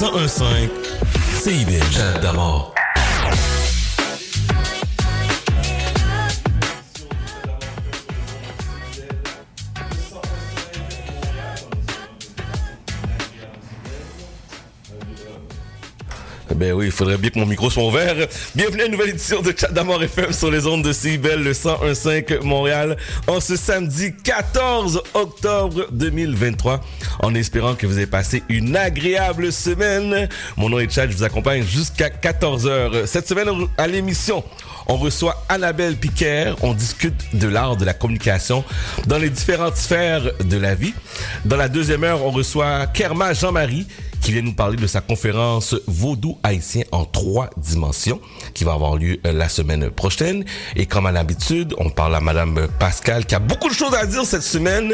1015 CIBL. d'amour. Ben oui, il faudrait bien que mon micro soit ouvert. Bienvenue à une nouvelle édition de Chat d'Amour FM sur les ondes de CIBEL, le 101.5 Montréal, en ce samedi 14 octobre 2023, en espérant que vous avez passé une agréable semaine. Mon nom est Chad, je vous accompagne jusqu'à 14h. Cette semaine, à l'émission, on reçoit Annabelle Piquer. On discute de l'art de la communication dans les différentes sphères de la vie. Dans la deuxième heure, on reçoit Kerma Jean-Marie qui vient nous parler de sa conférence Vaudou haïtien en trois dimensions qui va avoir lieu euh, la semaine prochaine. Et comme à l'habitude, on parle à Madame Pascal qui a beaucoup de choses à dire cette semaine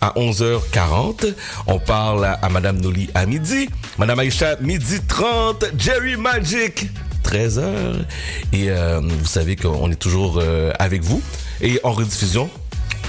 à 11h40. On parle à Madame Noli à midi. Madame Aïcha, midi 30. Jerry Magic, 13h. Et euh, vous savez qu'on est toujours euh, avec vous. Et en rediffusion,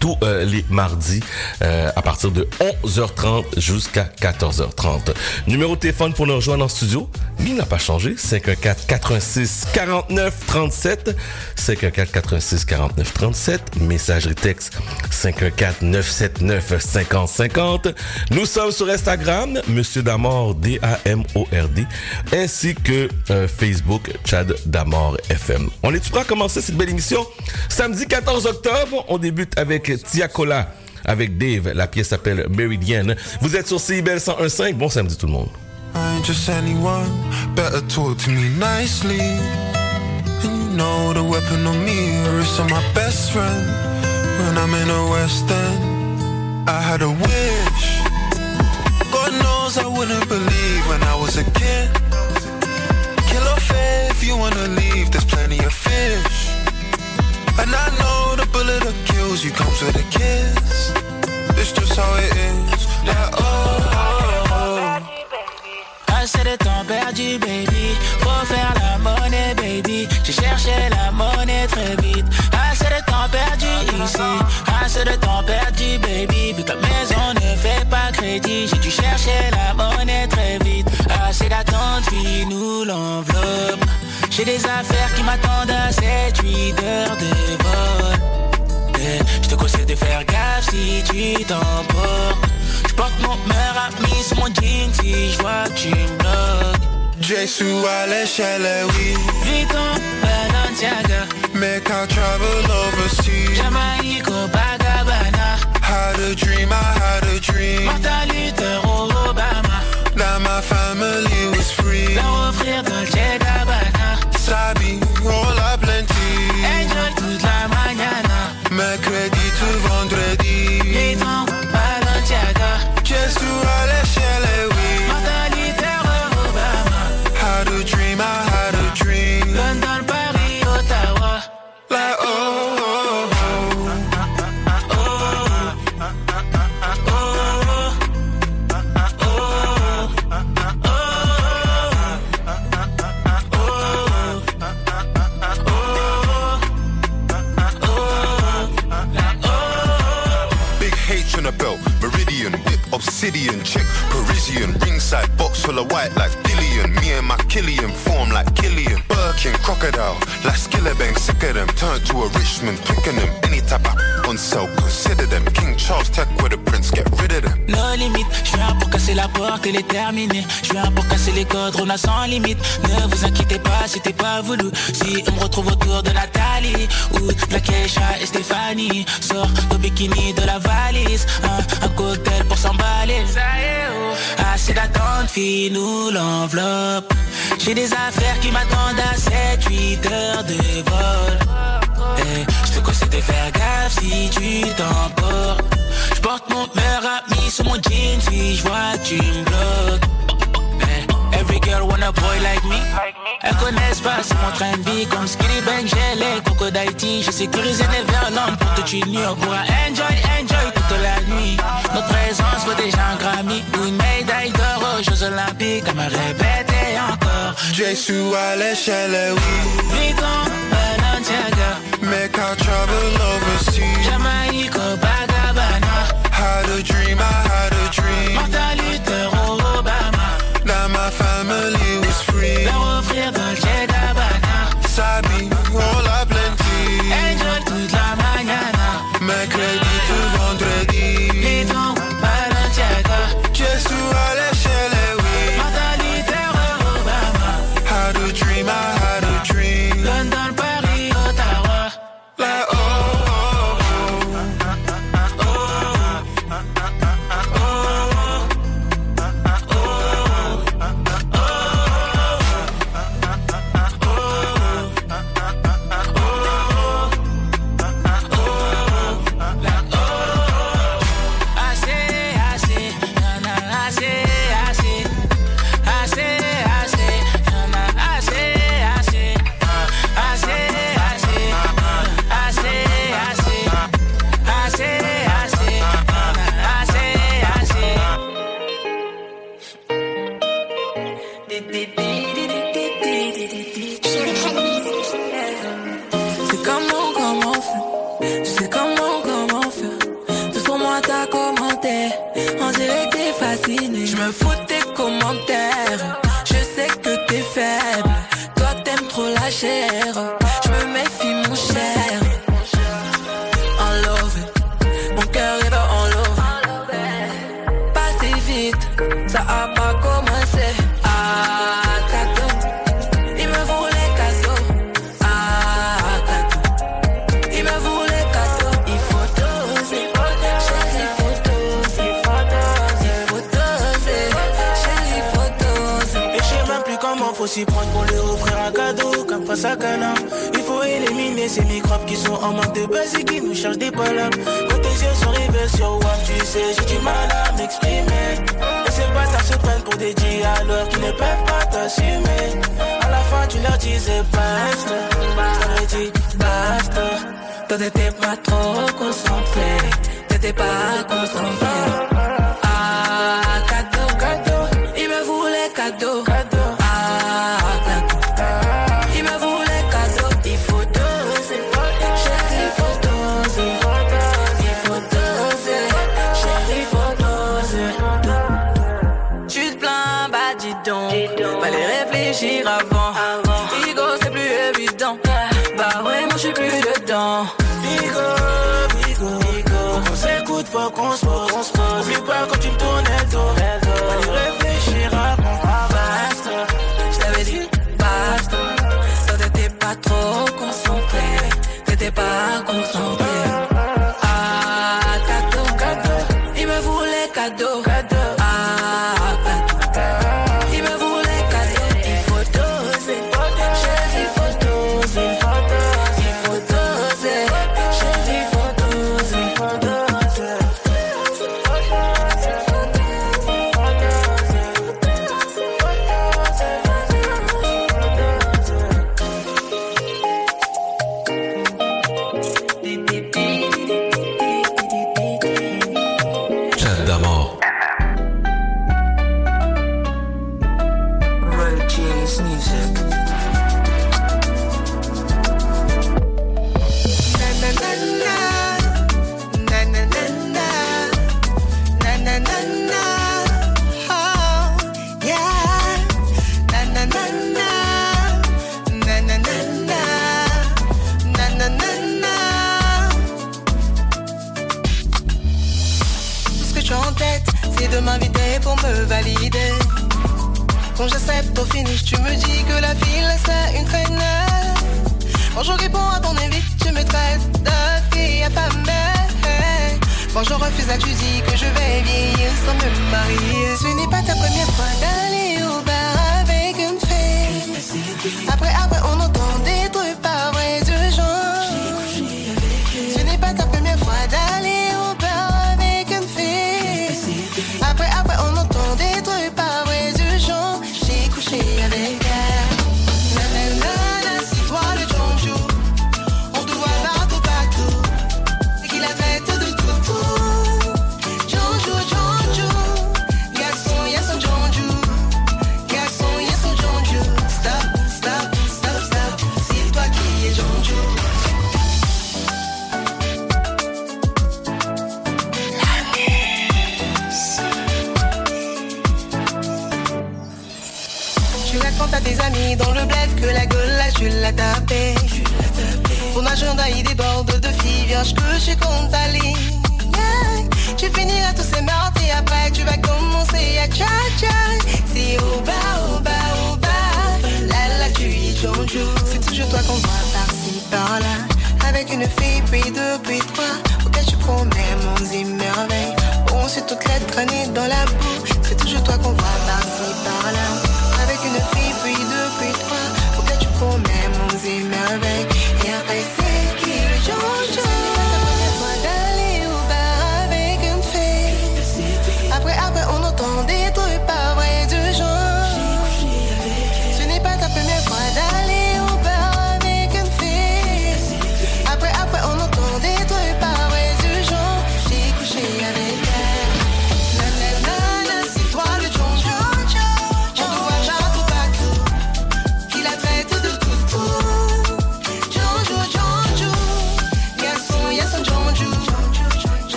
tous euh, les mardis euh, à partir de 11h30 jusqu'à 14h30. Numéro de téléphone pour nous rejoindre en studio, il n'a pas changé, 514 86 49 37 514 86 49 37 messagerie texte 514 979 50 50. Nous sommes sur Instagram Monsieur Damord D A M O R D ainsi que euh, Facebook Chad Damord FM. On est prêt à commencer cette belle émission? Samedi 14 octobre, on débute avec Tiakola avec Dave. La pièce s'appelle Meridian. Vous êtes sur CIBEL 101.5. Bon samedi tout le monde. I just anyone, better talk to me nicely. And you know the weapon on me, wrist on my best friend. When I'm in the West End, I had a wish. God knows I wouldn't believe when I was a kid. Kill faith, if you wanna leave, there's plenty of fish. And I know the that kills. Assez de temps perdu, baby. Faut faire la monnaie, baby. J'ai cherché la monnaie très vite. Assez de temps perdu ici. Assez de temps perdu, baby. Vu la maison ne fait pas crédit, j'ai dû chercher la monnaie très vite. Assez d'attente, vie nous l'enveloppe. J'ai des affaires qui m'attendent à 7-8 heures de vol. Eh, Je te conseille de faire gaffe si tu t'emportes. Je porte mon meilleur ami sur mon jean si je vois que tu me bloques. Jesu à l'échelle, oui. Vuitton, Balenciaga, Make I travel overseas. Jamaïque, Copacabana, Had a dream, I had a dream. Martin Luther Obama, That my family was free. Mercredi obsidian, chick, Parisian, ringside, box full of white like Dillian. Me and my Killian form like Killian. Birkin, crocodile, like Skillabang, sick of them. Turn to a Richmond, picking them. Any type of on sale, consider them. King Charles, tech with a prince, get rid of them. No limite, je viens pour casser la porte et les terminer. Je viens pour casser les codes, on a sans limite. Ne vous inquiétez pas, c'était pas voulu. Si on me retrouve autour de Nathalie ou de la Keisha et Stéphanie, sors de bikini de la valise, un, un cocktail pour s'emballer. Assez d'attente, fille, nous l'enveloppe. J'ai des affaires qui m'attendent à 7-8 heures de vol. Eh, je te conseille de faire gaffe si tu t'emportes. Je porte mon meilleur ami sur mon jean si je vois tu me bloques. Eh, Every girl want a boy like me. Elles connaissent pas, c'est mon train de vie Comme Skitty Bang, j'ai les cocos d'Haïti J'ai sécurisé Neverland pour toute une nuit On pourra enjoy, enjoy toute la nuit Notre présence vaut déjà un Grammy une médaille d'or aux Jeux Olympiques À me encore Jesu à l'échelle, oui. Vuitton, Balenciaga Make I travel overseas. Jamaïque, Copacabana Had a dream, I had a dream. Martin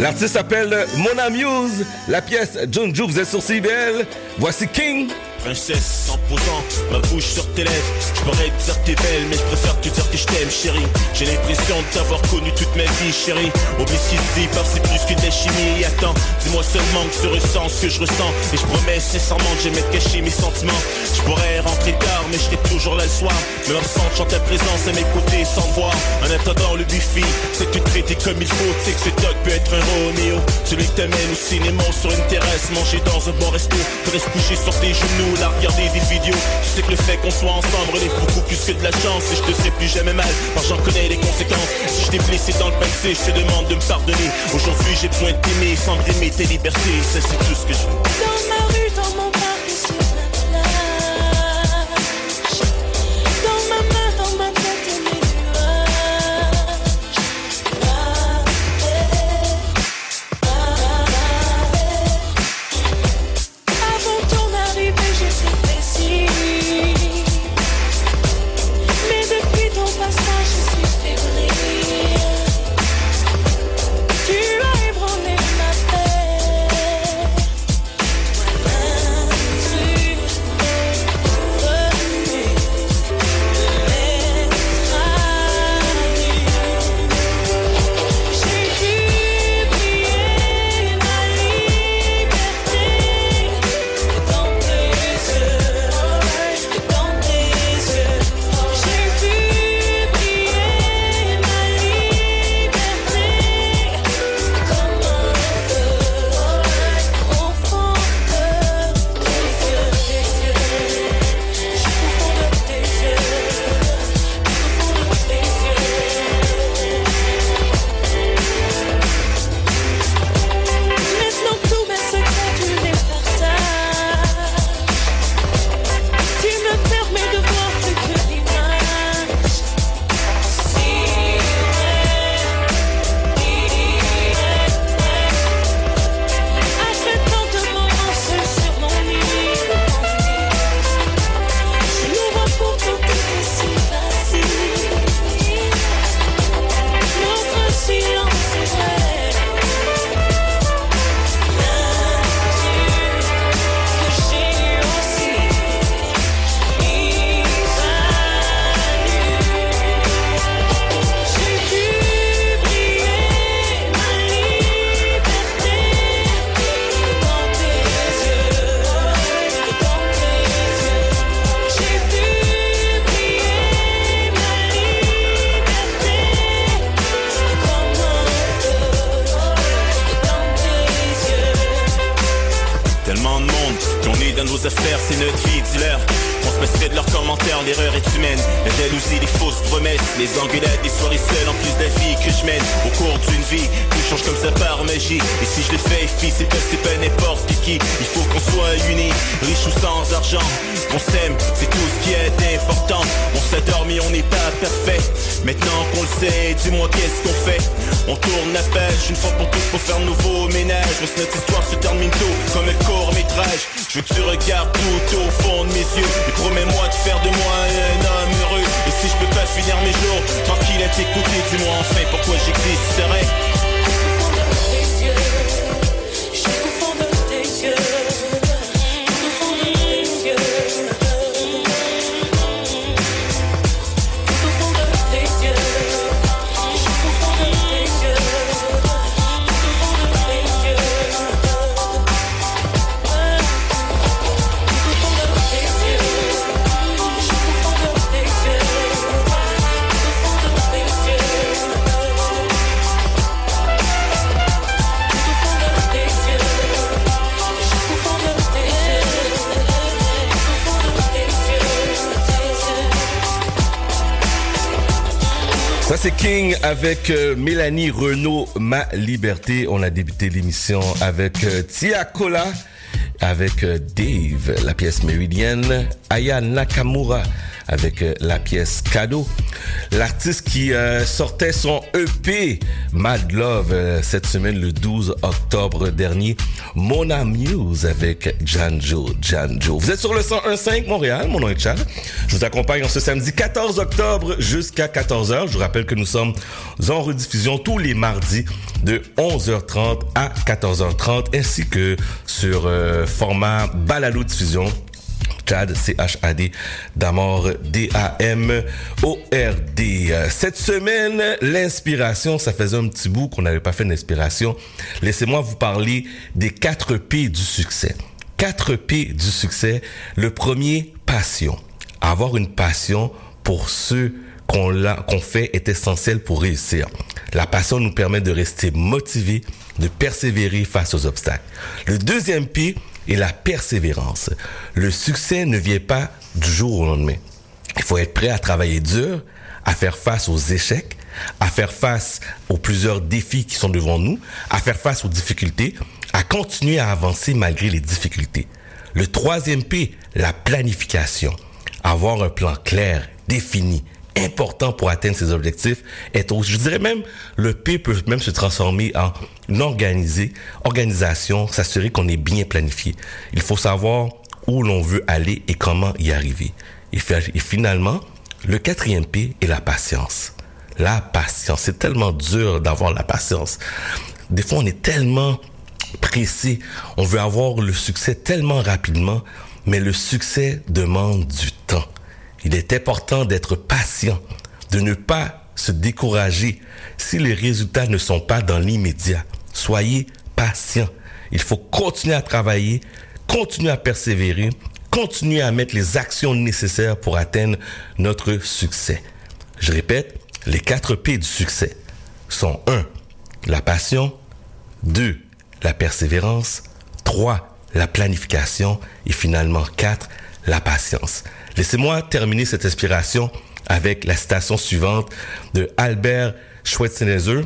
L'artiste s'appelle Mona Muse. La pièce Junju, vous êtes sur CBL. Voici King. Princesse, en posant ma bouche sur tes lèvres. Je pourrais te dire que t'es belle mais je préfère te dire que je t'aime chérie. J'ai l'impression de t'avoir connu toute ma vie chérie. Obésité par c'est plus que des chimies. Attends, dis-moi seulement que tu ressens ce que je ressens. Et je promets sincèrement que j'aimais cacher mes sentiments. Je pourrais rentrer tard mais je toujours là le soir. Me ressentant ta présence à mes côtés sans voir. En attendant le buffet, c'est tout traité comme il faut. Tu sais que ce dog peut être un Roméo Celui qui t'amène au cinéma sur une terrasse Manger dans un bon resto. Te se coucher sur tes genoux la regarder des vidéos. Tu sais que le fait qu'on soit ensemble relève beaucoup plus que de la chance. Et je te serai plus jamais mal, car j'en connais les conséquences. Si je t'ai blessé dans le passé, je te demande de me pardonner. Aujourd'hui j'ai besoin de t'aimer sans brimer tes libertés. Ça c'est tout ce que je veux avec euh, Mélanie Renault, Ma Liberté. On a débuté l'émission avec euh, Tia Cola, avec euh, Dave, la pièce méridienne, Aya Nakamura avec la pièce Cadeau. L'artiste qui sortait son EP Mad Love cette semaine le 12 octobre dernier. Mona Muse avec Janjo Janjo. Vous êtes sur le 101.5 Montréal, mon nom est Charles. Je vous accompagne en ce samedi 14 octobre jusqu'à 14h. Je vous rappelle que nous sommes en rediffusion tous les mardis de 11h30 à 14h30 ainsi que sur format balado diffusion Chad, C-H-A-D, Damor, D-A-M-O-R-D. Cette semaine, l'inspiration, ça faisait un petit bout qu'on n'avait pas fait d'inspiration. Laissez-moi vous parler des 4 P du succès. 4 P du succès. Le premier, passion. Avoir une passion pour ce qu'on fait est essentiel pour réussir. La passion nous permet de rester motivé, de persévérer face aux obstacles. Le deuxième P, et la persévérance. Le succès ne vient pas du jour au lendemain. Il faut être prêt à travailler dur, à faire face aux échecs, à faire face aux plusieurs défis qui sont devant nous, à faire face aux difficultés, à continuer à avancer malgré les difficultés. Le troisième P, la planification. Avoir un plan clair, défini, important pour atteindre ses objectifs est je dirais même le P peut même se transformer en une organisée, organisation, s'assurer qu'on est bien planifié. Il faut savoir où l'on veut aller et comment y arriver. Et, et finalement, le quatrième P est la patience. La patience, c'est tellement dur d'avoir la patience. Des fois, on est tellement pressé, on veut avoir le succès tellement rapidement, mais le succès demande du temps. Il est important d'être patient, de ne pas se décourager si les résultats ne sont pas dans l'immédiat. Soyez patient. Il faut continuer à travailler, continuer à persévérer, continuer à mettre les actions nécessaires pour atteindre notre succès. Je répète, les quatre P du succès sont 1. La passion, 2. La persévérance, 3. La planification et finalement 4. La patience. Laissez-moi terminer cette inspiration avec la citation suivante de Albert Schweitzer.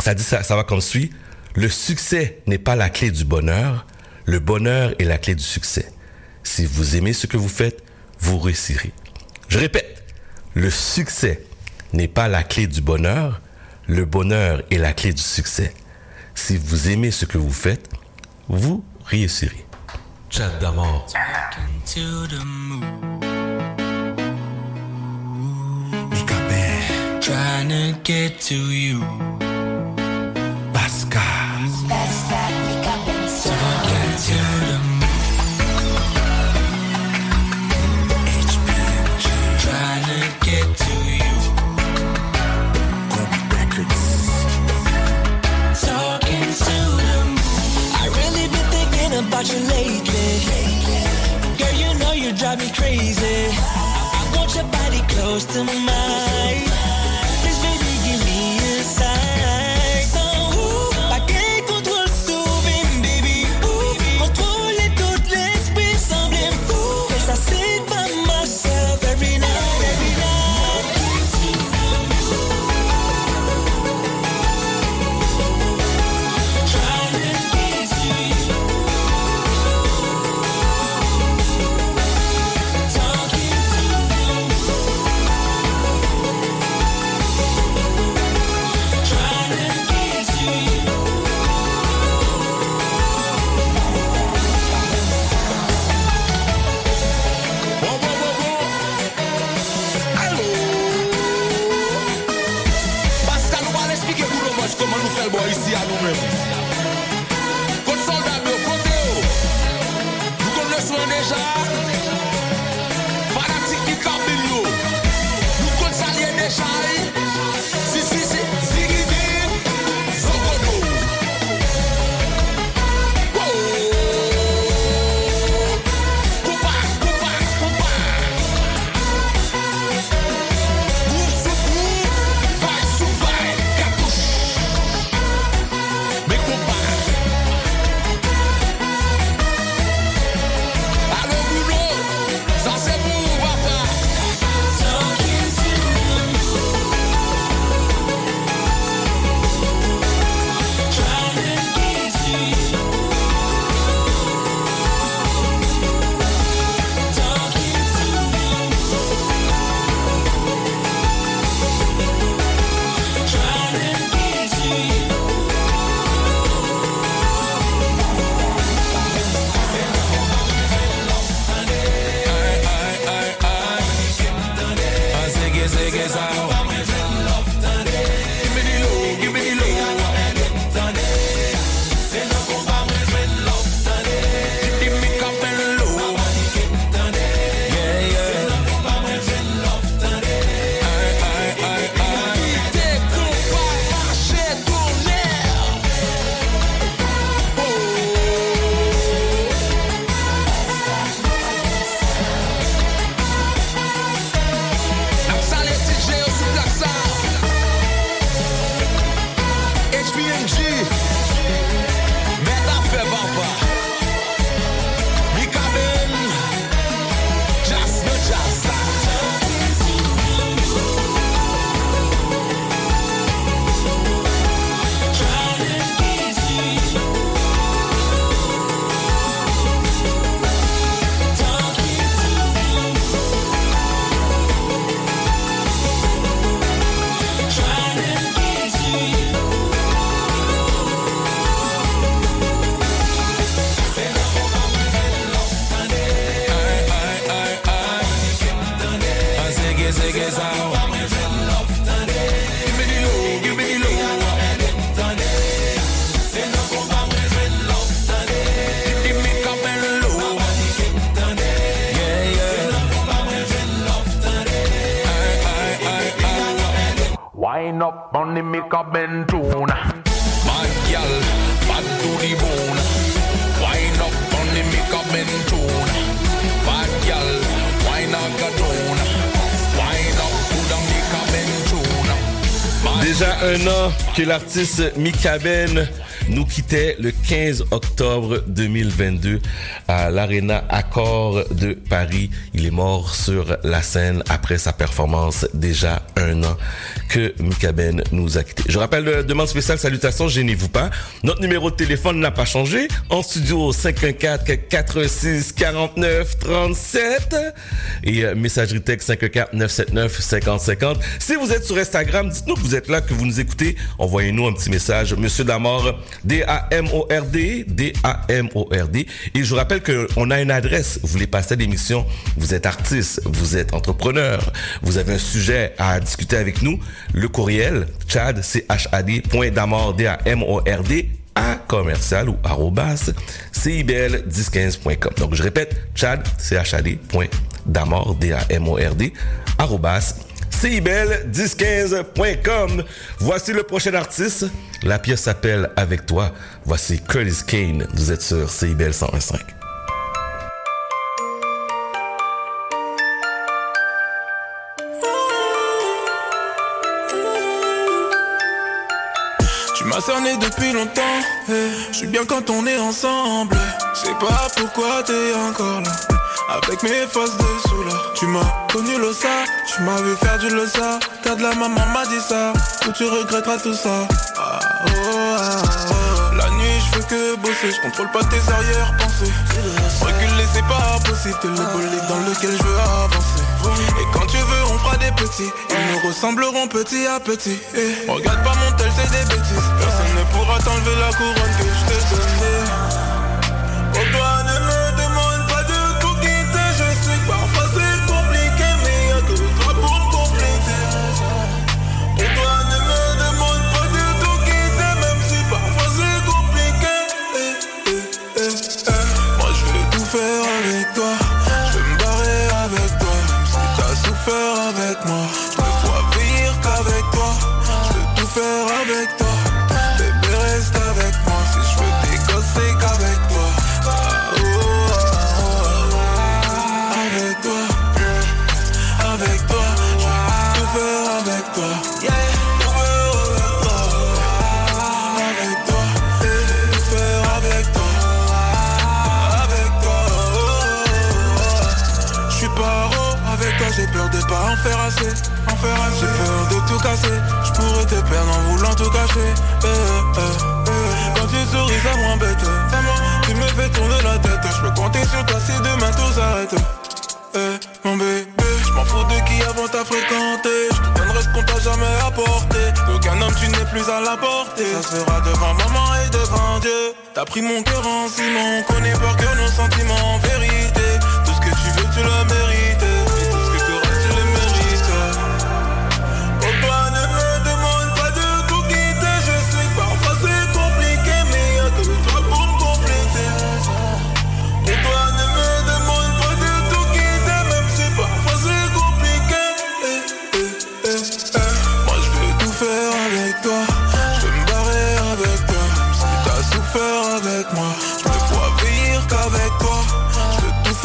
Ça dit ça, ça va comme suit. Le succès n'est pas la clé du bonheur, le bonheur est la clé du succès. Si vous aimez ce que vous faites, vous réussirez. Je répète, le succès n'est pas la clé du bonheur, le bonheur est la clé du succès. Si vous aimez ce que vous faites, vous réussirez. Chat d'amour. Trying to get to you. To the Trying to get to you. Talking to the I really been thinking about you lately. Girl, you know you drive me crazy. I want your body close to mine. Que l'artiste Mika Ben nous quittait le 15 octobre 2022 à l'Arena Accor de Paris. Il est mort sur la scène après sa performance déjà un an que Mika Ben nous a quitté. Je rappelle le demande spéciale, salutations, gênez-vous pas. Notre numéro de téléphone n'a pas changé. En studio 514 86 49 37 et euh, messagerie texte 514 979 50 50. Si vous êtes sur Instagram, dites-nous que vous êtes là, que vous nous écoutez. Envoyez-nous un petit message. Monsieur Damord, D-A-M-O-R-D, D-A-M-O-R-D. Et je vous rappelle qu'on a une adresse. Vous voulez passer à l'émission? Vous êtes artiste, vous êtes entrepreneur, vous avez un sujet à discuter avec nous. Le courriel, chad, C-H-A-D, point d'amord, D-A-M-O-R-D, à commercial ou arrobas cibl1015.com. Donc, je répète, chad, C-H-A-D, point d'amord, D-A-M-O-R-D, arrobas cibel1015.com. Voici le prochain artiste. La pièce s'appelle Avec toi. Voici Curtis Kane. Vous êtes sur CIBL 101.5. cerné depuis longtemps. Je suis bien quand on est ensemble. Je sais pas pourquoi t'es encore là. Avec mes faces dessous là. Tu m'as connu l'ossa, tu m'as vu faire du losa. T'as de la maman m'a dit ça. Ou tu regretteras tout ça. Ah, oh, ah, oh. La nuit, je fais que bosser. Je contrôle pas tes arrière-pensées. Reculer, c'est pas possible. T'es le bolide dans lequel je veux avancer. Et quand tu veux, on fera des petits. Ils nous ressembleront petit à petit. Et regarde pas mon tel, c'est des bêtises. Personne ne pourra t'enlever la couronne que je t'ai donnée. Faire assez. En faire assez. J'ai peur de tout casser. Je pourrais te perdre en voulant tout cacher. Eh, eh, eh. Quand tu souris, ça m'embête. Tu me fais tourner la tête. Je peux compter sur toi si demain tout s'arrête. Mon bébé, je m'en fous de qui avant t'as fréquenté. Je te donnerai ce qu'on t'a jamais apporté. D'aucun homme, tu n'es plus à la portée. Ça sera devant maman et devant Dieu. T'as pris mon cœur en ciment. On connaît pas que nos sentiments en vérité. Tout ce que tu veux, tu l'as mérité.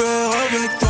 Faire avec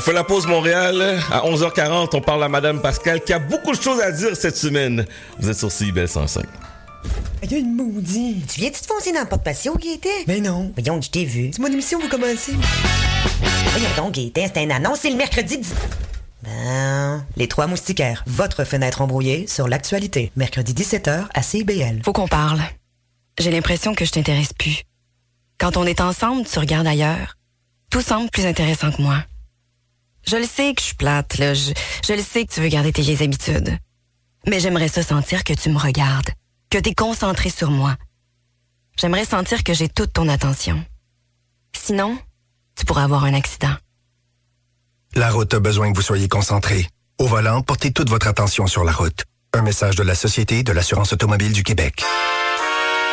On fait la pause Montréal. À 11h40, on parle à Madame Pascal qui a beaucoup de choses à dire cette semaine. Vous êtes sur CIBEL 105. Il y a une maudite. Tu viens-tu te foncer dans le porte-patio, Gaëtan? Mais non. Voyons, je t'ai vu. C'est mon émission, vous commencez. Voyons donc, Gaëtan, c'est un annonce, c'est le mercredi 10... Ben... Les Trois Moustiquaires, votre fenêtre embrouillée sur l'actualité. Mercredi 17h à CIBL. Faut qu'on parle. J'ai l'impression que je t'intéresse plus. Quand on est ensemble, tu regardes ailleurs. Tout semble plus intéressant que moi. Je le sais que je suis plate, là. Je, le sais que tu veux garder tes vieilles habitudes. Mais j'aimerais ça sentir que tu me regardes, que t'es concentré sur moi. J'aimerais sentir que j'ai toute ton attention. Sinon, tu pourrais avoir un accident. La route a besoin que vous soyez concentré. Au volant, portez toute votre attention sur la route. Un message de la Société de l'assurance automobile du Québec.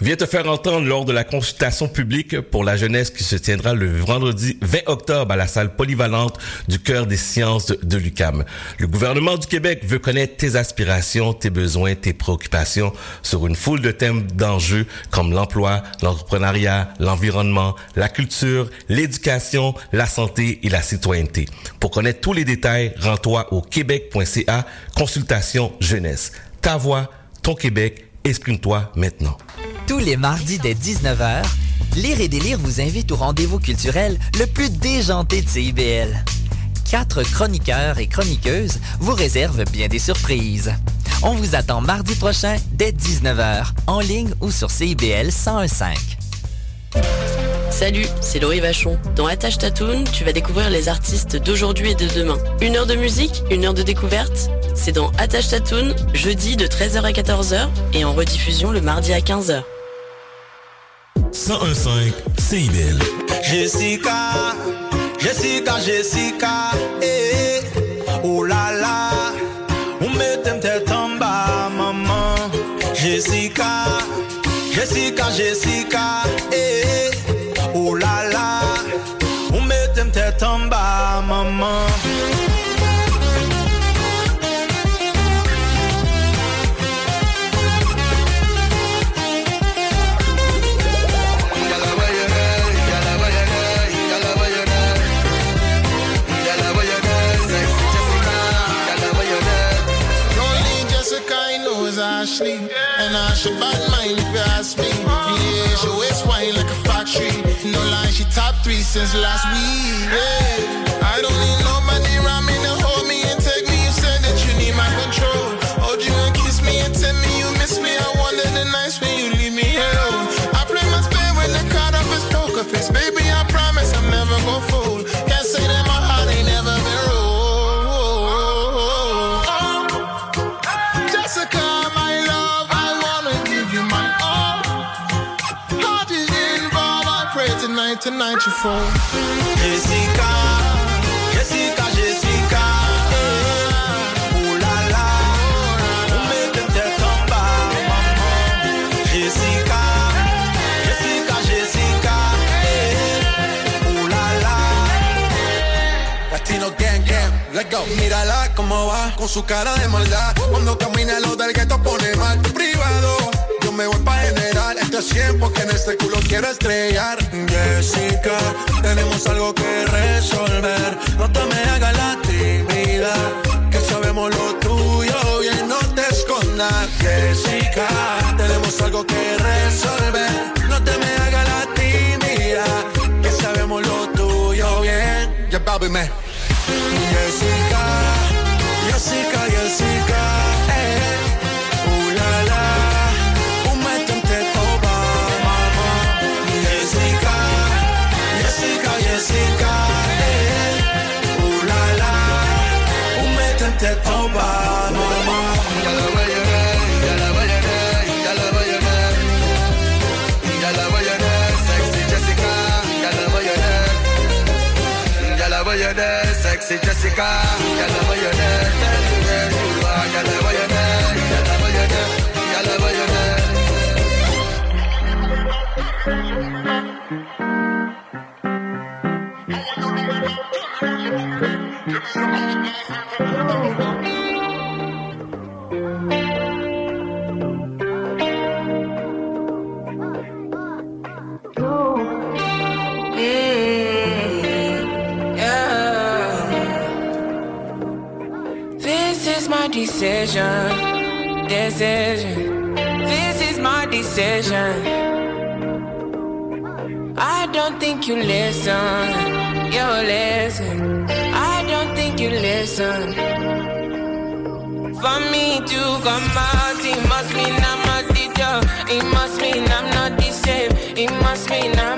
Viens te faire entendre lors de la consultation publique pour la jeunesse qui se tiendra le vendredi 20 octobre à la salle polyvalente du Cœur des sciences de, de l'UCAM. Le gouvernement du Québec veut connaître tes aspirations, tes besoins, tes préoccupations sur une foule de thèmes d'enjeux comme l'emploi, l'entrepreneuriat, l'environnement, la culture, l'éducation, la santé et la citoyenneté. Pour connaître tous les détails, rends-toi au québec.ca consultation jeunesse. Ta voix, ton Québec, exprime-toi maintenant. Tous les mardis dès 19h, Lire et délire vous invite au rendez-vous culturel le plus déjanté de CIBL. Quatre chroniqueurs et chroniqueuses vous réservent bien des surprises. On vous attend mardi prochain dès 19h, en ligne ou sur CIBL 1015. Salut, c'est Laurie Vachon. Dans Attache Tatoon, tu vas découvrir les artistes d'aujourd'hui et de demain. Une heure de musique, une heure de découverte. C'est dans Attache Tatoon, jeudi de 13h à 14h et en rediffusion le mardi à 15h. 1015 CIBL. Jessica, Jessica, Jessica, eh, oh là là, on met tête en bas, maman? Jessica, Jessica, Jessica, three since last week. Yeah. I don't need nobody you fall. Jessica, Jessica, Jessica. eh. Oh là là, on met tête en bas. Jessica, Jessica, Jessica. eh. Oh là là. Latino gang gang, let's go. Mírala cómo va con su cara de maldad. Cuando camina lo del gueto pone mal privado. Yo me voy pa' general, esto es 100 porque en este culo quiero estrellar. Jessica, tenemos algo que resolver. No te me hagas la tímida, que sabemos lo tuyo bien, no te escondas. Jessica, tenemos algo que resolver. No te me hagas la tímida, que sabemos lo tuyo bien. Ya, papi, me. Jessica, Jessica, Jessica, ver, sexy Jessica. Ya la voy a ver, ya la voy a ver, ya decision. Decision. This is my decision. I don't think you listen. You listen. I don't think you listen. For me to come out, it must mean I'm a teacher. It must mean I'm not the same. It must mean I'm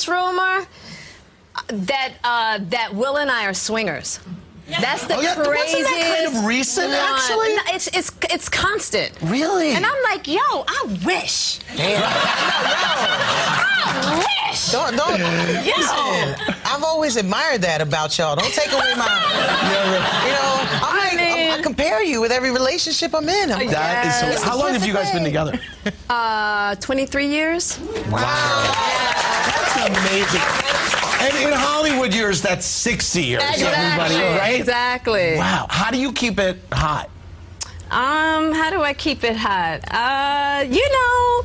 this rumor that uh, that Will and I are swingers. Yeah. That's the oh, yeah. craziest. Wasn't that kind of recent, uh, actually? No, it's it's it's constant. Really? And I'm like, yo, I wish. Damn. I wish. Don't don't. Yo. Listen, I've always admired that about y'all. Don't take away my. you know, I'm I like, mean, I compare you with every relationship I'm in. I'm yes. so, how long have you guys been together? Uh, 23 years. Wow. wow amazing. And in Hollywood years, that's 60 years. Exactly. right? Exactly. Wow. How do you keep it hot? Um, how do I keep it hot? Uh, you know,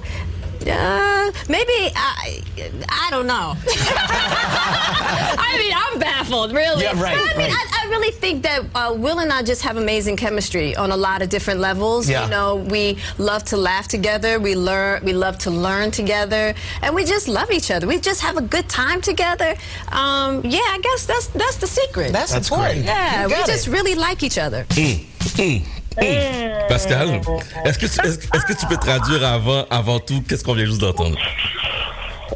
uh, maybe I, I don't know. I mean, I'm baffled, really. Yeah, right. I mean, right. I, I, really think that uh, Will and I just have amazing chemistry on a lot of different levels. Yeah. You know, we love to laugh together. We learn. We love to learn together, and we just love each other. We just have a good time together. Um, yeah, I guess that's that's the secret. That's, that's important. Great. Yeah, we it. just really like each other. Mm, mm. Pascal, est-ce que, tu, peux traduire avant, avant tout? Qu'est-ce qu'on vient juste d'entendre?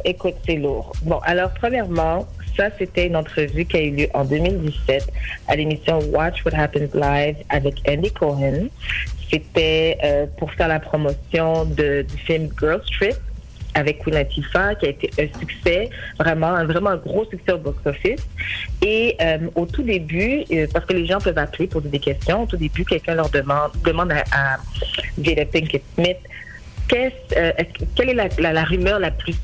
Écoute, c'est lourd. Bon, alors, premièrement, ça, c'était une entrevue qui a eu lieu en 2017 à l'émission Watch What Happens Live avec Andy Cohen. C'était euh, pour faire la promotion de, du film Girl Trip avec Queen Latifah, qui a été un succès, vraiment, un, gros succès au box-office. Et euh, au tout début, euh, parce que les gens peuvent appeler, poser des questions, au tout début, quelqu'un leur demande, demande à, à Pinkett Smith euh, quelle est la, rumeur la plus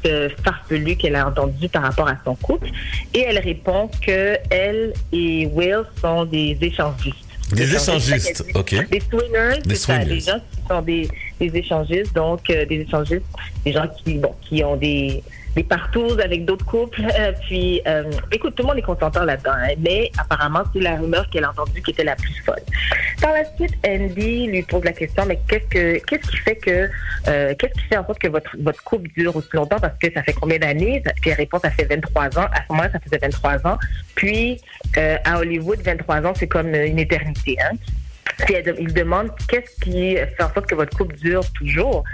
farfelue qu'elle a entendue par rapport à son couple? Et elle répond que elle et Will sont des échangistes. Des échangistes, ok. Des swingers, Des ça, swingers. des gens qui sont des, des échangistes, donc euh, des échangistes, des gens qui, bon, qui ont des, des partous avec d'autres couples. Euh, puis, euh, écoute, tout le monde est consentant là-dedans, hein, mais apparemment, c'est la rumeur qu'elle a entendue qui était la plus folle. Par la suite, Andy lui pose la question, mais qu'est-ce que qu'est-ce qui fait que euh, qu'est-ce qui fait en sorte que votre votre couple dure aussi longtemps? Parce que ça fait combien d'années? Puis elle répond ça fait 23 ans. À ce moment-là, ça faisait 23 ans. Puis à Hollywood, 23 ans, c'est comme une éternité. Hein? Puis elle- il demande qu'est-ce qui fait en sorte que votre couple dure toujours?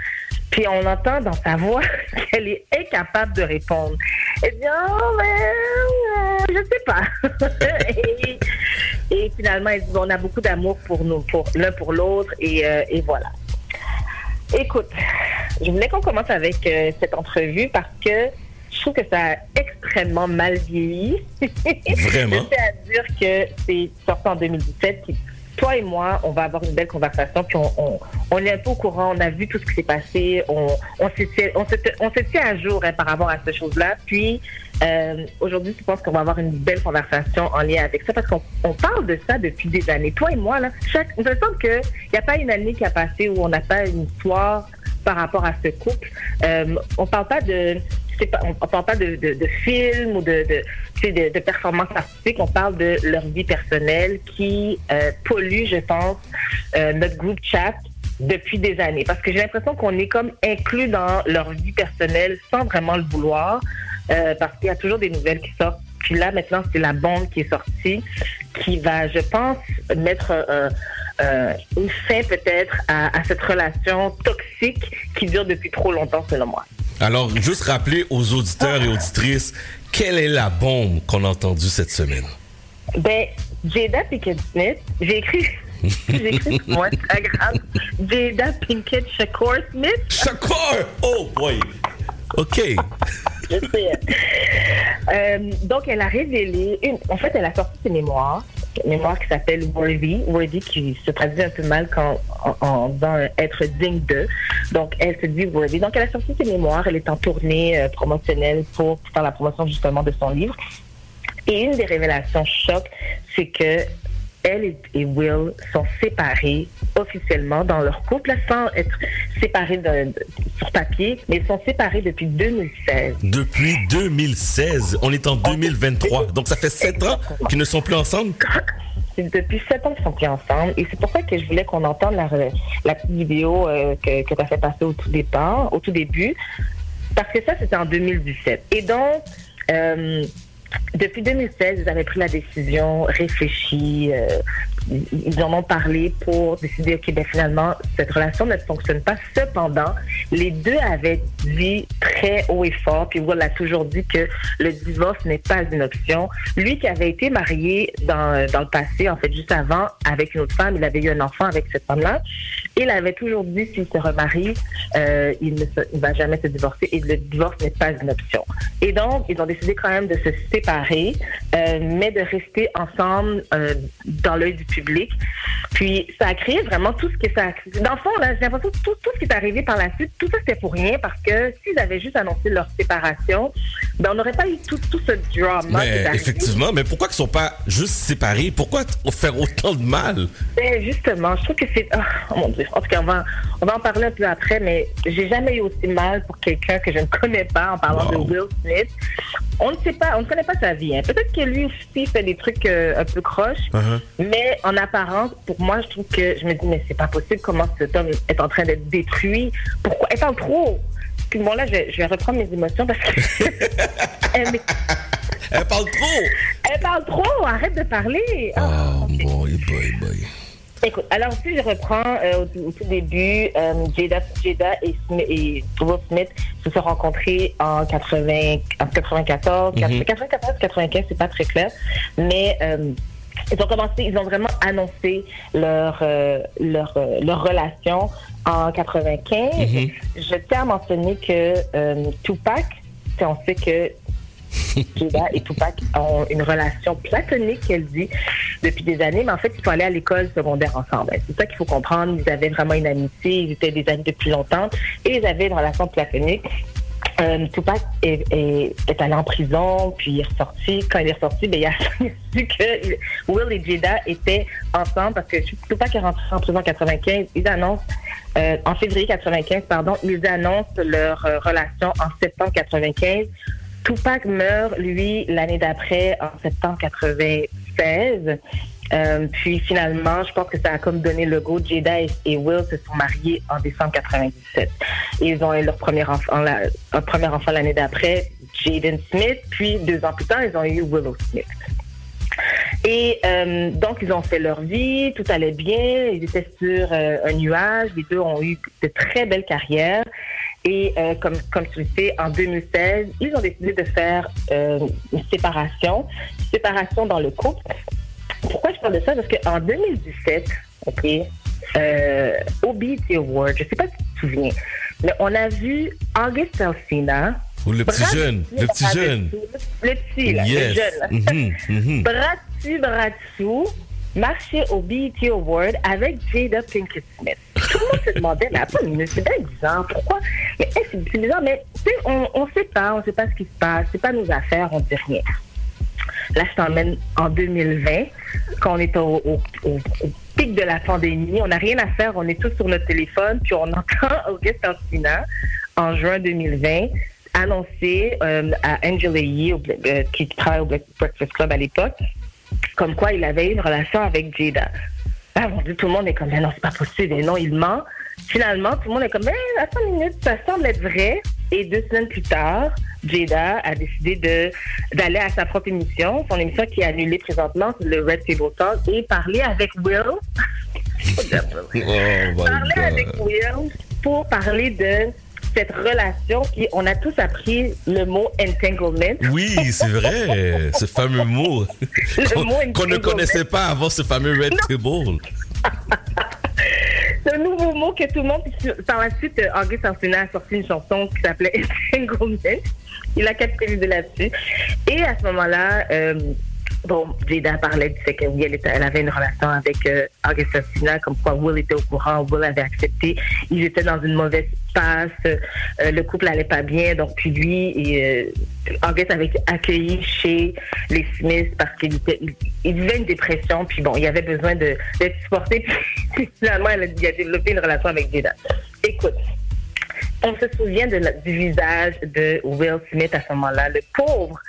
Puis on entend dans sa voix qu'elle est incapable de répondre. Elle dit oh mais euh, je sais pas. et, et finalement elle dit on a beaucoup d'amour pour nous, pour l'un pour l'autre et, euh, et voilà. Écoute, je voulais qu'on commence avec euh, cette entrevue parce que je trouve que ça a extrêmement mal vieilli. Vraiment? C'est-à-dire que c'est sorti en 2017. puis toi et moi, on va avoir une belle conversation, puis on, on, est un peu au courant, on a vu tout ce qui s'est passé, on, on s'est tient- à jour hein, par rapport à ces choses-là. Puis euh, aujourd'hui, je pense qu'on va avoir une belle conversation en lien avec ça, parce qu'on on parle de ça depuis des années. Toi et moi, là, chaque, me semble qu'il n'y a pas une année qui a passé où on n'a pas une histoire par rapport à ce couple. Euh, on parle pas de je on, on parle pas de, de, films ou de, de, performances artistiques, on parle de leur vie personnelle qui euh, pollue, je pense, euh, notre groupe chat depuis des années. Parce que j'ai l'impression qu'on est comme inclus dans leur vie personnelle sans vraiment le vouloir, euh, parce qu'il y a toujours des nouvelles qui sortent. Puis là, maintenant, c'est la bombe qui est sortie, qui va, je pense, mettre euh, une fin peut-être à, à cette relation toxique qui dure depuis trop longtemps, selon moi. Alors, juste rappeler aux auditeurs et auditrices, quelle est la bombe qu'on a entendue cette semaine? Ben, Jada Pinkett Smith, j'ai écrit, j'ai écrit sur mon Instagram, Jada Pinkett Shakur Smith. Shakur! Oh boy! OK. Je sais. Euh, donc, elle a révélé, une, en fait, elle a sorti ses mémoires, mémoire qui s'appelle Worthy, Worthy qui se traduit un peu mal quand, en, en disant être digne de. Donc, elle se dit Worthy. Donc, elle a sorti ses mémoires, elle est en tournée euh, promotionnelle pour faire la promotion justement de son livre. Et une des révélations choc, c'est que elle et- Will sont séparés officiellement dans leur couple, là, sans être séparés de- de- sur papier, mais ils sont séparés depuis 2016. Depuis 2016, on est en 2023. Donc, ça fait sept ans qu'ils ne sont plus ensemble? Depuis sept ans qu'ils sont plus ensemble. Et c'est pour ça que je voulais qu'on entende la, la petite vidéo euh, que, que tu as fait passer au tout départ, au tout début. Parce que ça, c'était en 2017. Et donc, euh, depuis 2016, ils avaient pris la décision réfléchie. euh, ils- en ont parlé pour décider, OK, ben finalement, cette relation ne fonctionne pas. Cependant, les deux avaient dit très haut et fort, puis Will a toujours dit que le divorce n'est pas une option. Lui qui avait été marié dans, dans le passé, en fait, juste avant, avec une autre femme, il avait eu un enfant avec cette femme-là. Il avait toujours dit s'il se remarie, euh, il ne va jamais se divorcer et le divorce n'est pas une option. Et donc, ils ont décidé quand même de se séparer, euh, mais de rester ensemble euh, dans l'œil du public. Puis, ça a créé vraiment tout ce que ça a Dans le fond, là, j'ai l'impression que tout, tout ce qui est arrivé par la suite, tout ça, c'était pour rien parce que s'ils avaient juste annoncé leur séparation, ben, on n'aurait pas eu tout, tout ce drama. Mais effectivement, mais pourquoi qu'ils sont pas juste séparés? Pourquoi faire autant de mal? Ben, justement, je trouve que c'est. Oh, mon Dieu. En tout cas, on va, on va en parler un peu après, mais j'ai jamais eu aussi mal pour quelqu'un que je ne connais pas en parlant de Will Smith. On ne sait pas, on ne connaît pas sa vie. hein. Peut-être que lui aussi fait des trucs euh, un peu croches, mais en apparence, pour moi, je trouve que je me dis, mais c'est pas possible comment cet homme est en train d'être détruit? Pourquoi? Elle parle trop. Bon, là, je, vais- je vais reprendre mes émotions parce que. elle, mais- Elle parle trop! elle parle trop, arrête de parler. Oh boy, boy, boy. Écoute, alors si je reprends euh, au, tout- au tout début, euh, Jada, Jada et, Smith, et Will Smith se sont rencontrés en, 80, en 94, Mhm. 94, 95, c'est pas très clair, mais euh, Ils ont commencé, ils ont vraiment annoncé leur euh, leur, euh, leur relation en 95. Mhm. Je tiens à mentionner que euh, Tupac, on sait que Jada et Tupac ont une relation platonique, elle dit, depuis des années, mais en fait, ils sont allés à l'école secondaire ensemble. C'est ça qu'il faut comprendre. Ils avaient vraiment une amitié, ils étaient des amis depuis longtemps et ils avaient une relation platonique. Euh, Tupac est, allé en prison, puis il est ressorti. Quand il est ressorti, ben, il a su que il- Will et Jada étaient ensemble parce que Tupac est rentré en prison en 95. Ils annoncent, euh, en février 95, pardon, ils annoncent leur euh, relation en septembre 95. Tupac meurt, lui, l'année d'après, en septembre 96. Euh, puis finalement, je pense que ça a comme donné le go. Jada et, Will se sont mariés en décembre 97. Et ils ont eu leur premier enfant, leur premier enfant l'année d'après, Jaden Smith. Puis deux ans plus tard, ils ont eu Willow Smith. Et euh, donc, ils ont fait leur vie, tout allait bien, ils étaient sur euh, un nuage, les deux ont eu de très belles carrières. Et euh, comme, comme tu le sais, en 2016, ils ont décidé de faire euh, une séparation, une séparation dans le couple. Pourquoi je parle de ça? Parce qu'en 2017, OK, euh, au BET Award, je sais pas si tu te souviens, mais on a vu August Alsina. Ou le petit jeune, le petit bras jeune. Le petit, là, le jeune. dessus, bras dessous, marcher au BET Award avec Jada Pinkett Smith. Tout le monde se demandait, mais attends, c'est bien bizarre, pourquoi? Mais hey, c'est bizarre, mais on ne sait pas, on ne sait pas ce qui se passe, c'est pas nos affaires, on dit rien. Là, je t'emmène en 2020, quand on est au, au- pic de la pandémie. On n'a rien à faire, on est tous sur notre téléphone, puis on entend Auguste Alsina, en juin 2020, annoncer euh, à Angela Yee, euh, qui travaille au Breakfast Club à l'époque, comme quoi il avait une relation avec Jada. Ah mon Dieu, tout le monde est comme, mais non, c'est pas possible, et non, il ment. Finalement, tout le monde est comme, mais attends une minute, ça semble être vrai. Et deux semaines plus tard, Jada a décidé de d'aller à sa propre émission, son émission qui est annulée présentement, c'est le Red Table Talk, et parler avec Will. Oh parler avec. Will pour parler de cette relation qui, on a tous appris le mot entanglement. Oui, c'est vrai, ce fameux mot qu'on ne connaissait pas avant ce fameux Red Table. C'est un nouveau mot que tout le monde. puis Par la suite, euh, August Alsina a sorti une chanson qui s'appelait Entanglement. Il a capitalisé là-dessus. Et à ce moment-là, euh, bon, Jada parlait du fait que oui, elle, était- avait une relation avec euh, August Alsina, comme quoi Will était au courant, Will avait accepté. Ils étaient dans une mauvaise passe, euh, le couple allait pas bien, donc puis lui, et, euh, August avait été accueilli chez les Smiths parce qu'il il, il vivait une dépression, puis bon, il avait besoin de d'être supporté, puis finalement, elle a, il a développé une relation avec Jada. Écoute, on se souvient de la- du visage de Will Smith à ce moment-là. Le pauvre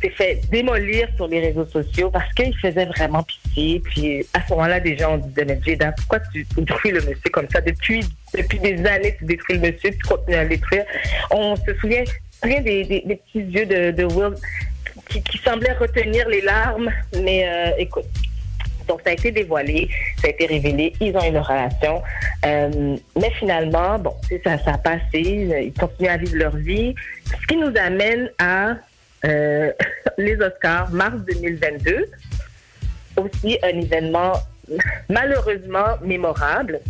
s'est fait démolir sur les réseaux sociaux parce qu'il faisait vraiment pitié. Puis à ce moment-là, des gens disaient, mais Jada, pourquoi tu détruis le monsieur comme ça? Depuis, depuis des années, tu détruis le monsieur, tu continues à le détruire. On se souvient, souvient des, des- petits yeux de, de Will qui, qui semblaient retenir les larmes. Mais euh, écoute, donc, ça a été dévoilé, ça a été révélé, ils ont leur relation. Euh, mais finalement, bon, ça, ça a passé, ils continuent à vivre leur vie. Ce qui nous amène à euh, les Oscars, mars 2022. Aussi un événement malheureusement mémorable.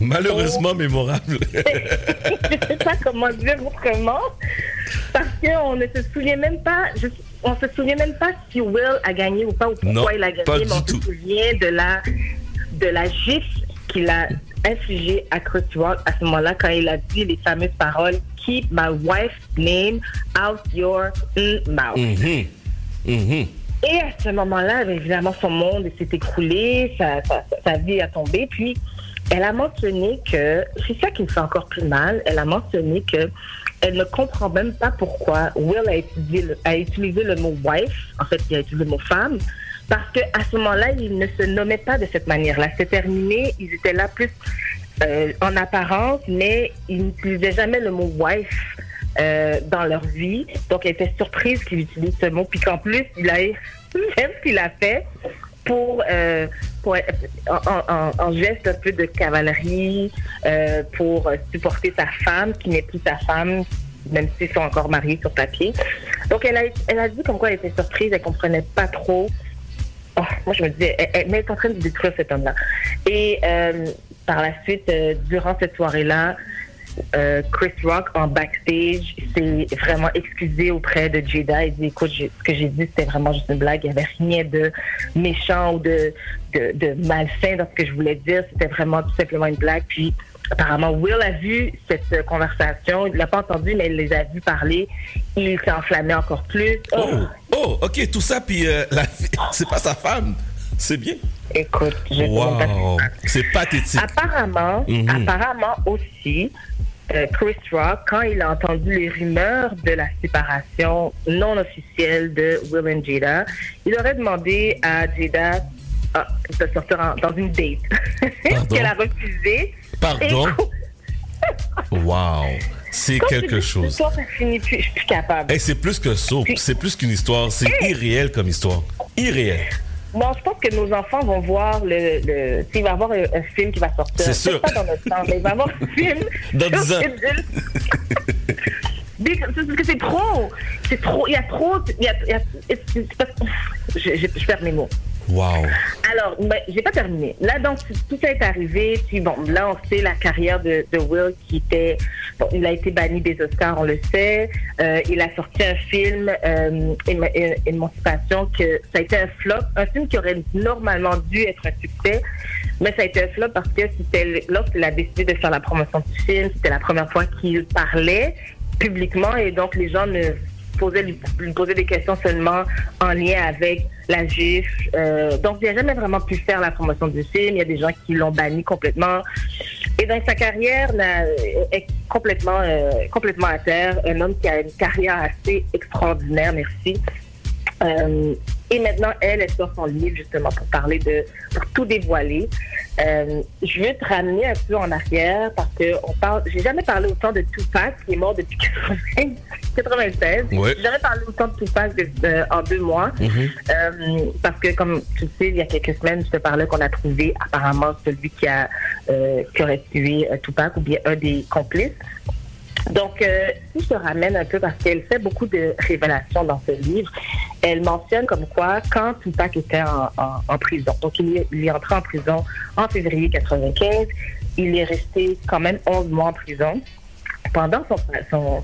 Malheureusement mémorable. je sais pas comment dire autrement, parce qu'on ne se souvient même pas, je- on se souvient même pas si Will a gagné ou pas, ou pourquoi Non, il a gagné, pas mais on tout. se souvient de la, de la gifle qu'il a infligée à Chris Rock à ce moment-là, quand il a dit les fameuses paroles Keep my wife's name out your mm, mouth. Mhm. Mhm. Et à ce moment-là, bien évidemment, son monde s'est écroulé, sa, sa- sa vie a tombé. Puis, elle a mentionné que, c'est ça qui me fait encore plus mal, elle a mentionné que elle ne comprend même pas pourquoi Will a utilisé le, a utilisé le mot wife, en fait, il a utilisé le mot femme, parce que à ce moment-là, il ne se nommait pas de cette manière-là. C'est terminé, ils étaient là plus euh, en apparence, mais ils n'utilisaient jamais le mot wife euh, dans leur vie. Donc, elle était surprise qu'il utilise ce mot, puis qu'en plus, il a même qu'il a fait pour, euh, pour en, geste un peu de cavalerie, euh, pour supporter sa femme, qui n'est plus sa femme, même s'ils sont encore mariés sur papier. Donc, elle a, elle a dit comme quoi elle était surprise, elle comprenait pas trop oh, moi, je me disais, elle, elle- mais elle est en train de détruire cet homme-là. Et euh, par la suite, euh, durant cette soirée-là, euh, Chris Rock en backstage s'est vraiment excusé auprès de Jada. Il dit écoute, ce que j'ai dit c'était vraiment juste une blague. Il n'y avait rien de méchant ou de, de, malsain dans ce que je voulais dire. C'était vraiment tout simplement une blague. Puis apparemment, Will a vu cette euh, conversation. Il ne l'a pas entendu, mais il les a vus parler. Il s'est enflammé encore plus. Oh, oh, ok, tout ça, puis euh, la c'est pas sa femme. C'est bien. Écoute, je Wow, c'est pathétique. Apparemment, Mhm. apparemment aussi, euh, Chris Rock, quand il a entendu les rumeurs de la séparation non officielle de Will and Jada, il aurait demandé à Jada ah, de sortir en- dans une date. Qu'elle a refusé. Pardon? Et Wow, c'est quelque chose. l'histoire, ça finit plus, je suis plus capable. Hey, c'est plus que ça, c'est plus qu'une histoire, c'est irréel comme histoire. Irréel. Non, je pense que nos enfants vont voir le. le s'il va y avoir un, un film qui va sortir. C'est sûr. Pas dans notre temps, mais il va y avoir un film. Dans sur 10 ans. Parce que c'est trop. C'est trop. Il y a trop. Il y a, il y je perds mes mots. Wow. Alors, ben, j'ai pas terminé. Là, donc, tout ça est arrivé. Puis bon, là, on sait la carrière de, de Will qui était. Bon, il a été banni des Oscars, on le sait. Euh, il a sorti un film, euh, é- Émancipation, que ça a été un flop. Un film qui aurait normalement dû être un succès. Mais ça a été un flop parce que c'était lorsqu'il a décidé de faire la promotion du film, c'était la première fois qu'il parlait publiquement et donc les gens ne posaient, lui, posaient des questions seulement en lien avec la GIF. Euh, donc, il n'a jamais vraiment pu faire la promotion du film. Il y a des gens qui l'ont banni complètement. Et donc, sa carrière n'a- est complètement, euh, complètement à terre. Un homme qui a une carrière assez extraordinaire, merci. Euh, et maintenant, elle, elle sort son livre justement pour parler de, pour tout dévoiler. Euh, je veux te ramener un peu en arrière parce que on parle, j'ai jamais parlé autant de Tupac qui est mort depuis 80 96. Ouais. J'ai jamais parlé autant de Tupac de- de- en deux mois. Euh, parce que, comme tu le sais, il y a quelques semaines, je te parlais qu'on a trouvé apparemment celui qui, a, euh, qui aurait tué euh, Tupac ou bien un des complices. Donc, euh, si je ramène un peu, parce qu'elle fait beaucoup de révélations dans ce livre, elle mentionne comme quoi, quand Tupac était en, prison, donc il est, est entré en prison en février 95, il est resté quand même 11 mois en prison. Pendant son,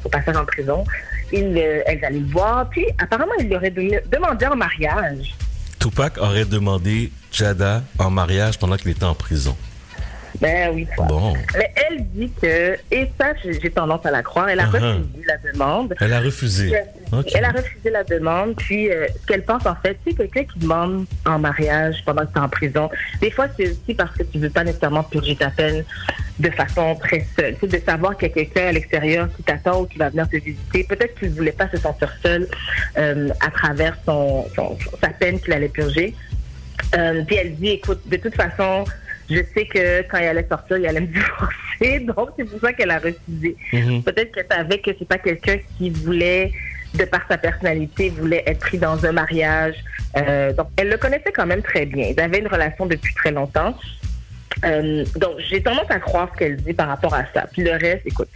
son, passage en prison, il, euh, elle allait le voir, puis apparemment, il lui aurait demandé en mariage. Tupac aurait demandé Jada en mariage pendant qu'il était en prison. Ben oui, toi. Bon. Mais elle dit que, et ça, j'ai tendance à la croire, elle a Uh-huh. refusé la demande. Elle a refusé. Elle a refusé la demande, puis euh, ce qu'elle pense en fait, c'est quelqu'un qui demande en mariage pendant que tu es en prison. Des fois, c'est aussi parce que tu veux pas nécessairement purger ta peine de façon très seule. C'est de savoir qu'il y a quelqu'un à l'extérieur qui t'attend ou qui va venir te visiter. Peut-être qu'il ne voulait pas se sentir seul euh, à travers son, son- sa peine qu'il allait purger. Euh, puis elle dit, écoute, de toute façon, je sais que quand il allait sortir, il allait me divorcer, donc c'est pour ça qu'elle a refusé. Mhm. Peut-être que savait que c'est pas quelqu'un qui voulait, de par sa personnalité, voulait être pris dans un mariage. Euh, donc elle le connaissait quand même très bien. Ils avaient une relation depuis très longtemps. Euh, donc, j'ai tendance à croire ce qu'elle dit par rapport à ça. Puis le reste, écoute.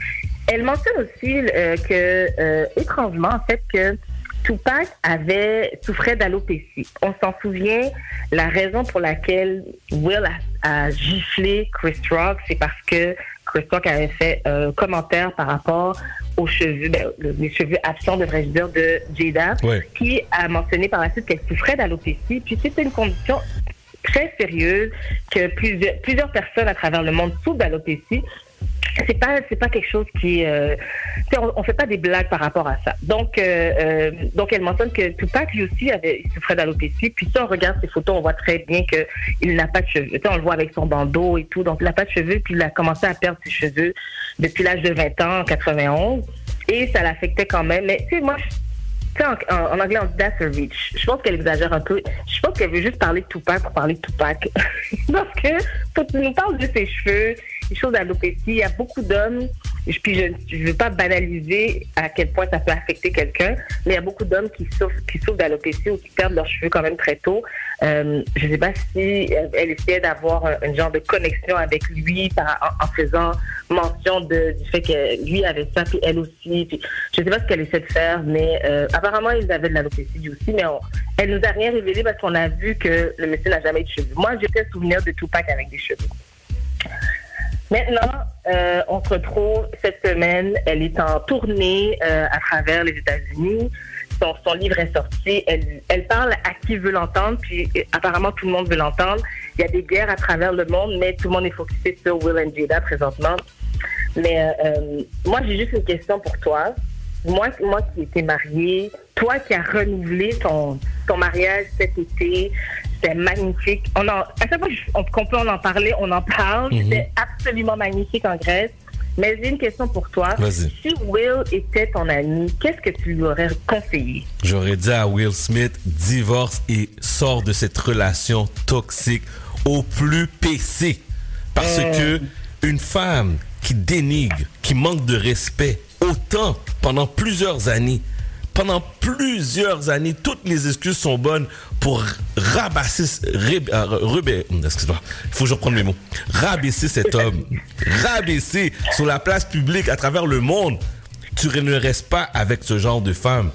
Elle mentionne aussi euh, que, étrangement, en fait, que Tupac avait souffrait d'alopécie. On s'en souvient, la raison pour laquelle Will a, a giflé Chris Rock, c'est parce que Chris Rock avait fait un commentaire par rapport aux cheveux, ben, le- les cheveux absents, devrais-je dire, de Jada, qui a mentionné par la suite qu'elle souffrait d'alopécie. Puis c'était une condition très sérieuse que plusieurs, plusieurs personnes à travers le monde souffrent d'alopécie. C'est pas c'est pas quelque chose qui euh, on, on fait pas des blagues par rapport à ça. Donc euh, euh, donc elle mentionne que Tupac lui aussi avait il souffrait d'alopécie. Puis si on regarde ses photos, on voit très bien que il n'a pas de cheveux. On le voit avec son bandeau et tout. Donc il n'a pas de cheveux. Puis il a commencé à perdre ses cheveux depuis l'âge de 20 ans en 91 et ça l'affectait quand même. Mais tu sais moi en- en anglais, on dit that's a reach. Je pense qu'elle exagère un peu. Je pense qu'elle veut juste parler de Tupac pour parler de Tupac. Parce que quand tu nous parles de ses cheveux, il y a beaucoup d'hommes puis je ne veux pas banaliser à quel point ça peut affecter quelqu'un, mais il y a beaucoup d'hommes qui souffrent, qui souffrent d'alopécie ou qui perdent leurs cheveux quand même très tôt. Euh, je ne sais pas si elle, essayait d'avoir un, genre de connexion avec lui en, faisant mention du fait que lui avait ça, puis elle aussi. Je ne sais pas ce qu'elle essaie de faire, mais euh, apparemment, ils avaient de l'alopécie aussi, mais on, elle nous a rien révélé parce qu'on a vu que le monsieur n'a jamais eu de cheveux. Moi, j'ai fait souvenir de Tupac avec des cheveux. Maintenant, euh, on se retrouve cette semaine. Elle est en tournée euh, à travers les États-Unis. Son, son livre est sorti. Elle, elle parle à qui veut l'entendre, puis euh, apparemment tout le monde veut l'entendre. Il y a des guerres à travers le monde, mais tout le monde est focusé sur Will and Jada présentement. Mais euh, moi, j'ai juste une question pour toi. Moi, moi qui étais mariée, toi qui as renouvelé ton, ton mariage cet été, c'était magnifique. On en, à chaque fois qu'on peut en, en parler, on en parle. C'était absolument magnifique en Grèce. Mais j'ai une question pour toi. Si Will était ton ami, qu'est-ce que tu lui aurais conseillé? J'aurais dit à Will Smith, divorce et sors de cette relation toxique au plus PC. Parce Euh. que une femme qui dénigre, qui manque de respect, autant pendant plusieurs années, pendant plusieurs années, toutes les excuses sont bonnes pour rabasser, euh, excuse-moi, il faut que je reprenne mes mots, rabaisser cet homme, rabaisser sur la place publique à travers le monde. Tu ne restes pas avec ce genre de femme.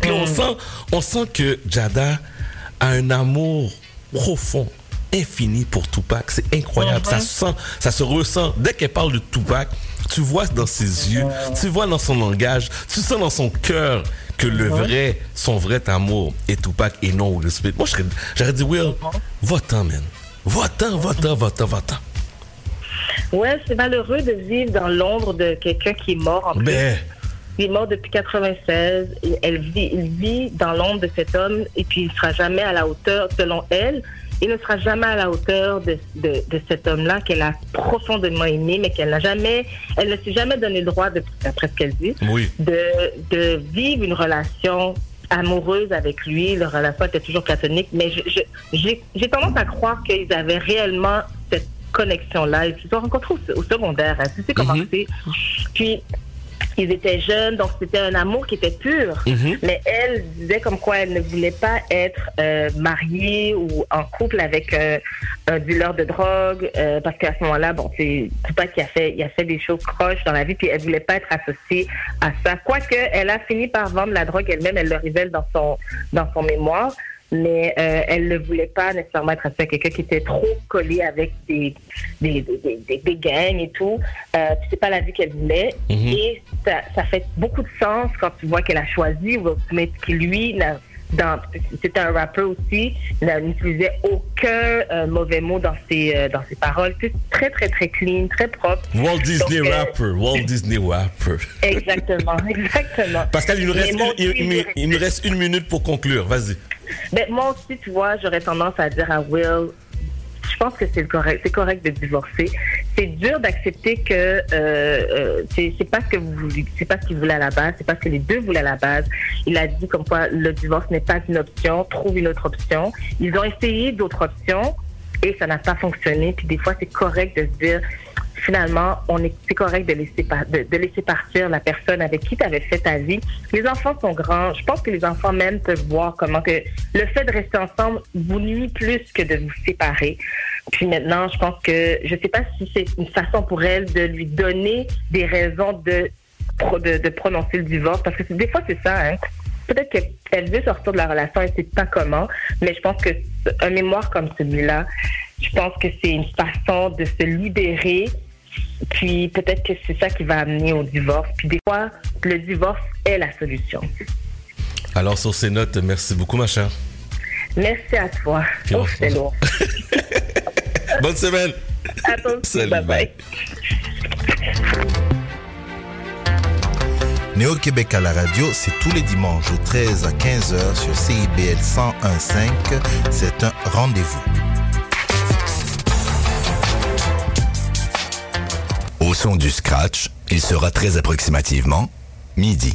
Puis on sent, on sent que Jada a un amour profond, infini pour Tupac. C'est incroyable. Ça se sent, ça se ressent. Dès qu'elle parle de Tupac, tu vois dans ses yeux, tu vois dans son langage, tu sens dans son cœur que le vrai, son vrai amour est Tupac et non Will Smith. Moi, j'aurais dit, Will, va-t'en, man. Va-t'en, va-t'en, va-t'en, va-t'en. Ouais, c'est malheureux de vivre dans l'ombre de quelqu'un qui est mort en plus. Ben, Il est mort depuis 96. Et elle vit, il vit dans l'ombre de cet homme et puis il ne sera jamais à la hauteur, selon elle, il ne sera jamais à la hauteur de, de, de cet homme-là qu'elle a profondément aimé, mais qu'elle n'a jamais, elle ne s'est jamais donné le droit, de, d'après ce qu'elle dit, oui. de, de vivre une relation amoureuse avec lui. Leur relation était toujours platonique, mais je- je- j'ai j'ai tendance à croire qu'ils avaient réellement cette connexion-là. Ils se sont rencontrés au, au secondaire. Hein. Tu sais comment c'est. Puis, ils étaient jeunes, donc c'était un amour qui était pur. Mhm. Mais elle disait comme quoi elle ne voulait pas être euh, mariée ou en couple avec euh, un dealer de drogue, euh, parce qu'à ce moment-là, bon, c'est Tupac qui a fait, il a fait des choses croches dans la vie, puis elle voulait pas être associée à ça. Quoique, elle a fini par vendre la drogue elle-même, elle le révèle dans son dans son mémoire. Mais euh, elle ne voulait pas nécessairement être associée à quelqu'un qui était trop collé avec des, des, des, des, des gangs et tout. Euh, c'est pas la vie qu'elle voulait. Mhm. Et ça, ça fait beaucoup de sens quand tu vois qu'elle a choisi Will Smith, qui lui, n'a- c'était un rappeur aussi, il n'utilisait aucun euh, mauvais mot dans ses, euh, dans ses paroles. C'est très, très, très clean, très propre. Walt Disney Donc, euh, rapper, Walt Disney rapper. Exactement, exactement. Pascal, il nous, reste une, il- Dieu, il- il nous reste une minute pour conclure. Vas-y. Ben, moi aussi, tu vois, j'aurais tendance à dire à Will, je pense que c'est correct, c'est correct de divorcer. C'est dur d'accepter que euh, euh, c'est pas ce que vous c'est pas ce qu'il voulait à la base, c'est pas ce que les deux voulaient à la base. Il a dit comme quoi le divorce n'est pas une option, trouve une autre option. Ils ont essayé d'autres options et ça n'a pas fonctionné. Puis des fois, c'est correct de se dire finalement, on est, c'est correct de laisser, de, de laisser partir la personne avec qui tu avais fait ta vie. Les enfants sont grands. Je pense que les enfants même peuvent voir comment que le fait de rester ensemble vous nuit plus que de vous séparer. Puis maintenant, je pense que je sais pas si c'est une façon pour elle de lui donner des raisons de, de, de prononcer le divorce. Parce que des fois, c'est ça, hein. Peut-être qu'elle veut sortir de la relation, elle ne sait pas comment, mais je pense que un mémoire comme celui-là, je pense que c'est une façon de se libérer. Puis peut-être que c'est ça qui va amener au divorce. Puis des fois, le divorce est la solution. Alors, sur ces notes, merci beaucoup, ma chère. Merci à toi. Oh, c'est lourd. Bonne semaine. À toi aussi. Salut, Bye bye. Néo-Québec à la radio, c'est tous les dimanches de 13 à 15h sur CIBL 101.5. C'est un rendez-vous. Au son du scratch, il sera très approximativement midi.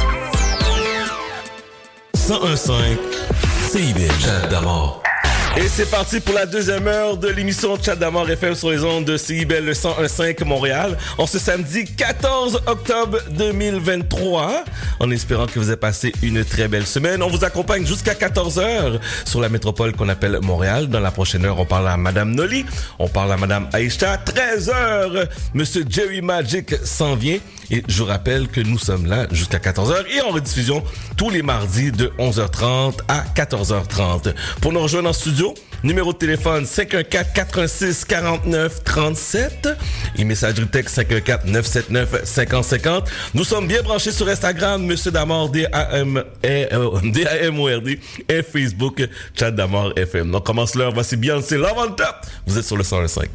1015 CIBL. Chat d'amour. Et c'est parti pour la deuxième heure de l'émission Chat d'amour FM sur les ondes de CIBL le 1015 Montréal. En ce samedi 14 octobre 2023. En espérant que vous avez passé une très belle semaine. On vous accompagne jusqu'à 14 heures sur la métropole qu'on appelle Montréal. Dans la prochaine heure, on parle à Madame Noli. On parle à Madame Aïcha. 13 heures, Monsieur Jerry Magic s'en vient. Et je vous rappelle que nous sommes là jusqu'à 14h et en rediffusion tous les mardis de 11h30 à 14h30. Pour nous rejoindre en studio, numéro de téléphone 514-466-4937 et messagerie texte 514-979-5050. Nous sommes bien branchés sur Instagram, Monsieur Damord, D-A-M, D-A-M-O-R-D et Facebook, Chat Damord FM. On commence l'heure, voici Beyoncé Love on Top. Vous êtes sur le 105.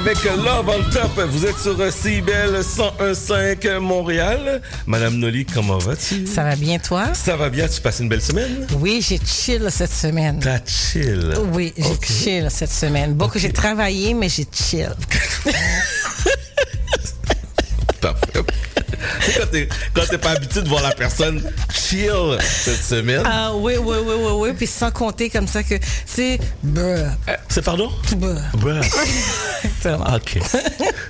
Avec Love on Top. Vous êtes sur CIBEL 101.5 Montréal. Madame Nolly, comment vas-tu? Ça va bien, toi? Ça va bien. Tu passes une belle semaine? Oui, j'ai chill cette semaine. T'as chill? Oui, j'ai chill cette semaine. Beaucoup, j'ai travaillé, mais j'ai chill. Parfait. Quand t'es, pas habitué de voir la personne chill cette semaine. Ah oui, oui, oui, oui, oui. Puis sans compter comme ça que c'est... C'est pardon? Bruh. Bruh. OK.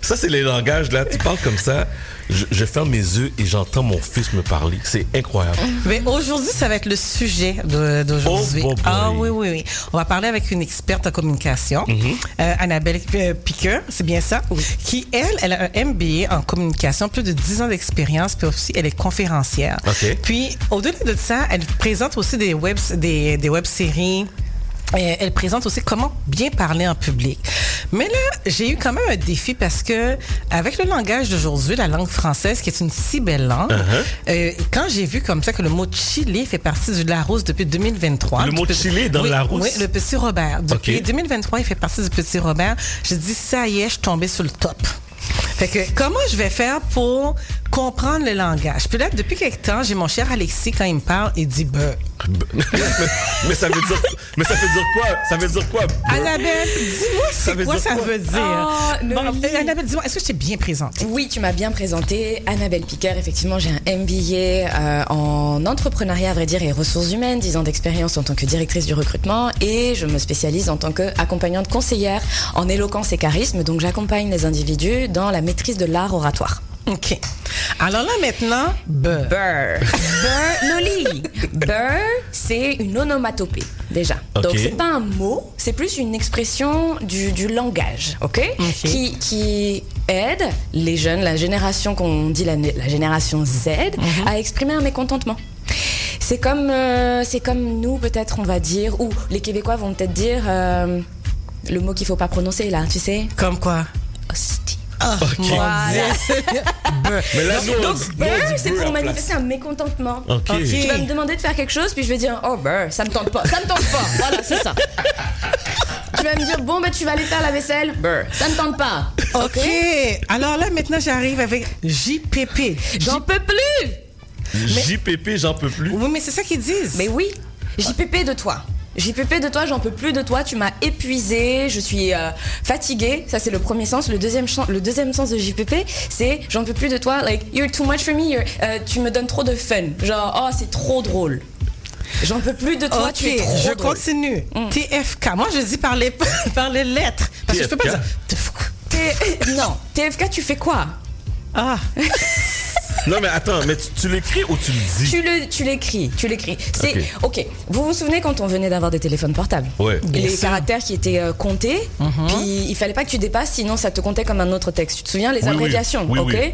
Ça, c'est les langages, là. Tu parles comme ça. Je, je ferme mes yeux et j'entends mon fils me parler. C'est incroyable. Mais aujourd'hui, ça va être le sujet d'aujourd'hui. Oh, ah oui, oui, oui. On va parler avec une experte en communication, Mhm. euh, Annabelle euh, Piqueur, c'est bien ça? Qui, elle, elle a un MBA en communication, plus de 10 ans d'expérience, puis aussi, elle est conférencière. OK. Puis, au-delà de ça, elle présente aussi des web, des, des web-séries. Euh, Elle présente aussi comment bien parler en public. Mais là, j'ai eu quand même un défi parce que avec le langage d'aujourd'hui, la langue française, qui est une si belle langue, Uh-huh. euh, quand j'ai vu comme ça que le mot Chili fait partie du Larousse depuis 2023. Le mot du- Chili dans oui, Larousse? Oui, le petit Robert. Depuis OK. 2023, il fait partie du petit Robert. J'ai dit, ça y est, je suis tombée sur le top. Fait que comment je vais faire pour comprendre le langage? Puis là, depuis quelque temps, j'ai mon cher Alexis, quand il me parle, il dit ben. mais, mais ça veut dire, mais ça veut dire quoi? Ça veut dire quoi? Annabelle, dis-moi c'est quoi ça quoi? veut dire. Oh, Bon, Noli. euh, Annabelle, dis-moi, est-ce que je t'ai bien présentée? Oui, tu m'as bien présenté. Annabelle Piquer, effectivement, j'ai un MBA euh, en entrepreneuriat, à vrai dire, et ressources humaines, 10 ans d'expérience en tant que directrice du recrutement, et je me spécialise en tant qu'accompagnante conseillère en éloquence et charisme. Donc, j'accompagne les individus dans la maîtrise de l'art oratoire. OK. Alors là, maintenant, beurre. Beurre. Beurre, Loli. Beurre, c'est une onomatopée, déjà. Ok. Donc, c'est pas un mot, c'est plus une expression du, du langage, ok, Qui, qui aide les jeunes, la génération qu'on dit la, la génération Z, à exprimer un mécontentement. C'est comme, euh, c'est comme nous, peut-être, on va dire, ou les Québécois vont peut-être dire euh, le mot qu'il faut pas prononcer, là, tu sais? Comme quoi? Hostie. Ah, Voilà. Dieu. Beurre. Mais là, Donc, dit c'est pour manifester un mécontentement. Ok. Ok. Tu vas me demander de faire quelque chose, puis je vais dire, oh, beurre, ça me tente pas. Ça me tente pas. Voilà, c'est ça. tu vas me dire, bon, ben, tu vas aller faire la vaisselle. Beurre, ça me tente pas. OK. Alors là, maintenant, j'arrive avec JPP. J'en peux plus. JPP, j'en peux plus. Oui, mais c'est ça qu'ils disent. Mais oui, JPP de toi. JPP de toi, j'en peux plus de toi, tu m'as épuisé, je suis euh, fatiguée, ça c'est le premier sens. Le deuxième, le deuxième sens de JPP, c'est j'en peux plus de toi, like you're too much for me, you're- euh, tu me donnes trop de fun. Genre, oh c'est trop drôle. J'en peux plus de toi, tu es trop je drôle. continue. TFK. Moi, je dis par les, par les lettres. Parce que je peux pas dire. T- non, TFK, tu fais quoi? Ah. Non, mais attends, mais tu, tu l'écris ou tu le dis? Tu le, tu l'écris, tu l'écris. C'est Ok. ok. Vous vous souvenez quand on venait d'avoir des téléphones portables? Ouais. Les sûr. caractères qui étaient euh, comptés, puis il fallait pas que tu dépasses, sinon ça te comptait comme un autre texte. Tu te souviens les Oui, oui. abréviations, Oui, ok? oui.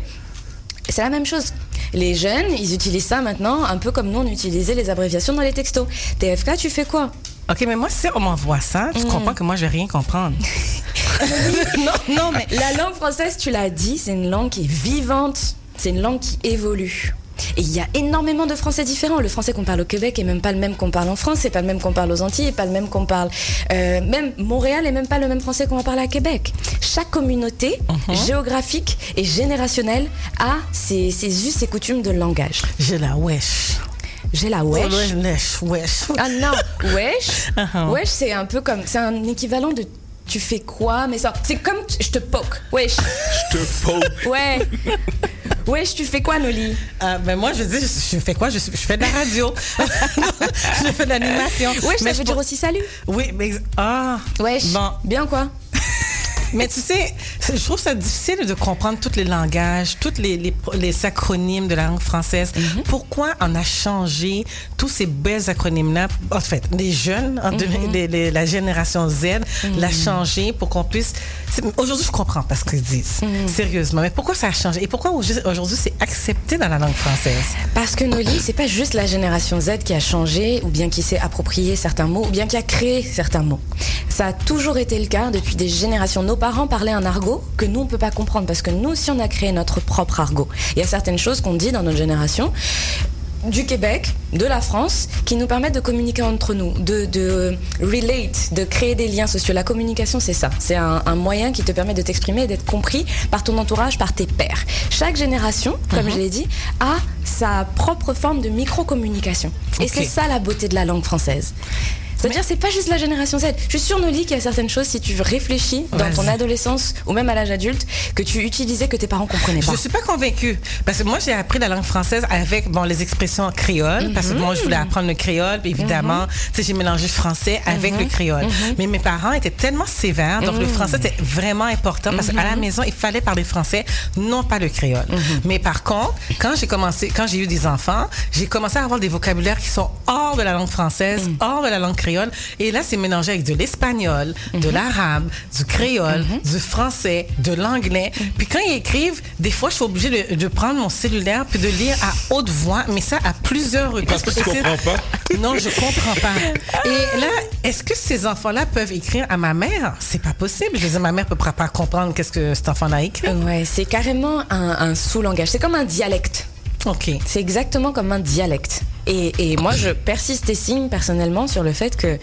C'est la même chose. Les jeunes, ils utilisent ça maintenant, un peu comme nous on utilisait les abréviations dans les textos. TFK, tu fais quoi? OK, mais moi, si on m'envoie ça, tu Mm. comprends que moi, je vais rien comprendre. non, non, mais la langue française, tu l'as dit, c'est une langue qui est vivante, c'est une langue qui évolue. Et il y a énormément de français différents. Le français qu'on parle au Québec est même pas le même qu'on parle en France, c'est pas le même qu'on parle aux Antilles, et pas le même qu'on parle. euh, même Montréal est même pas le même français qu'on va parler à Québec. Chaque communauté géographique et générationnelle a ses, ses us et coutumes de langage. J'ai la wesh. J'ai la wesh. Oh, wesh, wesh. Ah non, wesh. Uh-huh. Wesh, c'est un peu comme. C'est un équivalent de tu fais quoi, mais ça. C'est comme je te poke. Wesh. Je te poke. Ouais. Wesh, tu fais quoi, Noli? Ah, ben moi, je dis, je, je fais quoi? Je, je fais de la radio. je fais de l'animation. Wesh, ça Mais veut je dire aussi salut. Oui, mais. Ah! Wesh. Bon. Bien quoi? Mais tu sais, je trouve ça difficile de comprendre tous les langages, tous les, les, les acronymes de la langue française. Mhm. Pourquoi on a changé tous ces belles acronymes-là? En fait, les jeunes, en deux- Mhm. les- la génération Z, l'a changé pour qu'on puisse. Aujourd'hui, je comprends pas ce qu'ils disent. Mhm. Sérieusement. Mais pourquoi ça a changé? Et pourquoi aujourd'hui aujourd'hui, c'est accepté dans la langue française? Parce que Noli, c'est pas juste la génération Z qui a changé, ou bien qui s'est approprié certains mots, ou bien qui a créé certains mots. Ça a toujours été le cas depuis des générations. Nos parents parlaient un argot que nous, on peut pas comprendre, parce que nous aussi, on a créé notre propre argot. Il y a certaines choses qu'on dit dans notre génération. du Québec, de la France, qui nous permettent de communiquer entre nous, de, de relate, de créer des liens sociaux. La communication, c'est ça. C'est un, un moyen qui te permet de t'exprimer et d'être compris par ton entourage, par tes pairs. Chaque génération, comme Mhm. je l'ai dit, a sa propre forme de micro-communication. Et c'est ça la beauté de la langue française. C'est-à-dire, c'est pas juste la génération Z. Je suis sûre, Noli, qu'il y a certaines choses, si tu réfléchis dans ton adolescence ou même à l'âge adulte, que tu utilisais que tes parents comprenaient pas. Je suis pas convaincue. Parce que moi, j'ai appris la langue française avec bon, les expressions créoles. Parce que moi, je voulais apprendre le créole. Évidemment, Mhm. sais, j'ai mélangé français avec Mhm. le créole. Mhm. Mais mes parents étaient tellement sévères. Donc, le Mhm. français, c'était vraiment important. Parce qu'à la Mhm. maison, il fallait parler français, non pas le créole. Mais par contre, quand j'ai commencé, quand j'ai eu des enfants, j'ai commencé à avoir des vocabulaires qui sont hors de la langue française, hors de la langue créole. Et là, c'est mélangé avec de l'espagnol, de l'arabe, du créole, du français, de l'anglais. Puis quand ils écrivent, des fois, je suis obligée de, de prendre mon cellulaire puis de lire à haute voix, mais ça à plusieurs reprises. Parce que tu comprends pas? Non, je comprends pas. Et là, est-ce que ces enfants-là peuvent écrire à ma mère? C'est pas possible. Je veux dire, ma mère peut pas pas comprendre qu'est-ce que cet enfant-là a écrit. Ouais, c'est carrément un, un sous-langage. C'est comme un dialecte. Ok. C'est exactement comme un dialecte. Et, et moi, je persiste et signe personnellement sur le fait que,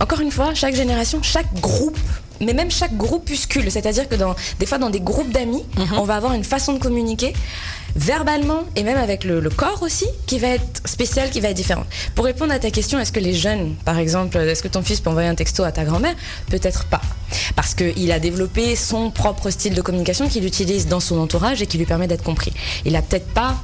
encore une fois, chaque génération, chaque groupe, mais même chaque groupuscule, c'est-à-dire que dans, des fois, dans des groupes d'amis, on va avoir une façon de communiquer verbalement et même avec le, le corps aussi qui va être spéciale, qui va être différente. Pour répondre à ta question, est-ce que les jeunes, par exemple, est-ce que ton fils peut envoyer un texto à ta grand-mère? Peut-être pas. Parce qu'il a développé son propre style de communication qu'il utilise dans son entourage et qui lui permet d'être compris. Il a peut-être pas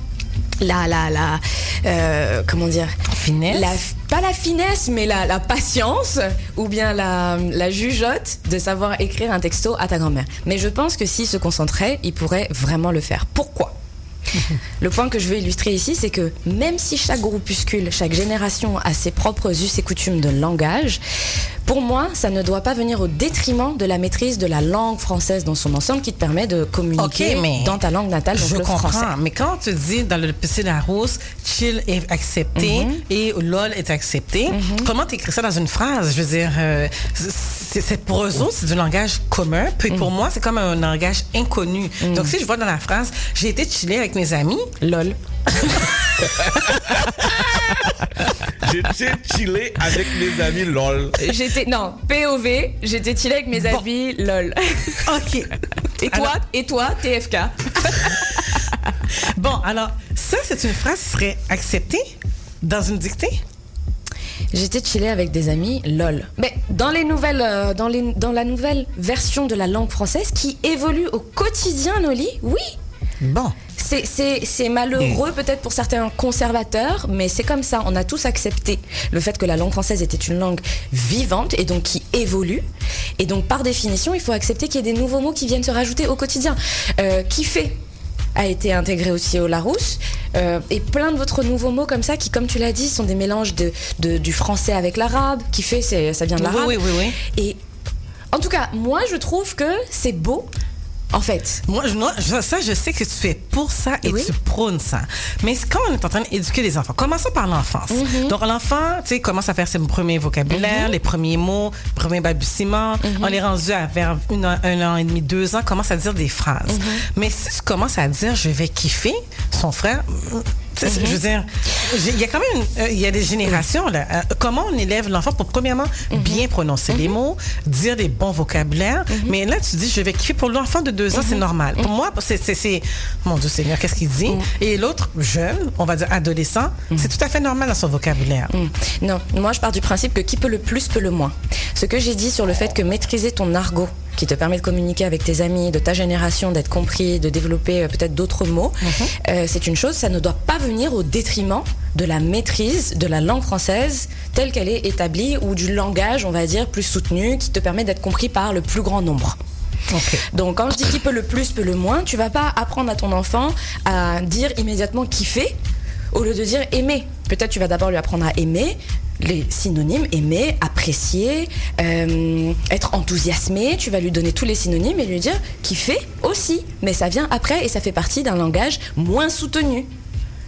la la la euh, comment dire? Finesse? La, pas la finesse mais la, la patience ou bien la, la jugeote de savoir écrire un texto à ta grand-mère. Mais je pense que s'il se concentrait il pourrait vraiment le faire. Pourquoi? Le point que je veux illustrer ici, c'est que même si chaque groupuscule, chaque génération a ses propres us et coutumes de langage, pour moi, ça ne doit pas venir au détriment de la maîtrise de la langue française dans son ensemble qui te permet de communiquer mais dans ta langue natale, donc Je le comprends, français. mais quand te dit dans le PC Larousse, chill est accepté Mhm. et lol est accepté, comment t'écris ça dans une phrase? Je veux dire, euh, c'est pour eux autres, c'est du langage commun, puis Mhm. pour moi, c'est comme un langage inconnu. Donc si je vois dans la phrase, j'ai été chiller avec mes amis, lol. J'étais chillé avec mes amis, lol. J'étais non POV, j'étais chillé avec mes amis, lol. ok. Et toi, et toi, TFK. Bon, alors, ça, c'est une phrase qui serait acceptée dans une dictée? J'étais chillé avec des amis, lol. Mais dans les nouvelles, euh, dans les, dans la nouvelle version de la langue française qui évolue au quotidien, Noli, oui. Bon. C'est- malheureux peut-être pour certains conservateurs, mais c'est comme ça. On a tous accepté le fait que la langue française était une langue vivante et donc qui évolue. Et donc par définition, il faut accepter qu'il y ait des nouveaux mots qui viennent se rajouter au quotidien. Euh, a été intégré aussi au Larousse euh, et plein d'autres nouveaux mots comme ça qui, comme tu l'as dit, sont des mélanges de, de- du français avec l'arabe. C'est ça vient de Oui, l'arabe. oui, oui, oui. Et en tout cas, moi, je trouve que c'est beau. En fait. Moi, ça, je sais que tu es pour ça et Oui. tu prônes ça. Mais quand on est en train d'éduquer les enfants, commençons par l'enfance. Mhm. Donc, l'enfant, tu sais, commence à faire ses premiers vocabulaires, les premiers mots, premiers balbutiements. Mhm. On est rendu à vers une un an et demi, deux ans, commence à dire des phrases. Mhm. Mais si tu commences à dire je vais kiffer, son frère, mm, Mhm. je veux dire, il y a quand même, euh, il y a des générations là. Euh, comment on élève l'enfant pour premièrement Mhm. bien prononcer les mots, dire des bons vocabulaires. Mais là, tu dis je vais kiffer pour l'enfant de deux ans, c'est normal. Pour moi, c'est, mon Dieu Seigneur, qu'est-ce qu'il dit? Et l'autre jeune, on va dire adolescent, c'est tout à fait normal dans son vocabulaire. Non, moi je pars du principe que qui peut le plus peut le moins. Ce que j'ai dit sur le fait que maîtriser ton argot, qui te permet de communiquer avec tes amis de ta génération, d'être compris, de développer euh, peut-être d'autres mots, euh, c'est une chose, ça ne doit pas venir au détriment de la maîtrise de la langue française telle qu'elle est établie ou du langage, on va dire, plus soutenu, qui te permet d'être compris par le plus grand nombre. Donc quand je dis qui peut le plus peut le moins, tu vas pas apprendre à ton enfant à dire immédiatement kiffer au lieu de dire aimer. Peut-être tu vas d'abord lui apprendre à aimer les synonymes aimer, apprécier, euh, être enthousiasmé. Tu vas lui donner tous les synonymes et lui dire kiffer aussi. Mais ça vient après et ça fait partie d'un langage moins soutenu.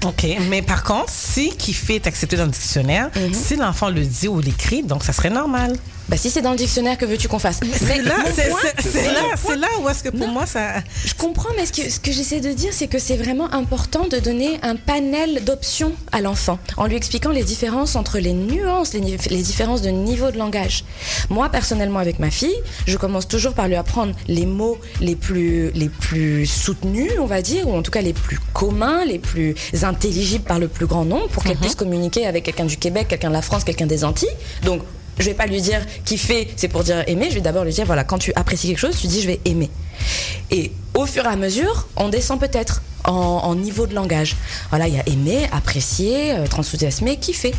OK. Mais par contre, si kiffer est accepté dans le dictionnaire, Mhm. si l'enfant le dit ou l'écrit, donc ça serait normal. Bah si c'est dans le dictionnaire, que veux-tu qu'on fasse C'est là, là, là où est-ce que pour moi ça. Je comprends, mais ce que, ce que j'essaie de dire, c'est que c'est vraiment important de donner un panel d'options à l'enfant, en lui expliquant les différences entre les nuances, les, différences de niveau de langage. Moi, personnellement, avec ma fille, je commence toujours par lui apprendre les mots les plus, les plus soutenus, on va dire, ou en tout cas les plus communs, les plus intelligibles par le plus grand nombre, pour qu'elle puisse communiquer avec quelqu'un du Québec, quelqu'un de la France, quelqu'un des Antilles. Donc, je vais pas lui dire kiffer, c'est pour dire aimer. Je vais d'abord lui dire voilà, quand tu apprécies quelque chose, tu dis je vais aimer. Et au fur et à mesure, on descend peut-être en, en niveau de langage. Voilà, il y a aimer, apprécier, euh, être enthousiasmé, kiffer.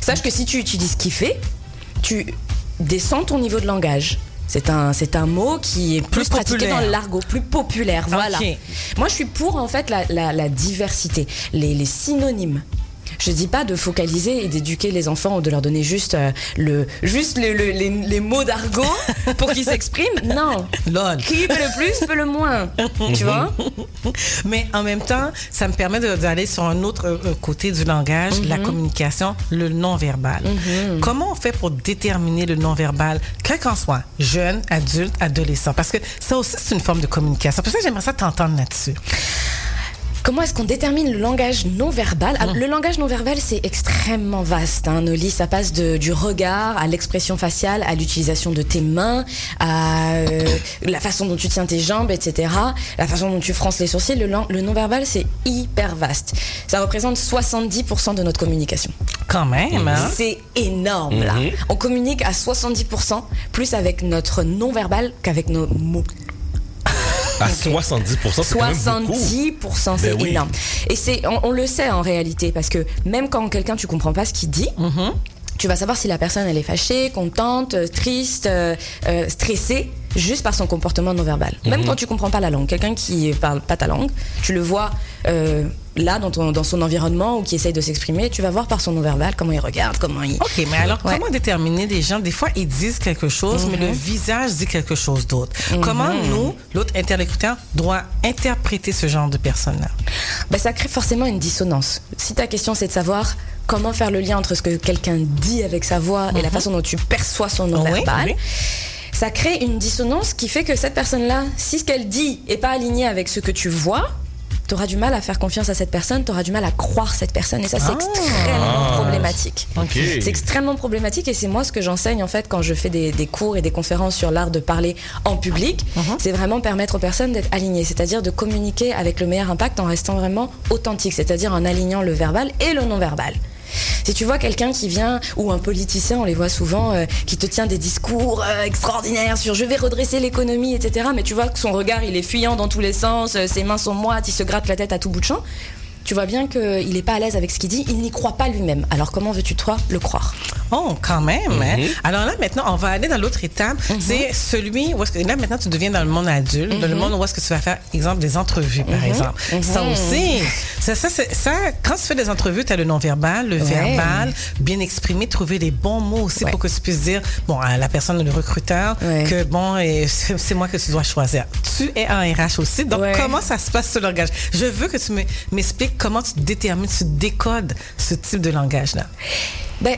Sache que si tu utilises kiffer, tu descends ton niveau de langage. C'est un, c'est un mot qui est plus, pratiqué dans l'argot, plus populaire. Voilà. Moi, je suis pour en fait la, la- la diversité, les, les synonymes. Je dis pas de focaliser et d'éduquer les enfants ou de leur donner juste euh, le juste le- le- les, les mots d'argot pour qu'ils s'expriment. Non. Qui peut le plus peut le moins. Tu vois Mais en même temps, ça me permet d'aller sur un autre euh, euh, côté du langage, la Mhm. communication, le non-verbal. Comment on fait pour déterminer le non-verbal, quel qu'en soit, jeune, adulte, adolescent? Parce que ça aussi, c'est une forme de communication. Pour ça, j'aimerais ça t'entendre là-dessus. Comment est-ce qu'on détermine le langage non verbal Ah, Le langage non verbal, c'est extrêmement vaste. Hein, Noli, ça passe de- du regard à l'expression faciale, à l'utilisation de tes mains, à euh, la façon dont tu tiens tes jambes, etc. La façon dont tu fronces les sourcils. Le non verbal, c'est hyper vaste. Ça représente 70% de notre communication. Quand même, hein? C'est énorme, là. Mhm. On communique à 70% plus avec notre non verbal qu'avec nos mots. À 70%, c'est quand même beaucoup. 70%, c'est Ben oui. énorme. Et c'est, on, on le sait en réalité, parce que même quand quelqu'un, tu comprends pas ce qu'il dit, tu vas savoir si la personne, elle est fâchée, contente, triste, euh, euh, stressée, juste par son comportement non verbal. Même Mhm. quand tu comprends pas la langue. Quelqu'un qui parle pas ta langue, tu le vois euh, là, dans, ton, dans son environnement, ou qui essaye de s'exprimer, tu vas voir par son non verbal comment il regarde, comment il... OK, mais alors, Ouais. comment déterminer des gens? Des fois, ils disent quelque chose, mais Mhm. le visage dit quelque chose d'autre. Mhm. Comment nous, l'autre interlocuteur, doit interpréter ce genre de personne-là? Ben, ça crée forcément une dissonance. Si ta question c'est de savoir comment faire le lien entre ce que quelqu'un dit avec sa voix et la façon dont tu perçois son Oui, non-verbal, oui. Ça crée une dissonance qui fait que cette personne-là, si ce qu'elle dit est pas aligné avec ce que tu vois, tu auras du mal à faire confiance à cette personne, tu auras du mal à croire cette personne et ça c'est Ah. extrêmement Ah. problématique. C'est extrêmement problématique et c'est moi ce que j'enseigne en fait quand je fais des, des cours et des conférences sur l'art de parler en public. C'est vraiment permettre aux personnes d'être alignées, c'est-à-dire de communiquer avec le meilleur impact en restant vraiment authentique, c'est-à-dire en alignant le verbal et le non-verbal. Si tu vois quelqu'un qui vient, ou un politicien, on les voit souvent, euh, qui te tient des discours euh, extraordinaires sur je vais redresser l'économie, etc., mais tu vois que son regard, il est fuyant dans tous les sens, euh, ses mains sont moites, il se gratte la tête à tout bout de champ, tu vois bien qu'il n'est pas à l'aise avec ce qu'il dit, il n'y croit pas lui-même. Alors comment veux-tu, toi, le croire? Oh, quand même. hein. Mhm. Alors là, maintenant, on va aller dans l'autre étape. C'est celui où est-ce que là, maintenant, tu deviens dans le monde adulte, dans le Mhm. monde où est-ce que tu vas faire, exemple, des entrevues, par Mhm. exemple. Ça Mhm. aussi, ça, ça, c'est- ça, quand tu fais des entrevues, tu as le non-verbal, le Ouais. verbal, bien exprimé, trouver les bons mots aussi pour que tu puisses dire, bon, à la personne, le recruteur, que bon, et c'est moi que tu dois choisir. Tu es en RH aussi. Donc, Ouais. comment ça se passe ce langage? Je veux que tu me- m'expliques comment tu détermines, tu décodes ce type de langage-là? Ben,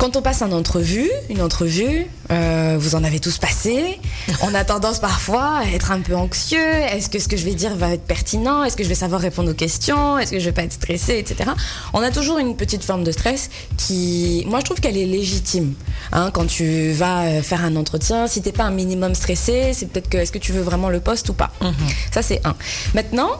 quand on passe en entrevue, une entrevue, euh, vous en avez tous passé. On a tendance parfois à être un peu anxieux. Est-ce que ce que je vais dire va être pertinent? Est-ce que je vais savoir répondre aux questions? Est-ce que je vais pas être stressé, etc. On a toujours une petite forme de stress qui, moi, je trouve qu'elle est légitime. Hein, quand tu vas euh, faire un entretien, si t'es pas un minimum stressé, c'est peut-être que est-ce que tu veux vraiment le poste ou pas? Ça, c'est un. Maintenant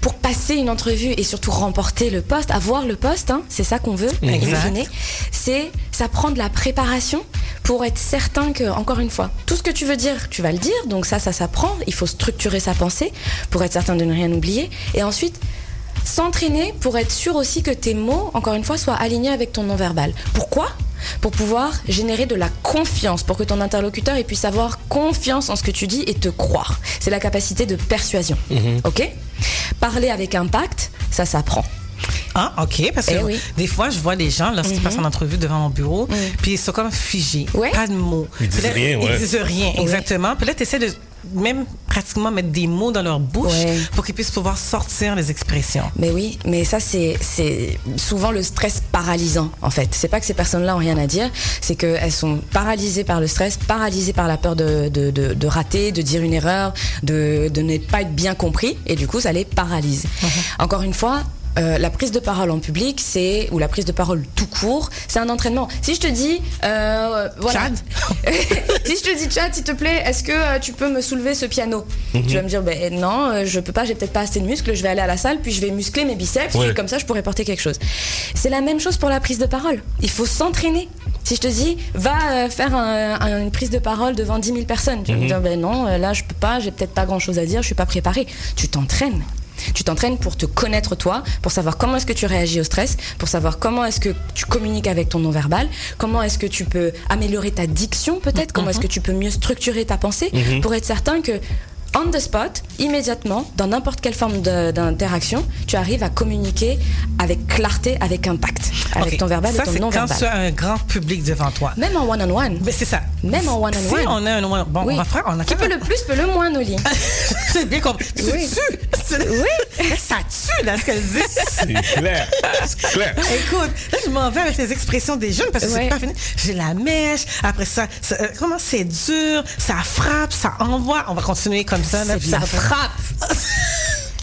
pour passer une entrevue et surtout remporter le poste, avoir le poste, hein, c'est ça qu'on veut, fine, c'est ça prend de la préparation pour être certain que, encore une fois, tout ce que tu veux dire, tu vas le dire, donc ça, ça s'apprend, il faut structurer sa pensée pour être certain de ne rien oublier, et ensuite s'entraîner pour être sûr aussi que tes mots, encore une fois, soient alignés avec ton non-verbal. Pourquoi? Pour pouvoir générer de la confiance, pour que ton interlocuteur il puisse avoir confiance en ce que tu dis et te croire. C'est la capacité de persuasion. Ok? Parler avec impact, ça s'apprend. Ah, OK. Parce que Eh oui. des fois, je vois des gens, lorsqu'ils Mhm. passent en entrevue devant mon bureau, puis ils sont comme figés. Pas de mots. Ils disent là, rien, ouais. Ils disent rien, exactement. Puis là, tu essaies de même pratiquement mettre des mots dans leur bouche Ouais. pour qu'ils puissent pouvoir sortir les expressions. Mais oui, mais ça c'est c'est souvent le stress paralysant en fait. C'est pas que ces personnes-là ont rien à dire, c'est qu'elles sont paralysées par le stress, paralysées par la peur de, de, de, de rater, de dire une erreur, de, de ne pas être bien compris, et du coup ça les paralyse. Encore une fois. Euh, la prise de parole en public, c'est ou la prise de parole tout court, c'est un entraînement. Si je te dis, euh, voilà, si je te dis Chad, s'il te plaît, est-ce que euh, tu peux me soulever ce piano Mhm. Tu vas me dire, ben non, je peux pas, j'ai peut-être pas assez de muscles, je vais aller à la salle, puis je vais muscler mes biceps, Ouais. puis comme ça je pourrais porter quelque chose. C'est la même chose pour la prise de parole. Il faut s'entraîner. Si je te dis, va faire un- un- une prise de parole devant 10 000 personnes, tu vas me Mhm. dire, ben non, là je peux pas, j'ai peut-être pas grand chose à dire, je suis pas préparé. Tu t'entraînes. Tu t'entraînes pour te connaître toi, pour savoir comment est-ce que tu réagis au stress, pour savoir comment est-ce que tu communiques avec ton non-verbal, comment est-ce que tu peux améliorer ta diction peut-être, comment est-ce que tu peux mieux structurer ta pensée, Mhm. pour être certain que on the spot, immédiatement, dans n'importe quelle forme d'interaction, tu arrives à communiquer avec clarté, avec impact, avec Ok. ton verbal ça, et ton c'est quand tu as un grand public devant toi. Même en one-on-one. Mais c'est ça. Même en one-on-one. Si on a un one bon, Oui. on va faire, on a Qui peut le plus, peut le moins, Noli. J'ai bien compris. Tu Oui. tues. Oui. Ça tue, là, ce qu'elle dit. C'est clair. C'est clair. Écoute, là, je m'en vais avec les expressions des jeunes parce que Ouais. c'est pas fini. J'ai la mèche. Après ça, ça, euh, comment c'est dur, ça frappe, ça envoie. On va continuer comme ça. là, frappe.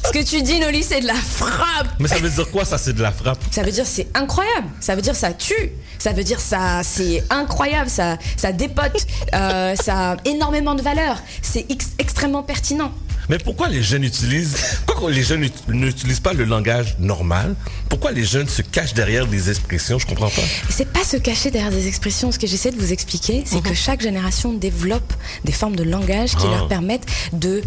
Ce que tu dis, Noli, c'est de la frappe. Mais ça veut dire quoi, ça, c'est de la frappe? Ça veut dire c'est incroyable. Ça veut dire ça tue. Ça veut dire ça c'est incroyable. Ça ça dépote. Euh, ça a énormément de valeur. C'est ex- extrêmement pertinent. Mais pourquoi les jeunes utilisent. Pourquoi les jeunes ut- n'utilisent pas le langage normal? Pourquoi les jeunes se cachent derrière des expressions? Je comprends pas. C'est pas se cacher derrière des expressions. Ce que j'essaie de vous expliquer, c'est que chaque génération développe des formes de langage qui Ah. leur permettent de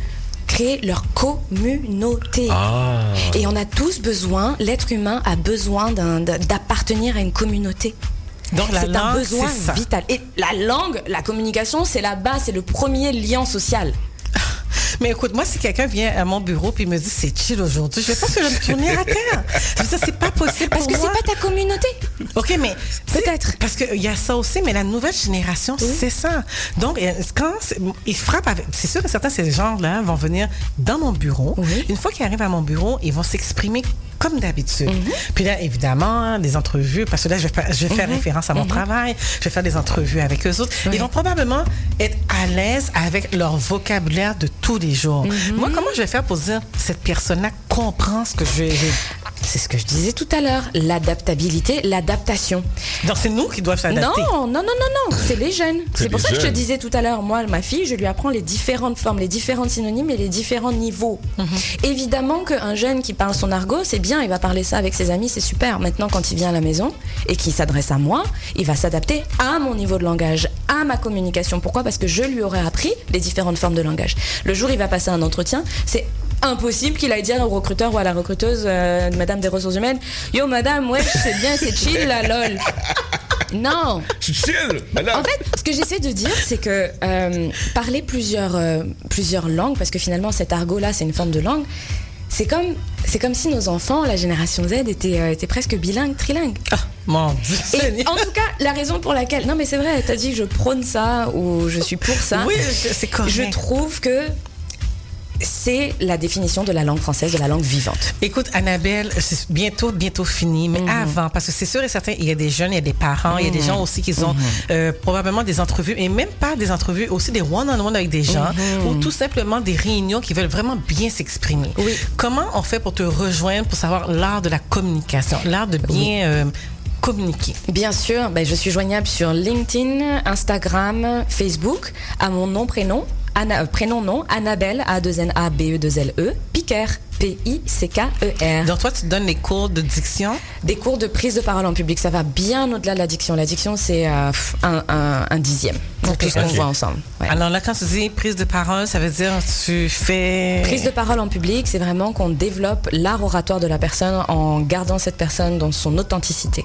créer leur communauté. Ah. Et on a tous besoin, l'être humain a besoin d'appartenir à une communauté. Donc, c'est un besoin vital. Et la langue, la communication, c'est la base, c'est le premier lien social. Mais écoute, moi, si quelqu'un vient à mon bureau puis me dit c'est chill aujourd'hui, je pas que je vais me tourner à terre. Dire, c'est pas possible Parce pour que c'est pas ta communauté. OK, mais peut-être parce qu'il y a ça aussi, mais la nouvelle génération, c'est ça. Donc, euh, quand ils frappent avec, c'est sûr que certains ces gens-là vont venir dans mon bureau. Une fois qu'ils arrivent à mon bureau, ils vont s'exprimer comme d'habitude. Puis là, évidemment, des entrevues, parce que là, je vais, faire- je vais faire Mhm. référence à mon Mhm. travail, je vais faire des entrevues avec eux autres. Ils vont probablement être à l'aise avec leur vocabulaire de tous les jours. Moi, comment je vais faire pour dire cette personne-là comprend ce que je vais. C'est ce que je disais tout à l'heure, l'adaptabilité, l'adaptation. Donc, c'est nous qui doivent s'adapter. Non, non, non, non, non, c'est les jeunes. C'est pour ça que je te disais tout à l'heure, moi, ma fille, je lui apprends les différentes formes, les différents synonymes et les différents niveaux. Mhm. Évidemment qu'un jeune qui parle son argot, c'est bien, il va parler ça avec ses amis, c'est super. Maintenant, quand il vient à la maison et qu'il s'adresse à moi, il va s'adapter à mon niveau de langage, à ma communication. Pourquoi? Parce que je lui aurais appris les différentes formes de langage. Le jour où il va passer un entretien, c'est impossible qu'il aille dire au recruteur ou à la recruteuse, euh, madame des ressources humaines, Yo madame, ouais, c'est bien, c'est chill là, lol. Non. Chill, madame. En fait, ce que j'essaie de dire, c'est que euh, parler plusieurs, euh, plusieurs langues, parce que finalement cet argot-là, c'est une forme de langue, c'est comme, c'est comme si nos enfants, la génération Z, étaient, euh, étaient presque bilingues, trilingues. Mon Et en tout cas, la raison pour laquelle. Non, mais c'est vrai, t'as dit que je prône ça ou je suis pour ça. Oui, c'est correct. Je trouve que c'est la définition de la langue française, de la langue vivante. Écoute, Annabelle, c'est bientôt, bientôt fini, mais avant, parce que c'est sûr et certain, il y a des jeunes, il y a des parents, il y a des Mhm. gens aussi qui ont Mhm. euh, probablement des entrevues, et même pas des entrevues, aussi des one-on-one avec des gens, Mhm. ou tout simplement des réunions qui veulent vraiment bien s'exprimer. Comment on fait pour te rejoindre, pour savoir l'art de la communication, l'art de bien euh, communiquer? Bien sûr, ben, je suis joignable sur LinkedIn, Instagram, Facebook, à mon nom, prénom, Anna- euh, prénom, nom, Annabelle, A-2-N-A-B-E-2-L-E, Piquer, P-I-C-K-E-R. Donc toi, tu donnes des cours de diction? Des cours de prise de parole en public, ça va bien au-delà de la diction. La diction, c'est euh, un, un- un dixième de tout ce qu'on voit ensemble. Ouais. Alors là, quand tu dis prise de parole, ça veut dire tu fais... Prise de parole en public, c'est vraiment qu'on développe l'art oratoire de la personne en gardant cette personne dans son authenticité.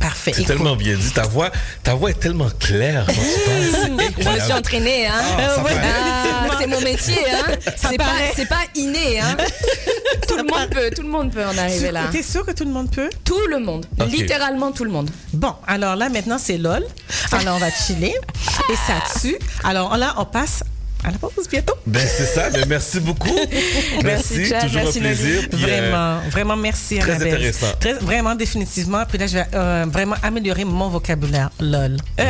Parfait. C'est tellement bien dit. Ta voix, ta voix est tellement claire quand tu parles. Je me suis entraînée, hein. Ah, Ouais. Ah, c'est mon métier, hein. C'est pas, pas inné, hein. tout le monde peut, tout le monde peut en arriver là. T'es sûr que tout le monde peut? Tout le monde, littéralement tout le monde. Bon, alors là, maintenant, c'est LOL. Alors, on va chiller. Et ça tue. Alors là, on passe à la pause bientôt. Ben, c'est ça. Ben, merci beaucoup. merci. Chad, toujours merci, un plaisir. Puis, euh, Vraiment, vraiment merci. très Annabelle. intéressant. Très, vraiment, définitivement. Puis là, je vais euh, vraiment améliorer mon vocabulaire. LOL.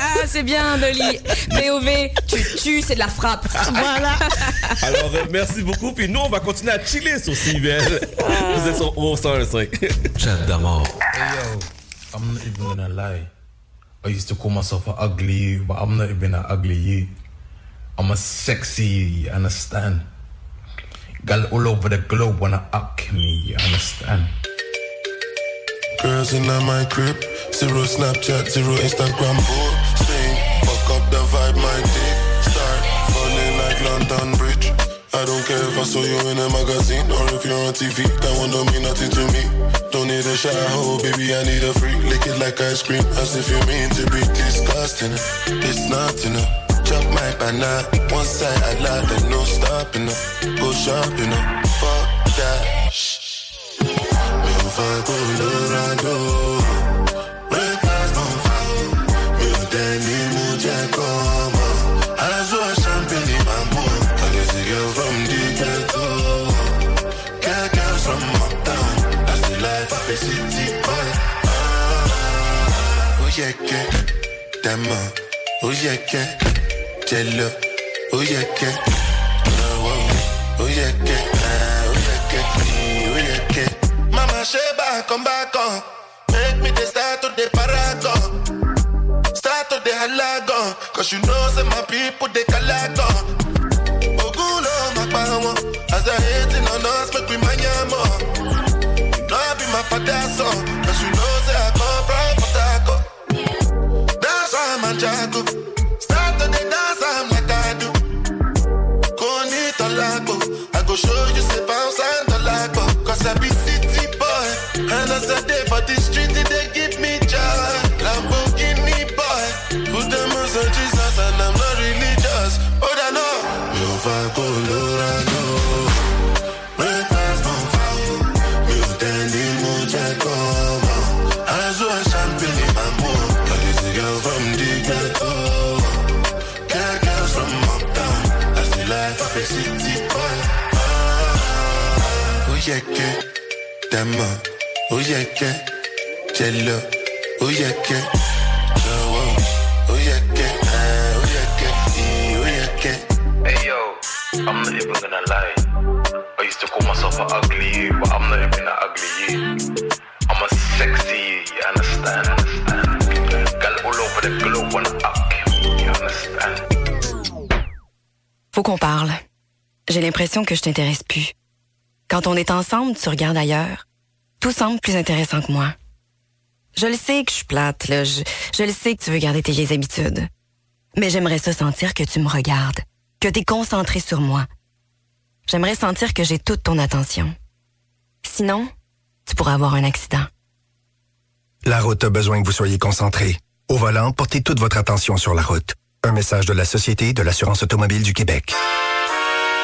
Ah, c'est bien, Loli. POV, tu tues, c'est de la frappe. Voilà. Alors, euh, merci beaucoup. Puis nous, on va continuer à chiller sur CIBL. Vous êtes sur au 105. Chat d'amour. Hey yo, I'm not even gonna lie. I used to call myself an ugly you, but I'm not even an ugly you. I'm a sexy understand? Gal all over the globe wanna up me, you understand? Girls in my crib, zero Snapchat, zero Instagram posting. Fuck up the vibe, my dick start falling like London Bridge. I don't care if I saw you in a magazine or if you're on TV. That one don't mean nothing to me. Don't need a shower, oh, baby. I need a free. Lick it like ice cream, as if you mean to be disgusting. It's not enough. Chop my banana, one side I lie, there's no stopping up. Go shopping up, fuck that. Shh. Mi ò fa Colorado, I from the ghetto. From the life. Ah, yẹ kẹ́, dẹ́mọ̀, ó yẹ kẹ́, jẹ́lọ, ó yẹ kẹ́, lọ́wọ́, ó yẹ kẹ́, ó yẹ kẹ́, ó yẹ kẹ́. Mama come back on. Make me the start to the paragon. Start to the halagon. Cause you know, say my people, they calagon. Ogulo, my power. As I hating on us, make we manyamo. You know, I be my father's son. Cause you know, say I come from Potako. That's why I'm a jago. Show you, dẹ́mọ̀, ó yẹ kẹ́, jẹ́lọ, ó yẹ kẹ́, lọ́wọ́, ó yẹ kẹ́, ó yẹ kẹ́, ì- ó yẹ kẹ́. Hey yo, I'm not even gonna lie. I used to call myself an ugly you, but I'm not even an ugly you. I'm a sexy you, you understand? Gal all over the globe wanna up me, you understand? Faut qu'on parle. J'ai l'impression que je t'intéresse plus. Quand on est ensemble, tu regardes ailleurs. Tout semble plus intéressant que moi. Je le sais que je suis plate, là. Je, le sais que tu veux garder tes vieilles habitudes. Mais j'aimerais ça sentir que tu me regardes, que tu es concentré sur moi. J'aimerais sentir que j'ai toute ton attention. Sinon, tu pourrais avoir un accident. La route a besoin que vous soyez concentré. Au volant, portez toute votre attention sur la route. Un message de la Société de l'assurance automobile du Québec.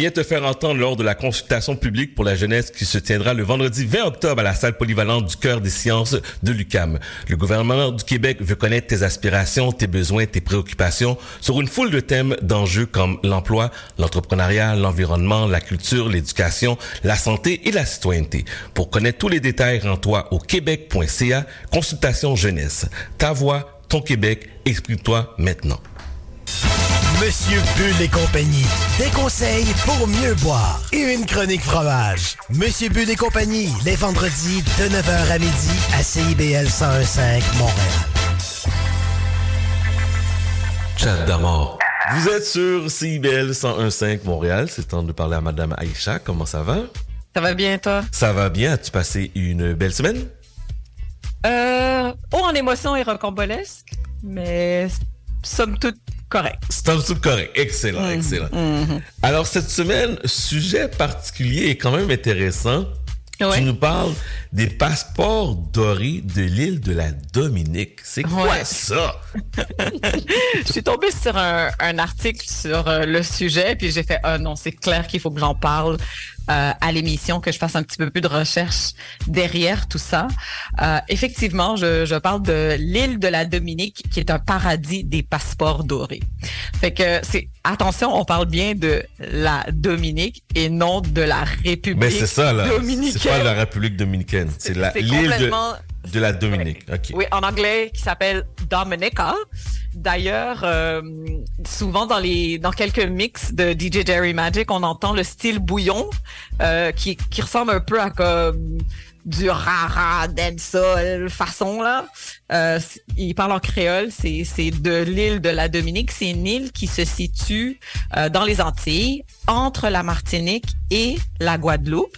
Viens te faire entendre lors de la consultation publique pour la jeunesse qui se tiendra le vendredi 20 octobre à la salle polyvalente du Cœur des sciences de l'UCAM. Le gouvernement du Québec veut connaître tes aspirations, tes besoins, tes préoccupations sur une foule de thèmes d'enjeux comme l'emploi, l'entrepreneuriat, l'environnement, la culture, l'éducation, la santé et la citoyenneté. Pour connaître tous les détails, rends-toi au québec.ca, consultation jeunesse. Ta voix, ton Québec, exprime-toi maintenant. Monsieur Bull et compagnie. Des conseils pour mieux boire. Et une chronique fromage. Monsieur Bull et compagnie, les vendredis de 9h à midi à CIBL 1015 Montréal. Chat d'amour. Vous êtes sur CIBL 1015 Montréal. C'est le temps de parler à Madame Aïcha. Comment ça va? Ça va bien, toi? Ça va bien. As-tu passé une belle semaine? Euh, haut en émotion et rocambolesque, mais somme toute correct. C'est tout correct. Excellent, Mhm, excellent. mhm. Alors, cette semaine, sujet particulier et quand même intéressant. Tu nous parles des passeports dorés de l'île de la Dominique. C'est quoi Ouais. ça? je suis tombée sur un, un article sur euh, le sujet, puis j'ai fait, ah non, c'est clair qu'il faut que j'en parle euh, à l'émission, que je fasse un petit peu plus de recherche derrière tout ça. Euh, effectivement, je, je parle de l'île de la Dominique, qui est un paradis des passeports dorés. Fait que c'est attention, on parle bien de la Dominique et non de la République Mais c'est ça, là. C'est pas la République dominicaine. C'est l'île de, de la Dominique. OK. Oui, en anglais, qui s'appelle Dominica. D'ailleurs, euh, souvent dans les dans quelques mix de DJ Jerry Magic, on entend le style bouillon euh, qui, qui ressemble un peu à comme du rara dancehall façon là. Euh, il parle en créole, c'est c'est de l'île de la Dominique. C'est une île qui se situe dans les Antilles, entre la Martinique et la Guadeloupe.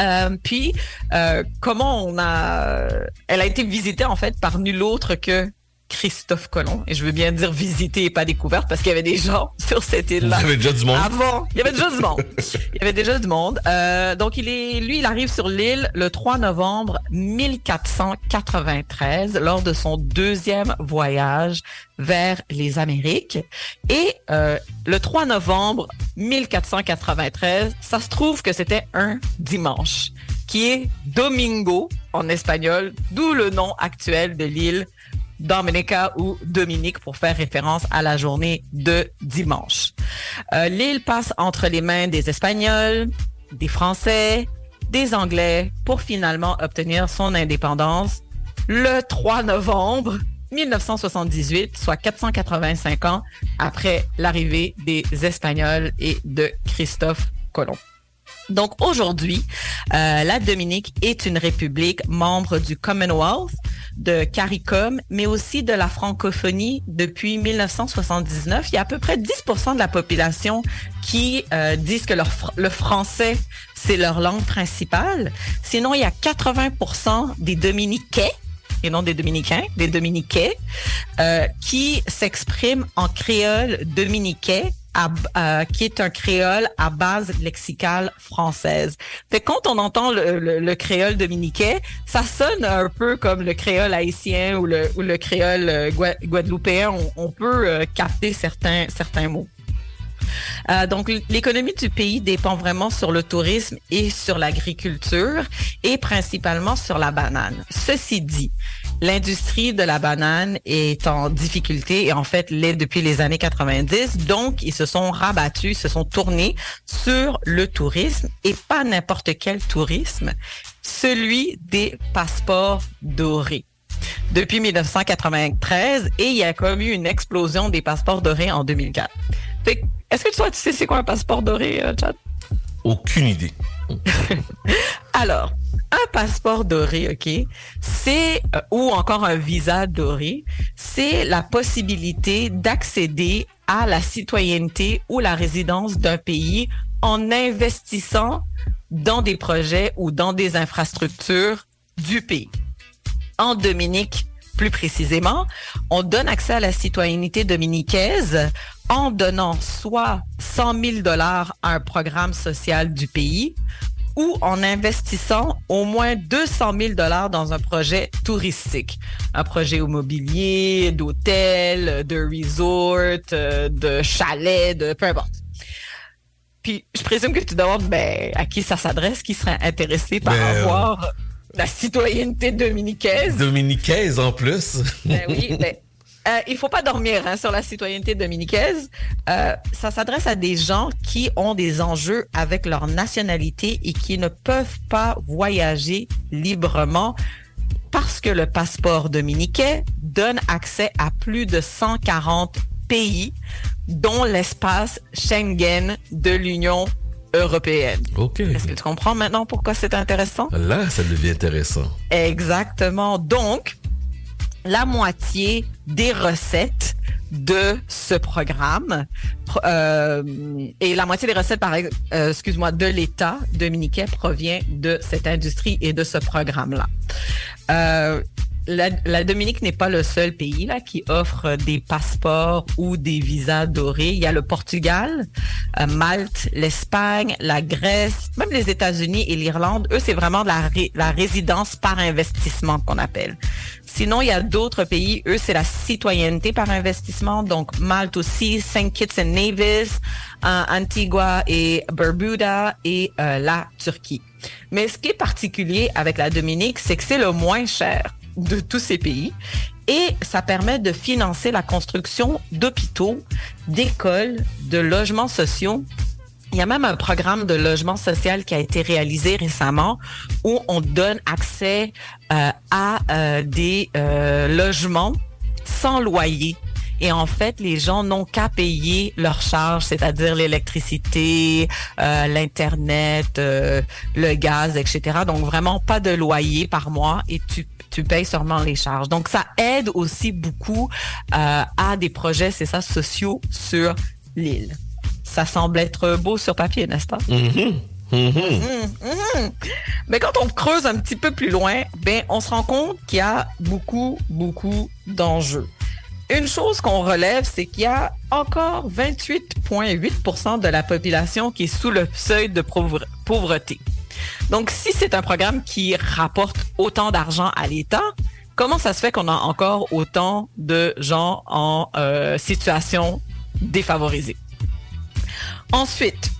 Euh, puis, euh, comment on a... Elle a été visitée, en fait, par nul autre que Christophe Colomb. Et je veux bien dire visitée et pas découverte, parce qu'il y avait des gens sur cette île-là. Il y avait déjà du monde. Avant. Il y avait déjà du monde. Il y avait déjà du monde. Euh, donc, il est, lui, il arrive sur l'île le 3 novembre 1493, lors de son deuxième voyage vers les Amériques. Et euh, le 3 novembre 1493, ça se trouve que c'était un dimanche, qui est Domingo en espagnol, d'où le nom actuel de l'île Dominica ou Dominique pour faire référence à la journée de dimanche. Euh, L'île passe entre les mains des Espagnols, des Français, des Anglais pour finalement obtenir son indépendance le 3 novembre 1978, soit 485 ans après l'arrivée des Espagnols et de Christophe Colomb. Donc aujourd'hui, euh, la Dominique est une république membre du Commonwealth, de CARICOM, mais aussi de la francophonie depuis 1979. Il y a à peu près 10% de la population qui euh, disent que le français, c'est leur langue principale. Sinon, il y a 80% des Dominiquais et non des Dominicains, des Dominiquais, euh, qui s'expriment en créole dominiquais, euh, qui est un créole à base lexicale française. Fait quand on entend le, le- le créole dominiquais, ça sonne un peu comme le créole haïtien ou le, créole euh, gua- guadeloupéen. On, peut euh, capter certains, certains mots. Donc, l'économie du pays dépend vraiment sur le tourisme et sur l'agriculture et principalement sur la banane. Ceci dit, l'industrie de la banane est en difficulté et en fait l'est depuis les années 90. Donc, ils se sont rabattus, se sont tournés sur le tourisme et pas n'importe quel tourisme, celui des passeports dorés depuis 1993 et il y a comme eu une explosion des passeports dorés en 2004. Fait que, Est-ce que toi, tu sais c'est quoi un passeport doré, euh, Chad? Aucune idée. Alors, un passeport doré, OK, c'est, euh, ou encore un visa doré, c'est la possibilité d'accéder à la citoyenneté ou la résidence d'un pays en investissant dans des projets ou dans des infrastructures du pays. En Dominique, plus précisément, on donne accès à la citoyenneté dominicaise en donnant soit 100 000 dollars à un programme social du pays ou en investissant au moins 200 000 dollars dans un projet touristique, un projet immobilier, d'hôtel, de resort, euh, de chalet, de peu importe. Puis, je présume que tu demandes ben, à qui ça s'adresse, qui serait intéressé par Ben, euh, avoir la citoyenneté dominicaise. Dominicaise en plus. Ben oui, ben, euh, il faut pas dormir hein, sur la citoyenneté dominicaise. Euh, ça s'adresse à des gens qui ont des enjeux avec leur nationalité et qui ne peuvent pas voyager librement parce que le passeport dominicain donne accès à plus de 140 pays, dont l'espace Schengen de l'Union européenne. OK. Est-ce que tu comprends maintenant pourquoi c'est intéressant? Là, ça devient intéressant. Exactement. Donc, la moitié des recettes de ce programme pro- euh, et la moitié des recettes, par euh, excuse-moi, de l'État dominicain provient de cette industrie et de ce programme-là. Euh, la, Dominique n'est pas le seul pays là qui offre des passeports ou des visas dorés. Il y a le Portugal, Malte, l'Espagne, la Grèce, même les États-Unis et l'Irlande. Eux, c'est vraiment la résidence par investissement qu'on appelle. Sinon, il y a d'autres pays. Eux, c'est la citoyenneté par investissement. Donc, Malte aussi, Saint Kitts and Nevis, euh, Antigua et Barbuda et euh, la Turquie. Mais ce qui est particulier avec la Dominique, c'est que c'est le moins cher de tous ces pays et ça permet de financer la construction d'hôpitaux, d'écoles, de logements sociaux il y a même un programme de logement social qui a été réalisé récemment où on donne accès euh, à euh, des euh, logements sans loyer. Et en fait, les gens n'ont qu'à payer leurs charges, c'est-à-dire l'électricité, euh, l'Internet, euh, le gaz, etc. Donc, vraiment pas de loyer par mois et tu, tu payes seulement les charges. Donc, ça aide aussi beaucoup euh, à des projets, c'est ça, sociaux sur l'île. Ça semble être beau sur papier, n'est-ce pas? Mhm. Mhm. Mhm, mhm. Mais quand on creuse un petit peu plus loin, ben, on se rend compte qu'il y a beaucoup, beaucoup d'enjeux. Une chose qu'on relève, c'est qu'il y a encore 28,8% de la population qui est sous le seuil de pauvre- pauvreté. Donc, si c'est un programme qui rapporte autant d'argent à l'État, comment ça se fait qu'on a encore autant de gens en euh, situation défavorisée? Ensuite,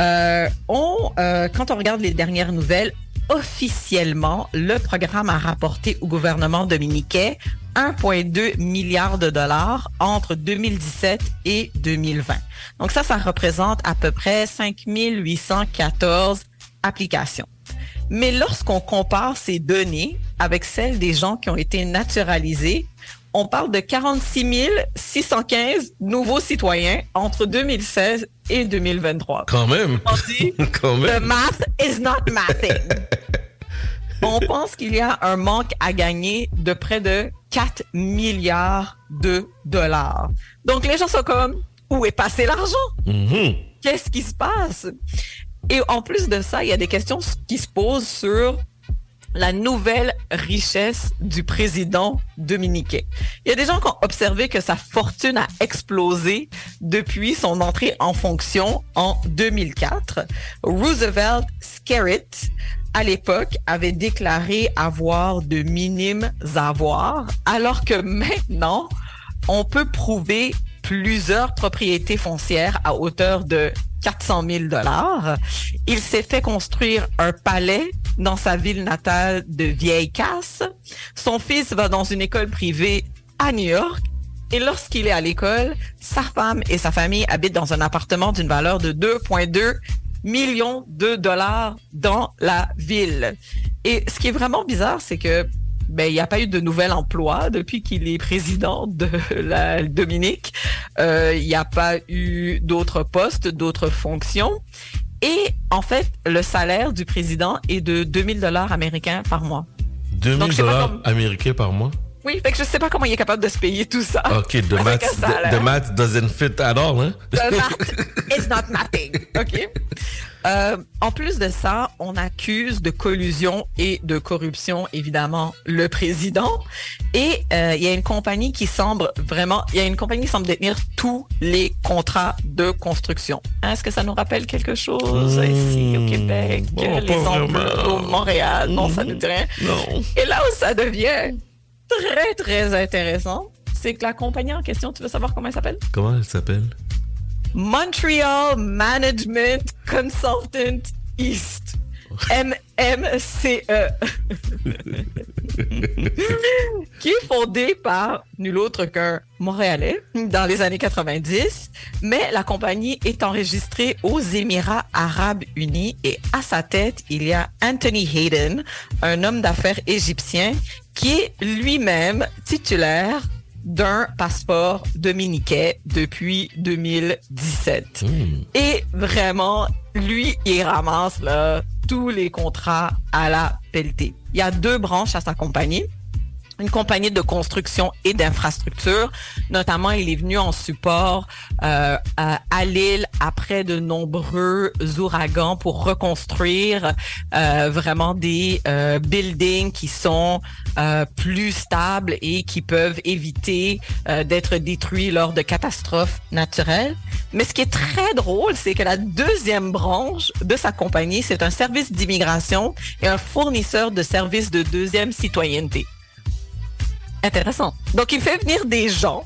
euh, euh, quand on regarde les dernières nouvelles, officiellement, le programme a rapporté au gouvernement dominicain 1,2 milliard de dollars entre 2017 et 2020. Donc ça, ça représente à peu près 5 814 applications. Mais lorsqu'on compare ces données avec celles des gens qui ont été naturalisés, on parle de 46 615 nouveaux citoyens entre 2016 et 2023. Quand même. On dit, Quand The math is not mathing. On pense qu'il y a un manque à gagner de près de 4 milliards de dollars. Donc les gens sont comme, où est passé l'argent? Mhm. Qu'est-ce qui se passe? Et en plus de ça, il y a des questions qui se posent sur la nouvelle richesse du président dominicain. Il y a des gens qui ont observé que sa fortune a explosé depuis son entrée en fonction en 2004. Roosevelt Skerritt, à l'époque, avait déclaré avoir de minimes avoirs, alors que maintenant, on peut prouver plusieurs propriétés foncières à hauteur de 400 000 dollars. Il s'est fait construire un palais dans sa ville natale de Vieille Casse. Son fils va dans une école privée à New York. Et lorsqu'il est à l'école, sa femme et sa famille habitent dans un appartement d'une valeur de 2,2 millions de dollars dans la ville. Et ce qui est vraiment bizarre, c'est que ben, il n'y a pas eu de nouvel emploi depuis qu'il est président de la Dominique. Euh, Il n'y a pas eu d'autres postes, d'autres fonctions. Et en fait, le salaire du président est de 2000 dollars américains par mois. 2000 Donc, je sais pas dollars comme- américains par mois? Oui, fait que je sais pas comment il est capable de se payer tout ça. OK, the math, salaire. the, the math doesn't fit at all, hein? The math is not mathing. OK? Euh, en plus de ça, on accuse de collusion et de corruption, évidemment, le président. Et euh, il y a une compagnie qui semble vraiment, il y a une compagnie qui semble détenir tous les contrats de construction. Est-ce que ça nous rappelle quelque chose ici au Québec? bon, les Montréal? Non, ça nous dirait. Non. Et là où ça devient très, très intéressant, c'est que la compagnie en question, tu veux savoir comment elle s'appelle? Comment elle s'appelle? Montreal Management Consultant East. MMCE. qui est fondé par nul autre qu'un Montréalais dans les années 90, mais la compagnie est enregistrée aux Émirats arabes unis et à sa tête, il y a Anthony Hayden, un homme d'affaires égyptien qui est lui-même titulaire d'un passeport dominicain depuis 2017. Et vraiment, lui, il ramasse là, tous les contrats à la pelletée. Il y a deux branches à sa compagnie. Une compagnie de construction et d'infrastructure. Notamment, il est venu en support euh, à, l'île après de nombreux ouragans pour reconstruire euh, vraiment des euh, buildings qui sont plus stables et qui peuvent éviter d'être détruits lors de catastrophes naturelles. Mais ce qui est très drôle, c'est que la deuxième branche de sa compagnie, c'est un service d'immigration et un fournisseur de services de deuxième citoyenneté. Intéressant. Donc, il fait venir des gens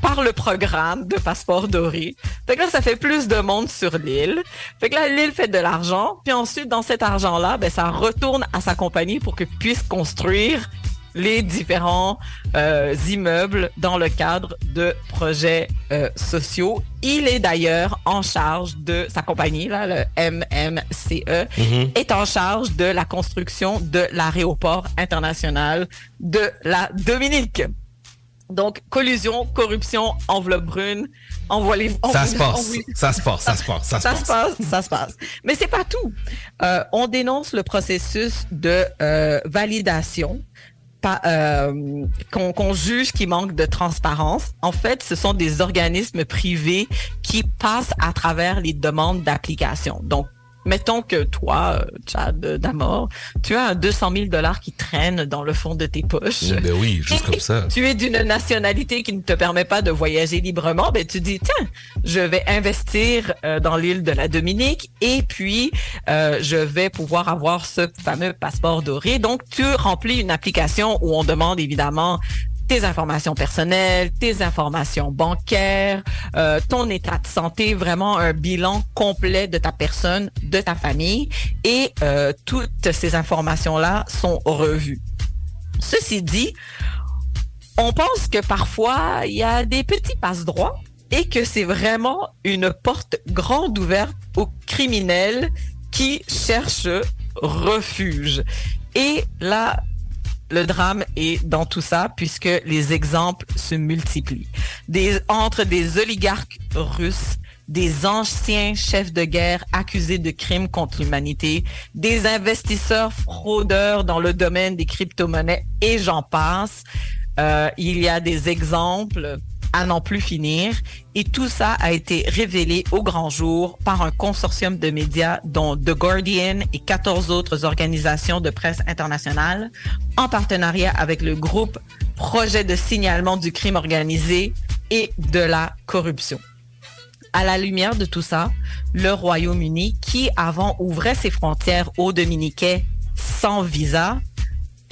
par le programme de passeport doré. Fait que là, ça fait plus de monde sur l'île. Fait que là, l'île fait de l'argent. Puis ensuite, dans cet argent-là, ben, ça retourne à sa compagnie pour qu'il puisse construire les différents euh, immeubles dans le cadre de projets euh, sociaux. Il est d'ailleurs en charge de sa compagnie, là, le MMCE, Mhm. est en charge de la construction de l'aéroport international de la Dominique. Donc, collusion, corruption, enveloppe brune, envoie Ça se passe. Ça se passe, ça se passe, ça se ça passe. se passe, ça se passe. Mais c'est pas tout. Euh, on dénonce le processus de euh, validation euh, qu'on juge qui manque de transparence. En fait, ce sont des organismes privés qui passent à travers les demandes d'application. Donc, mettons que toi, euh, Chad Damor, tu as un 200 000 dollars qui traîne dans le fond de tes poches. Ben oui, juste comme ça. Tu es d'une nationalité qui ne te permet pas de voyager librement, ben tu dis tiens, je vais investir euh, dans l'île de la Dominique et puis euh, je vais pouvoir avoir ce fameux passeport doré. Donc tu remplis une application où on demande évidemment tes informations personnelles, tes informations bancaires, euh, ton état de santé, vraiment un bilan complet de ta personne, de ta famille, et euh, toutes ces informations-là sont revues. Ceci dit, on pense que parfois, il y a des petits passe-droits et que c'est vraiment une porte grande ouverte aux criminels qui cherchent refuge. Et là, le drame est dans tout ça puisque les exemples se multiplient. Entre des oligarques russes, des anciens chefs de guerre accusés de crimes contre l'humanité, des investisseurs fraudeurs dans le domaine des crypto-monnaies et j'en passe. Euh, il y a des exemples à n'en plus finir. Et tout ça a été révélé au grand jour par un consortium de médias dont The Guardian et 14 autres organisations de presse internationale en partenariat avec le groupe Projet de signalement du crime organisé et de la corruption. À la lumière de tout ça, le Royaume-Uni, qui avant ouvrait ses frontières aux Dominicains sans visa,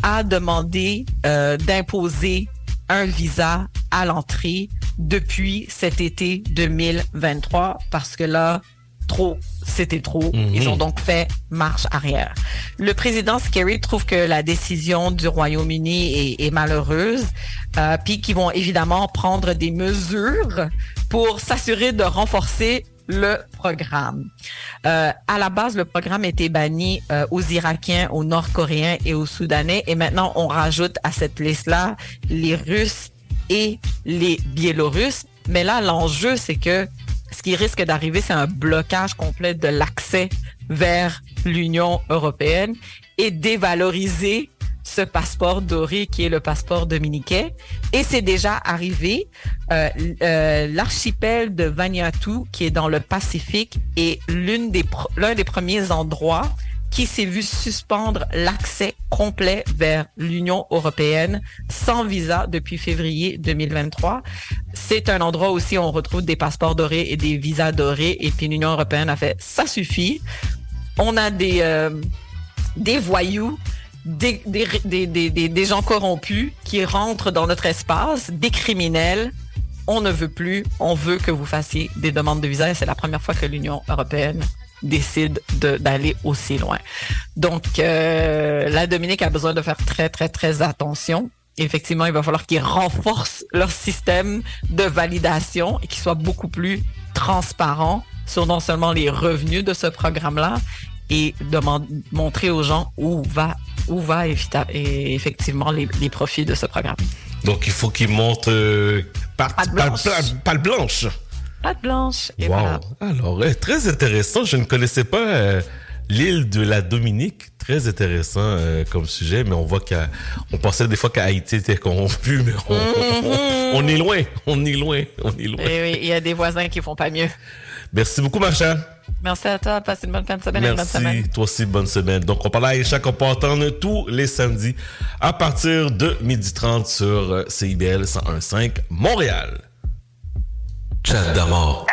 a demandé euh, d'imposer un visa à l'entrée depuis cet été 2023 parce que là, trop, c'était trop. Mhm. Ils ont donc fait marche arrière. Le président Scary trouve que la décision du Royaume-Uni est, est malheureuse, euh, puis qu'ils vont évidemment prendre des mesures pour s'assurer de renforcer le programme. Euh, à la base, le programme était banni euh, aux Irakiens, aux Nord-Coréens et aux Soudanais. Et maintenant, on rajoute à cette liste-là les Russes et les Biélorusses. Mais là, l'enjeu, c'est que ce qui risque d'arriver, c'est un blocage complet de l'accès vers l'Union européenne et dévaloriser ce passeport doré qui est le passeport dominicain. Et c'est déjà arrivé. Euh, euh, L'archipel de Vanuatu, qui est dans le Pacifique, est l'une des l'un des premiers endroits qui s'est vu suspendre l'accès complet vers l'Union européenne sans visa depuis février 2023. C'est un endroit aussi où on retrouve des passeports dorés et des visas dorés et puis l'Union européenne a fait ça suffit. On a des euh, des voyous des, gens corrompus qui rentrent dans notre espace, des criminels. On ne veut plus, on veut que vous fassiez des demandes de visa. C'est la première fois que l'Union européenne décide de- d'aller aussi loin. Donc, euh, la Dominique a besoin de faire très, très, très attention. Effectivement, il va falloir qu'ils renforcent leur système de validation et qu'ils soient beaucoup plus transparents sur non seulement les revenus de ce programme-là, et demander, montrer aux gens où va, où va et effectivement les, les profits de ce programme. Donc, il faut qu'ils montrent euh, pas, Patte blanche. pas- patte blanche. Pâte blanche. Et Wow. voilà. Alors, euh, très intéressant. Je ne connaissais pas euh, l'île de la Dominique. Très intéressant euh, comme sujet, mais on voit qu'on pensait des fois qu'Haïti était corrompu, mais on, on- on est loin, on est loin, on est loin. Eh oui, il y a des voisins qui font pas mieux. Merci beaucoup, Macha. Merci à toi. Passez une bonne fin de semaine et une bonne semaine. Merci, toi aussi, bonne semaine. Donc, on parle à Aïcha qu'on peut entendre tous les samedis à partir de 12h30 sur euh, CIBL 101.5 Montréal. Chat d'amour.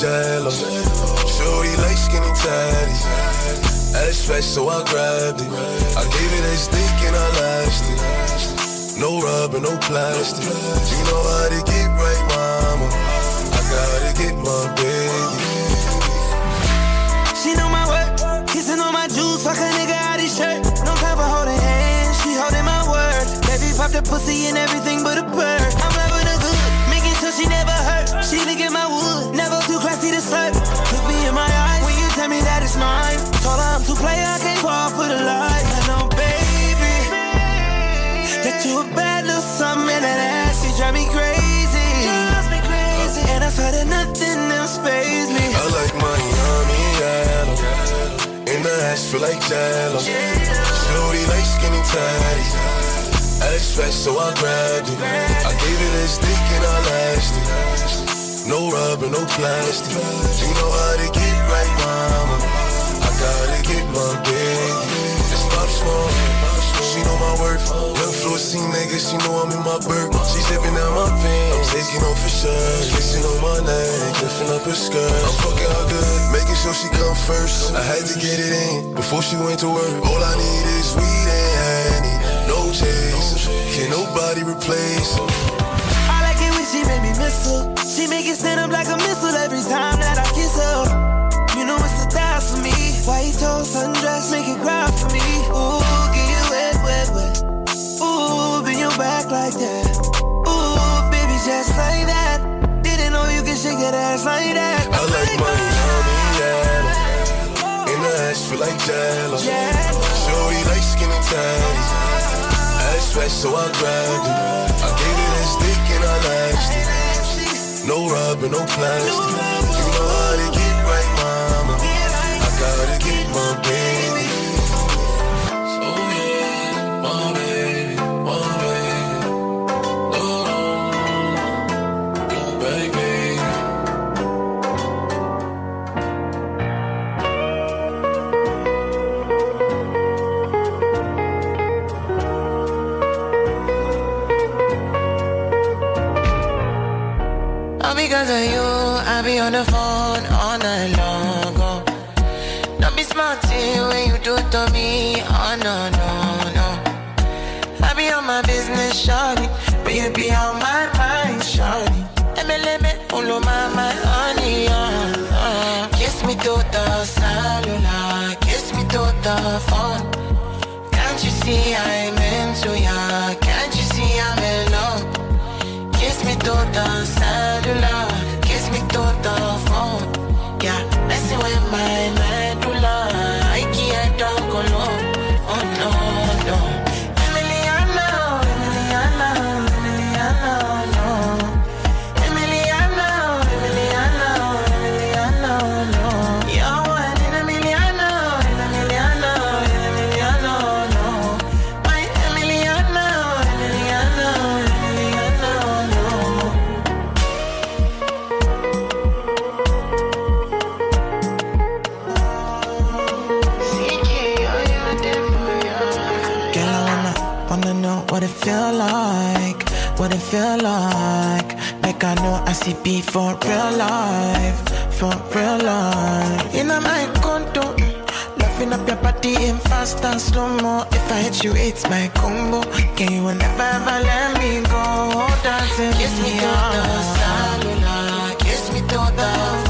Jello. Shorty like skinny tatties. Ass fat, so I grabbed it. I gave it a stick and I lashed it. No rubber, no plastic. You know how to get right, mama. I gotta get my baby. She know my work, kissing on my juice, fuck a nigga out his shirt. No time for holding hands, she holding my word. Baby pop the pussy and everything but a bird. I'm feel like jello. Shorty like skinny tatties. Ass fat, so I grabbed it. I gave it a stick and I lashed it. No rubber, no plastic. You know how to get right, mama. I gotta get my baby. Just pop small. She know my worth. Young floor scene nigga, she know I'm in my bird. She zipping down my pants. I'm taking off her shirt. Kissing on my neck, lifting up her skirt. I'm fucking her good, making sure she come first. I had to get it in before she went to work. All I need is weed and honey. No chase. Can nobody replace. I like it when she make me miss her. She make it stand up like a missile every time that I kiss her. You know it's the thighs for me. White toes, sundress, make it cry for me. Like that. Ooh, baby, just like that. Didn't know you could shake that ass like that. I like money, mommy, yeah. In the ass, feel like jello. Shorty like skinny tatties. Ass fat, so I grabbed it. I gave it a stick and I lashed it. No rubber, no plastic. You know how to get right, mama. I gotta get on the phone all night long. Oh. Don't be smart when you do to me. Oh no, no, no. I be on my business, shawty. But you be on my mind, shawty. MLM, follow my, my honey, uh, uh. Kiss me to the cellular, kiss me to the phone. Can't you see I'm into ya? Can't you see I'm in love? Kiss me to the feel like. Like I know I see B for real life, for real life. In my condo, loving up your body in fast and slow mo. If I hit you, it's my combo. Can you never ever let me go? Dancing kiss me to the cellular, kiss me to the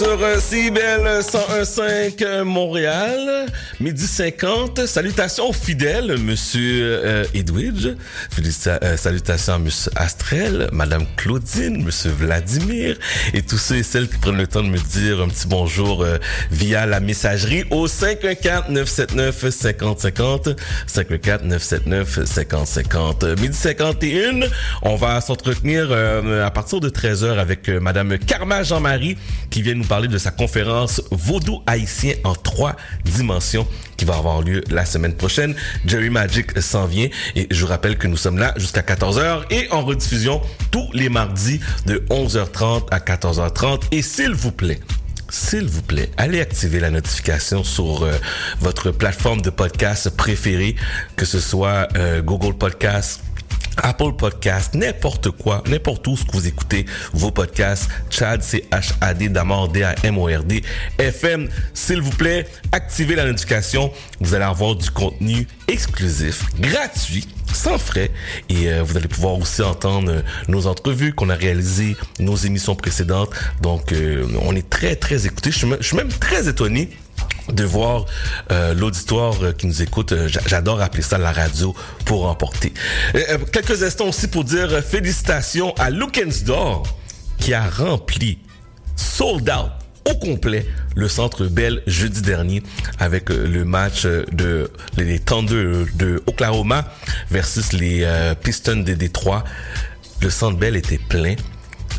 sur euh, 101.5 euh, Montréal, midi 50. Salutations aux fidèles, Monsieur euh, Edwidge. Euh, salutations à Monsieur Astrel, Madame Claudine, Monsieur Vladimir et tous ceux et celles qui prennent le temps de me dire un petit bonjour euh, via la messagerie au 514-979-5050. 514-979-5050. Midi 51, on va s'entretenir euh, à partir de 13h avec euh, Madame Karma Jean-Marie qui vient nous parler de sa conférence Vaudou haïtien en trois dimensions qui va avoir lieu la semaine prochaine. Jerry Magic s'en vient et je vous rappelle que nous sommes là jusqu'à 14h et en rediffusion tous les mardis de 11h30 à 14h30 et s'il vous plaît, s'il vous plaît, allez activer la notification sur euh, votre plateforme de podcast préférée, que ce soit euh, Google Podcast, Apple Podcast, n'importe quoi, n'importe où ce que vous écoutez vos podcasts, Chad, C-H-A-D, Damord, D-A-M-O-R-D, FM, s'il vous plaît, activez la notification. Vous allez avoir du contenu exclusif, gratuit, sans frais. Et euh, vous allez pouvoir aussi entendre euh, nos entrevues qu'on a réalisées, nos émissions précédentes. Donc, euh, on est très, très écoutés. Je suis même très étonné de voir euh, l'auditoire euh, qui nous écoute. Euh, j'a- J'adore appeler ça la radio pour emporter. Quelques instants aussi pour dire félicitations à Lookensdor qui a rempli, sold out au complet le Centre Bell jeudi dernier avec le match de les Thunder de Oklahoma versus les Pistons de Détroit. Le Centre Bell était plein.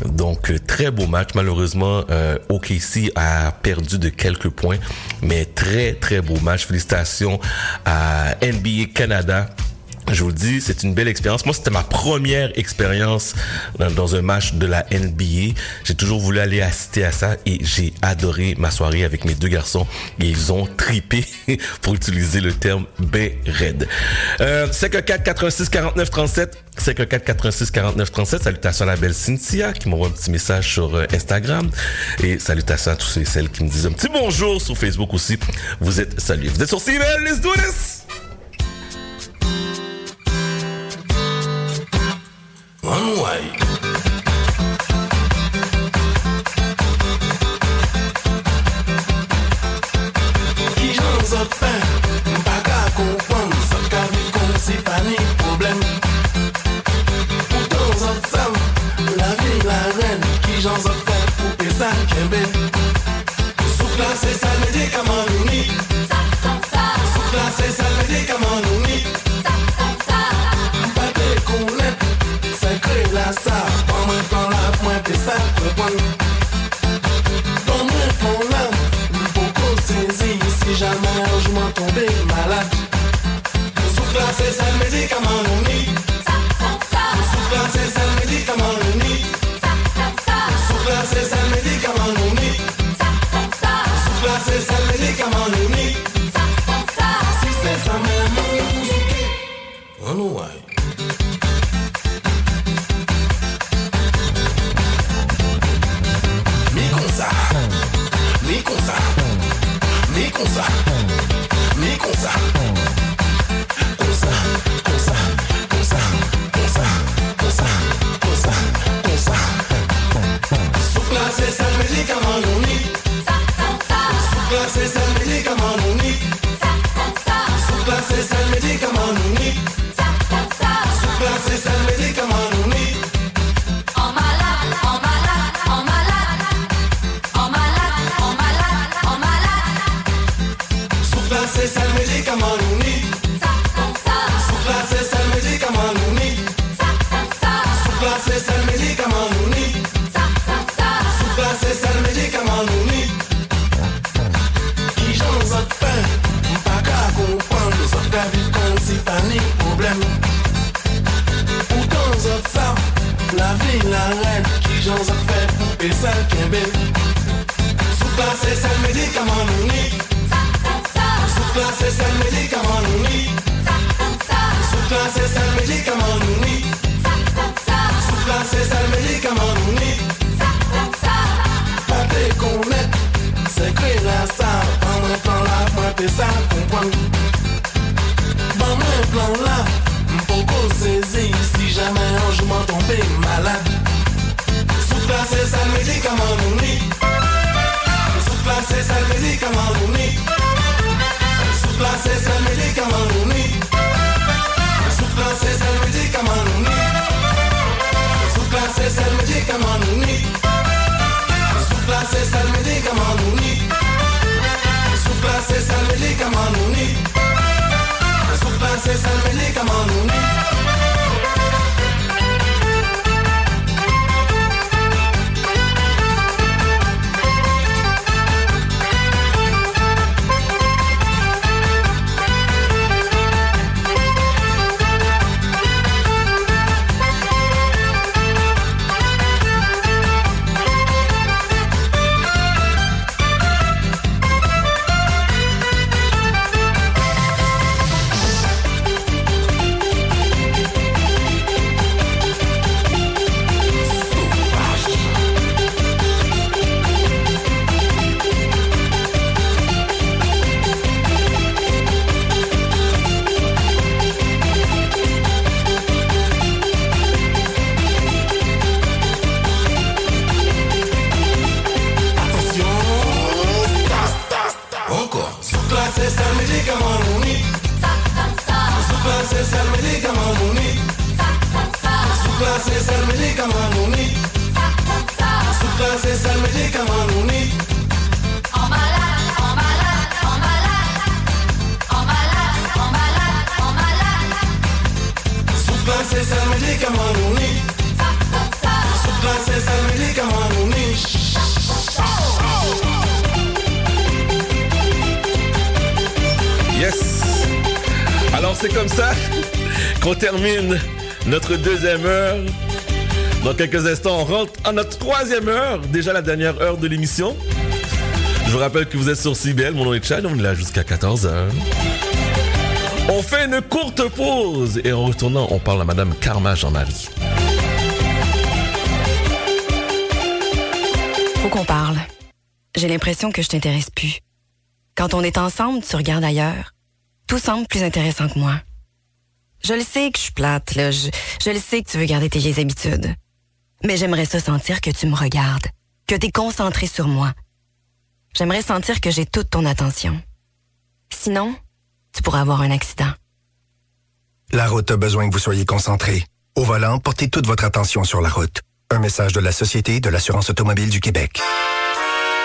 Donc, euh, très beau match. Malheureusement, euh, OKC a perdu de quelques points, mais très, très beau match. Félicitations à NBA Canada. Je vous le dis, c'est une belle expérience. Moi, c'était ma première expérience dans, un match de la NBA. J'ai toujours voulu aller assister à ça et j'ai adoré ma soirée avec mes deux garçons. Et ils ont tripé, pour utiliser le terme ben raide. Euh, 514 86 49 37 514 86 49 37 Salutations à la belle Cynthia qui m'envoie un petit message sur euh, Instagram. Et salutations à tous ceux et celles qui me disent un petit bonjour sur Facebook aussi. Vous êtes salués. Vous êtes sur CBL, let's do this! One way. Sa, pan mwen plan la pwen pe sa kompon. Pan mwen la, Mpoko sezi si jamais un jour m'en tomber malade. C'est ça le médicament non ni. C'est ça le médicament non ni. Le médicament non ni. Médicament non ni. Mi comme ça, mi comme ça, Dans quelques instants, on rentre en notre troisième heure, déjà la dernière heure de l'émission. Je vous rappelle que vous êtes sur CBL, mon nom est Chad, on est là jusqu'à 14h. On fait une courte pause et en retournant, on parle à Madame Karma Jean-Marie. Faut qu'on parle. J'ai l'impression que je t'intéresse plus. Quand on est ensemble, tu regardes ailleurs. Tout semble plus intéressant que moi. Je le sais que je suis plate, je le sais que tu veux garder tes vieilles habitudes. Mais j'aimerais ça sentir que tu me regardes, que t'es concentré sur moi. J'aimerais sentir que j'ai toute ton attention. Sinon, tu pourrais avoir un accident. La route a besoin que vous soyez concentré. Au volant, portez toute votre attention sur la route. Un message de la Société de l'assurance automobile du Québec.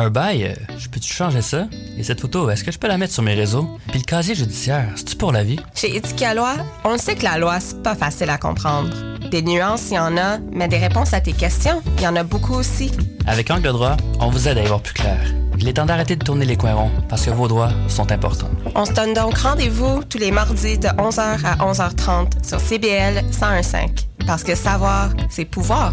Un bail, euh, je peux-tu changer ça? Et cette photo, est-ce que je peux la mettre sur mes réseaux? Puis le casier judiciaire, c'est-tu pour la vie? Chez Éthique à loi, on le sait que la loi, c'est pas facile à comprendre. Des nuances, il y en a, mais des réponses à tes questions, il y en a beaucoup aussi. Avec Angle droit, on vous aide à y voir plus clair. Il est temps d'arrêter de tourner les coins ronds, parce que vos droits sont importants. On se donne donc rendez-vous tous les mardis de 11h à 11h30 sur CBL 101.5. Parce que savoir, c'est pouvoir.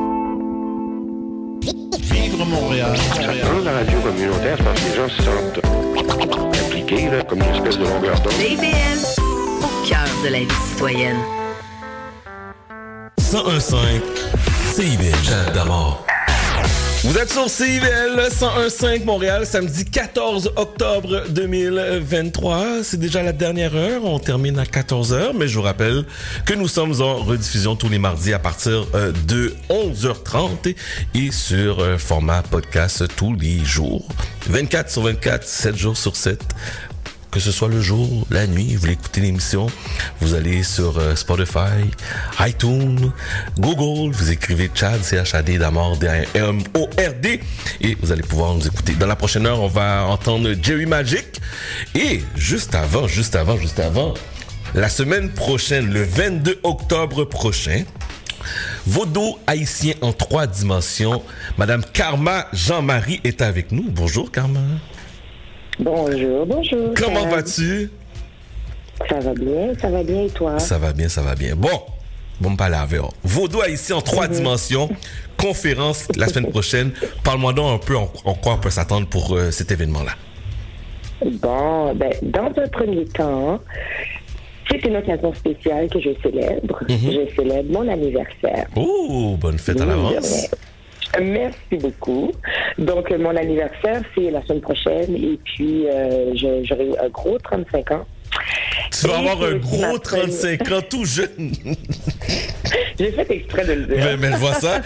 Vivre Montréal. Dans la radio communautaire, parce que les gens se sentent impliqués, là, comme une espèce de longueur d'onde. CIBL, au cœur de la vie citoyenne. 1015 CIBL. Chad d'amour. Vous êtes sur CIBL 1015 Montréal, samedi 14 octobre 2023. C'est déjà la dernière heure. On termine à 14h, mais je vous rappelle que nous sommes en rediffusion tous les mardis à partir euh, de 11h30 et, et sur euh, format podcast tous les jours. 24 sur 24, 7 jours sur 7 que ce soit le jour, la nuit, vous voulez écouter l'émission, vous allez sur euh, Spotify, iTunes, Google, vous écrivez Chad, C-H-A-D, d'Amor, D-A-M-O-R-D, et vous allez pouvoir nous écouter. Dans la prochaine heure, on va entendre Jerry Magic, et juste avant, juste avant, juste avant, la semaine prochaine, le 22 octobre prochain. Vaudou haïtien en trois dimensions. Madame Karma Jean-Marie est avec nous. Bonjour Karma. Bonjour, bonjour. Comment vas-tu? Ça va bien, ça va bien et toi? Ça va bien, ça va bien. Bon, bon parler avec. Vaudou haïtien en trois Mhm. dimensions. Conférence la semaine prochaine. Parle-moi donc un peu en, en quoi on peut s'attendre pour euh, cet événement-là. Bon, ben, dans un premier temps, c'est une occasion spéciale que je célèbre. Mhm. Je célèbre mon anniversaire. Oh, bonne fête à l'avance. Merci beaucoup. Donc, mon anniversaire, c'est la semaine prochaine et puis euh, j'aurai un gros 35 ans. Tu vas Et avoir un gros 35 ans tout jeune. J'ai fait exprès de le dire. mais, mais je vois ça.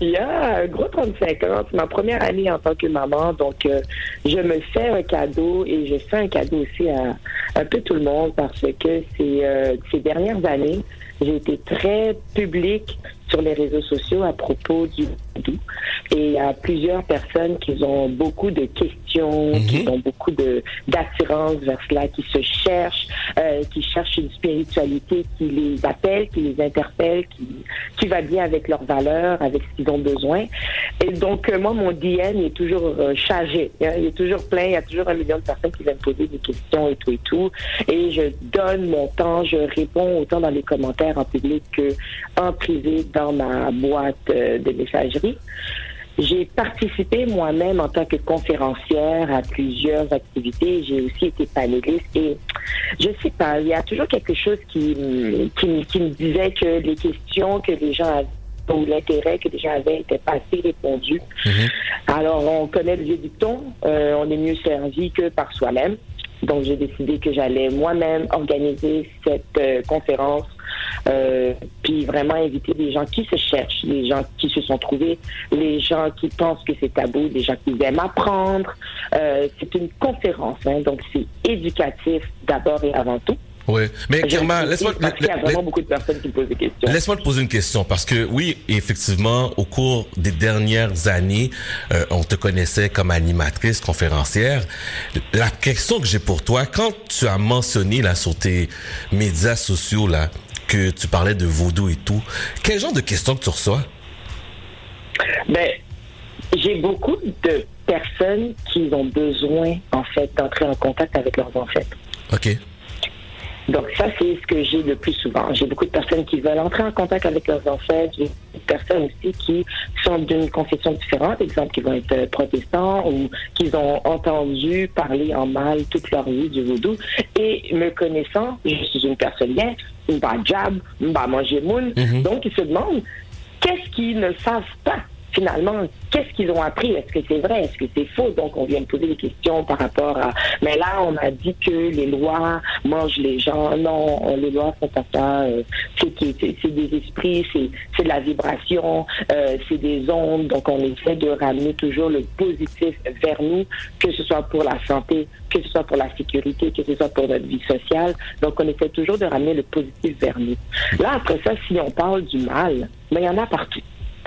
Il y a un gros 35 ans, c'est ma première année en tant que maman, donc euh, je me fais un cadeau et je fais un cadeau aussi à un peu tout le monde parce que euh, ces dernières années, j'ai été très publique sur les réseaux sociaux à propos du. Et il y a plusieurs personnes qui ont beaucoup de questions, qui ont beaucoup d'attirance vers cela, qui se cherchent, euh, qui cherchent une spiritualité qui les appelle, qui les interpelle, qui, qui va bien avec leurs valeurs, avec ce qu'ils ont besoin. Et donc, euh, moi, mon DM est toujours euh, chargé. hein. Il est toujours plein. Il y a toujours un million de personnes qui viennent me poser des questions et tout et tout. Et je donne mon temps, je réponds autant dans les commentaires en public que en privé dans ma boîte euh, de messagerie. J'ai participé moi-même en tant que conférencière à plusieurs activités. J'ai aussi été panéliste et je sais pas, il y a toujours quelque chose qui, me- qui, me- qui me disait que les questions que les gens avaient ou l'intérêt que les gens avaient n'était pas assez répondu. Alors, on connaît le vieux dicton, euh, on est mieux servi que par soi-même. Donc, j'ai décidé que j'allais moi-même organiser cette euh, conférence, euh, puis vraiment inviter des gens qui se cherchent, les gens qui se sont trouvés, les gens qui pensent que c'est tabou, des gens qui aiment apprendre. Euh, c'est une conférence, hein, donc c'est éducatif d'abord et avant tout. Oui. Mais Kirma, laisse-moi parce qu'il y a vraiment beaucoup de personnes qui me posent des questions. Laisse-moi te poser une question parce que oui, effectivement, au cours des dernières années, euh, on te connaissait comme animatrice, conférencière. La question que j'ai pour toi, quand tu as mentionné là sur tes médias sociaux là que tu parlais de vaudou et tout, quel genre de questions que tu reçois? Ben, j'ai beaucoup de personnes qui ont besoin, en fait, d'entrer en contact avec leurs ancêtres. Ok. Donc ça, c'est ce que j'ai le plus souvent. J'ai beaucoup de personnes qui veulent entrer en contact avec leurs ancêtres. J'ai des personnes aussi qui sont d'une confession différente, exemple qui vont être protestants ou qui ont entendu parler en mal toute leur vie du vaudou. Et me connaissant, je suis une personne bien, m'a jab, m'a manger moule. Donc ils se demandent qu'est-ce qu'ils ne savent pas? Finalement, qu'est-ce qu'ils ont appris? Est-ce que c'est vrai? Est-ce que c'est faux? Donc, on vient me poser des questions par rapport à... Mais là, on a dit que les lois mangent les gens. Non, on- les lois sont pas ça. euh, C'est des esprits, c'est c'est de la vibration, euh, c'est des ondes. Donc, on essaie de ramener toujours le positif vers nous, que ce soit pour la santé, que ce soit pour la sécurité, que ce soit pour notre vie sociale. Donc, on essaie toujours de ramener le positif vers nous. Là, après ça, si on parle du mal, mais il y en a partout.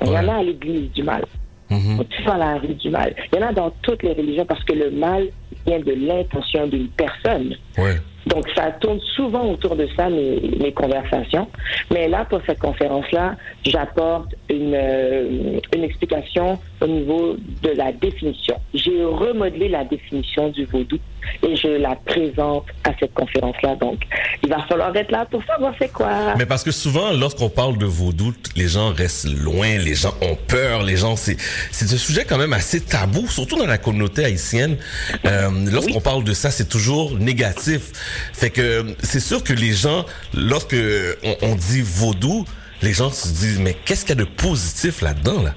Il y en a à l'église du mal. Tu vas à la rue du mal. Il y en a dans toutes les religions parce que le mal vient de l'intention d'une personne. Ouais. Donc, ça tourne souvent autour de ça, mes, mes conversations. Mais là, pour cette conférence-là, j'apporte une, euh, une explication au niveau de la définition. J'ai remodelé la définition du vaudou et je la présente à cette conférence-là. Donc, il va falloir être là pour savoir c'est quoi. Mais parce que souvent, lorsqu'on parle de vaudou, les gens restent loin, les gens ont peur, les gens, c'est, c'est un sujet quand même assez tabou, surtout dans la communauté haïtienne. Euh, lorsqu'on parle de ça, c'est toujours négatif. Fait que c'est sûr que les gens, lorsque on, on dit vaudou, les gens se disent, mais qu'est-ce qu'il y a de positif là-dedans, là?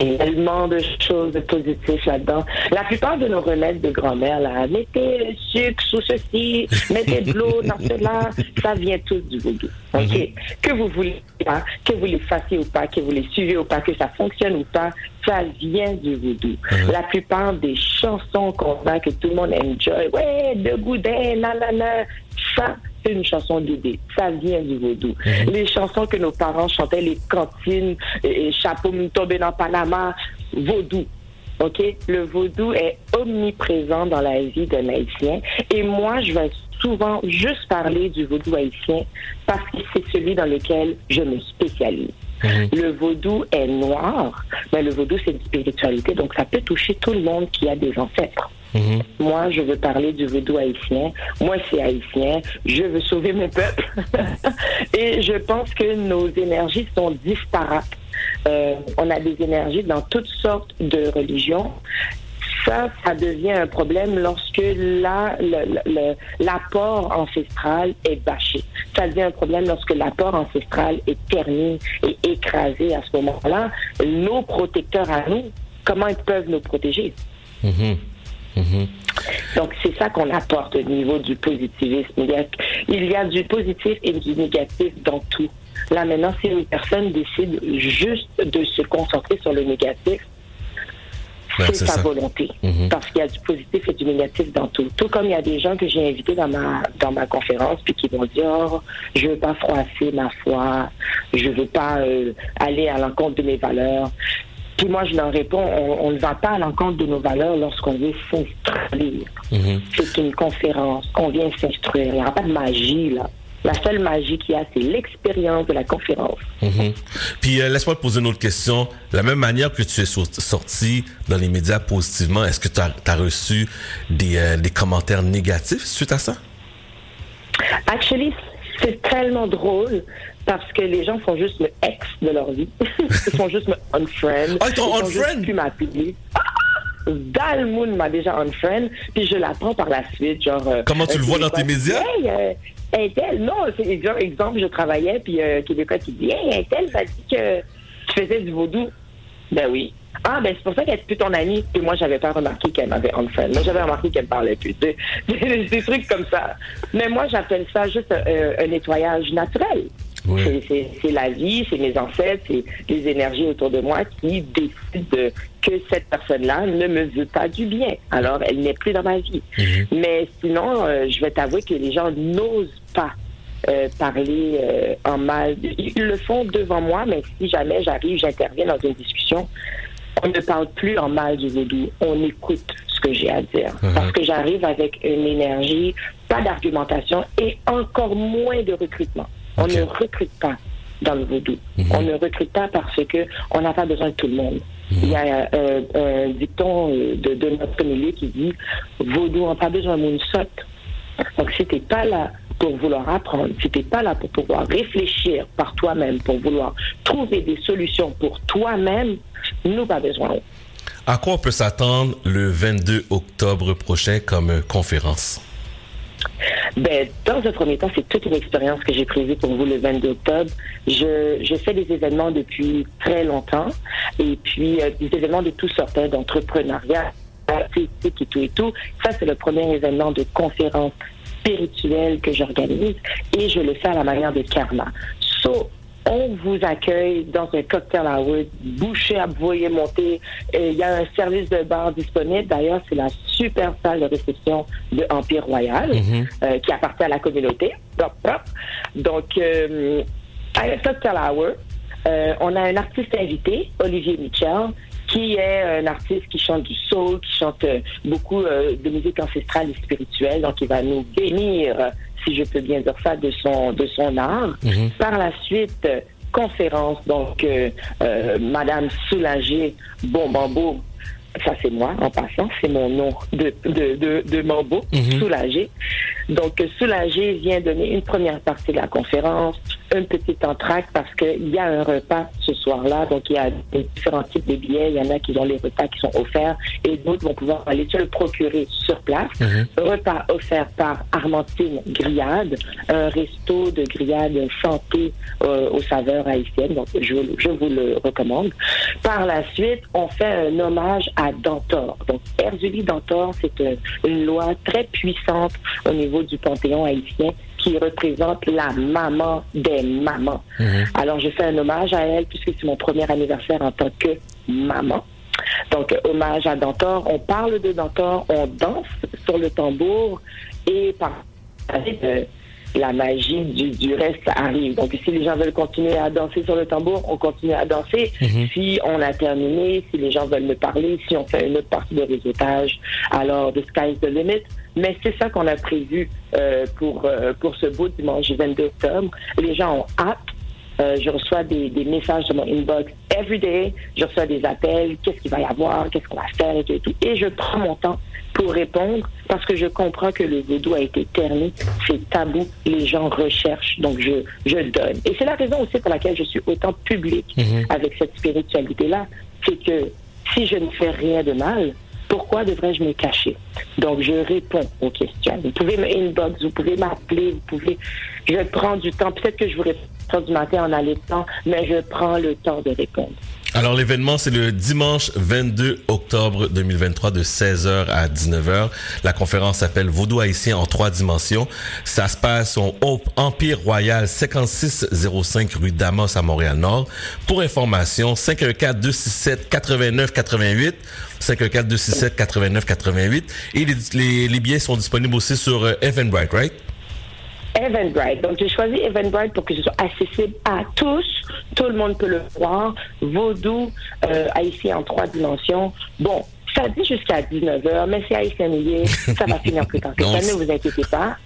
Il y a tellement de choses positives là-dedans. La plupart de nos remèdes de grand-mère, là, mettez sucre sous ceci, mettez de l'eau dans cela, ça vient tous du vaudou. OK? Que vous voulez pas, que vous les fassiez ou pas, que vous les suivez ou pas, que ça fonctionne ou pas, ça vient du vaudou. La plupart des chansons qu'on a, que tout le monde enjoy, ouais, de goudin, nanana, ça, c'est une chanson d'idée. Ça vient du vaudou. Les chansons que nos parents chantaient, les cantines, et, et chapeau tombé dans Panama, vaudou. OK? Le vaudou est omniprésent dans la vie d'un Haïtien. Et moi, je vais souvent juste parler du vaudou haïtien parce que c'est celui dans lequel je me spécialise. Le vaudou est noir, mais le vaudou, c'est une spiritualité, donc ça peut toucher tout le monde qui a des ancêtres. Moi, je veux parler du vaudou haïtien. Moi, c'est haïtien. Je veux sauver mon peuple. Et je pense que nos énergies sont disparates. Euh, on a des énergies dans toutes sortes de religions. Ça, ça devient un problème lorsque l'apport ancestral est bâché. Ça devient un problème lorsque l'apport ancestral est terni et écrasé à ce moment-là. Nos protecteurs à nous, comment ils peuvent nous protéger? Mhm. Donc, c'est ça qu'on apporte au niveau du positivisme. Il y, a, il y a du positif et du négatif dans tout. Là, maintenant, si une personne décide juste de se concentrer sur le négatif, Ouais, c'est sa ça. volonté. Mhm. Parce qu'il y a du positif et du négatif dans tout. Tout comme il y a des gens que j'ai invités dans ma, dans ma conférence, puis qui vont dire, oh, je veux pas froisser ma foi, je veux pas euh, aller à l'encontre de mes valeurs. Puis moi, je leur réponds, on, ne va pas à l'encontre de nos valeurs lorsqu'on veut s'instruire. Mhm. C'est une conférence. On vient s'instruire. Il n'y aura pas de magie, là. La seule magie qu'il y a, c'est l'expérience de la conférence. Mhm. Puis euh, laisse-moi te poser une autre question. De la même manière que tu es sor- sorti dans les médias positivement, est-ce que tu as, reçu des, euh, des commentaires négatifs suite à ça? Actually, c'est tellement drôle parce que les gens font juste me ex de leur vie. ils font juste me unfriend. Ah, ils font juste plus m'appeler. Dalmoun m'a déjà unfriend, puis je l'apprends par la suite, genre... euh, Comment tu le vois dans tes médias? Hey, euh, Intel, non, c'est exemple, exemple, je travaillais, puis euh, Québécois qui dit, hey, Intel m'a dit que tu faisais du vaudou. Ben oui. Ah, ben c'est pour ça qu'elle est plus ton amie. Et moi, j'avais pas remarqué qu'elle m'avait unfriend. Moi, j'avais remarqué qu'elle me parlait plus. Des, des- des trucs comme ça. Mais moi, j'appelle ça juste euh, un nettoyage naturel. C'est- la vie, c'est mes ancêtres, c'est les énergies autour de moi qui décident de- que cette personne-là ne me veut pas du bien. Alors, elle n'est plus dans ma vie. Mais sinon, euh, je vais t'avouer que les gens n'osent pas euh, parler euh, en mal. Ils le font devant moi, mais si jamais j'arrive, j'interviens dans une discussion, on ne parle plus en mal du vaudou. On écoute ce que j'ai à dire. Parce que j'arrive avec une énergie, pas d'argumentation et encore moins de recrutement. On ne recrute pas dans le vaudou. On ne recrute pas parce que on n'a pas besoin de tout le monde. Il y a euh, un dicton euh, de, de notre milieu qui dit vaudou, on n'a pas besoin de. Donc, si t'es pas là pour vouloir apprendre, si t'es pas là pour pouvoir réfléchir par toi-même, pour vouloir trouver des solutions pour toi-même, nous pas besoin. À quoi on peut s'attendre le 22 octobre prochain comme conférence? Ben, dans un premier temps, c'est toute une expérience que j'ai prévue pour vous le 22 octobre. Je, je fais des événements depuis très longtemps et puis euh, des événements de toutes sortes, hein, d'entrepreneuriat, artistique et tout et tout. Ça, c'est le premier événement de conférence spirituelle que j'organise et je le fais à la manière de karma. So, on vous accueille dans un cocktail hour, bouché à voyer monter. Il y a un service de bar disponible. D'ailleurs, c'est la super salle de réception de Empire Royal euh, qui appartient à la communauté. Hop, hop. Donc, euh, à un cocktail hour, euh, on a un artiste invité, Olivier Mitchell, qui est un artiste qui chante du soul, qui chante euh, beaucoup euh, de musique ancestrale et spirituelle. Donc, il va nous bénir, euh, si je peux bien dire ça, de son, de son art. Par la suite, euh, conférence, donc euh, euh, Madame Soulagé Bombambo, ça c'est moi en passant, c'est mon nom de, de, de, de Mambo, Soulagé. Donc euh, Soulagé vient donner une première partie de la conférence, un petit entracte parce qu'il y a un repas ce soir-là, donc il y a des différents types de billets, il y en a qui ont les repas qui sont offerts et d'autres vont pouvoir aller se le procurer sur place. Repas offert par Armentine Grillade, un resto de grillade santé euh, aux saveurs haïtiennes. Donc, je, je vous le recommande. Par la suite, on fait un hommage à Dantor. Donc, Erzuli Dantor, c'est euh, une loi très puissante au niveau du panthéon haïtien qui représente la maman des mamans. Alors, je fais un hommage à elle puisque c'est mon premier anniversaire en tant que maman. Donc, hommage à Dantor. On parle de Dantor, on danse sur le tambour et par euh, la magie du, du reste arrive. Donc, si les gens veulent continuer à danser sur le tambour, on continue à danser. Mhm. Si on a terminé, si les gens veulent me parler, si on fait une autre partie de réseautage, alors the sky's the limit. Mais c'est ça qu'on a prévu euh, pour, euh, pour ce beau dimanche 22 octobre. Les gens ont hâte. Euh, je reçois des, des messages sur mon inbox every day. Je reçois des appels. Qu'est-ce qu'il va y avoir? Qu'est-ce qu'on va faire? Et tout, et tout. Et je prends mon temps pour répondre parce que je comprends que le vaudou a été terni. C'est tabou. Les gens recherchent. Donc, je, je donne. Et c'est la raison aussi pour laquelle je suis autant publique avec cette spiritualité-là. C'est que si je ne fais rien de mal, pourquoi devrais-je me cacher? Donc, je réponds aux questions. Vous pouvez me inbox, vous pouvez m'appeler, vous pouvez. Je prends du temps. Peut-être que je vous réponds du matin en allaitant, mais je prends le temps de répondre. Alors l'événement c'est le dimanche 22 octobre 2023 de 16h à 19h. La conférence s'appelle Vaudou haïtien en trois dimensions. Ça se passe au Empire Royal 5605 rue Damas à Montréal Nord. Pour information 514 267 89 88 514 267 89 88 et les, les, les billets sont disponibles aussi sur euh, Eventbrite, right? Eventbrite. Donc, j'ai choisi Eventbrite pour que ce soit accessible à tous. Tout le monde peut le voir. Vaudou, euh, haïtien en trois dimensions. Bon, ça dit jusqu'à 19h, mais c'est haïtien. Ça va finir plus tard que ça, ne vous inquiétez pas.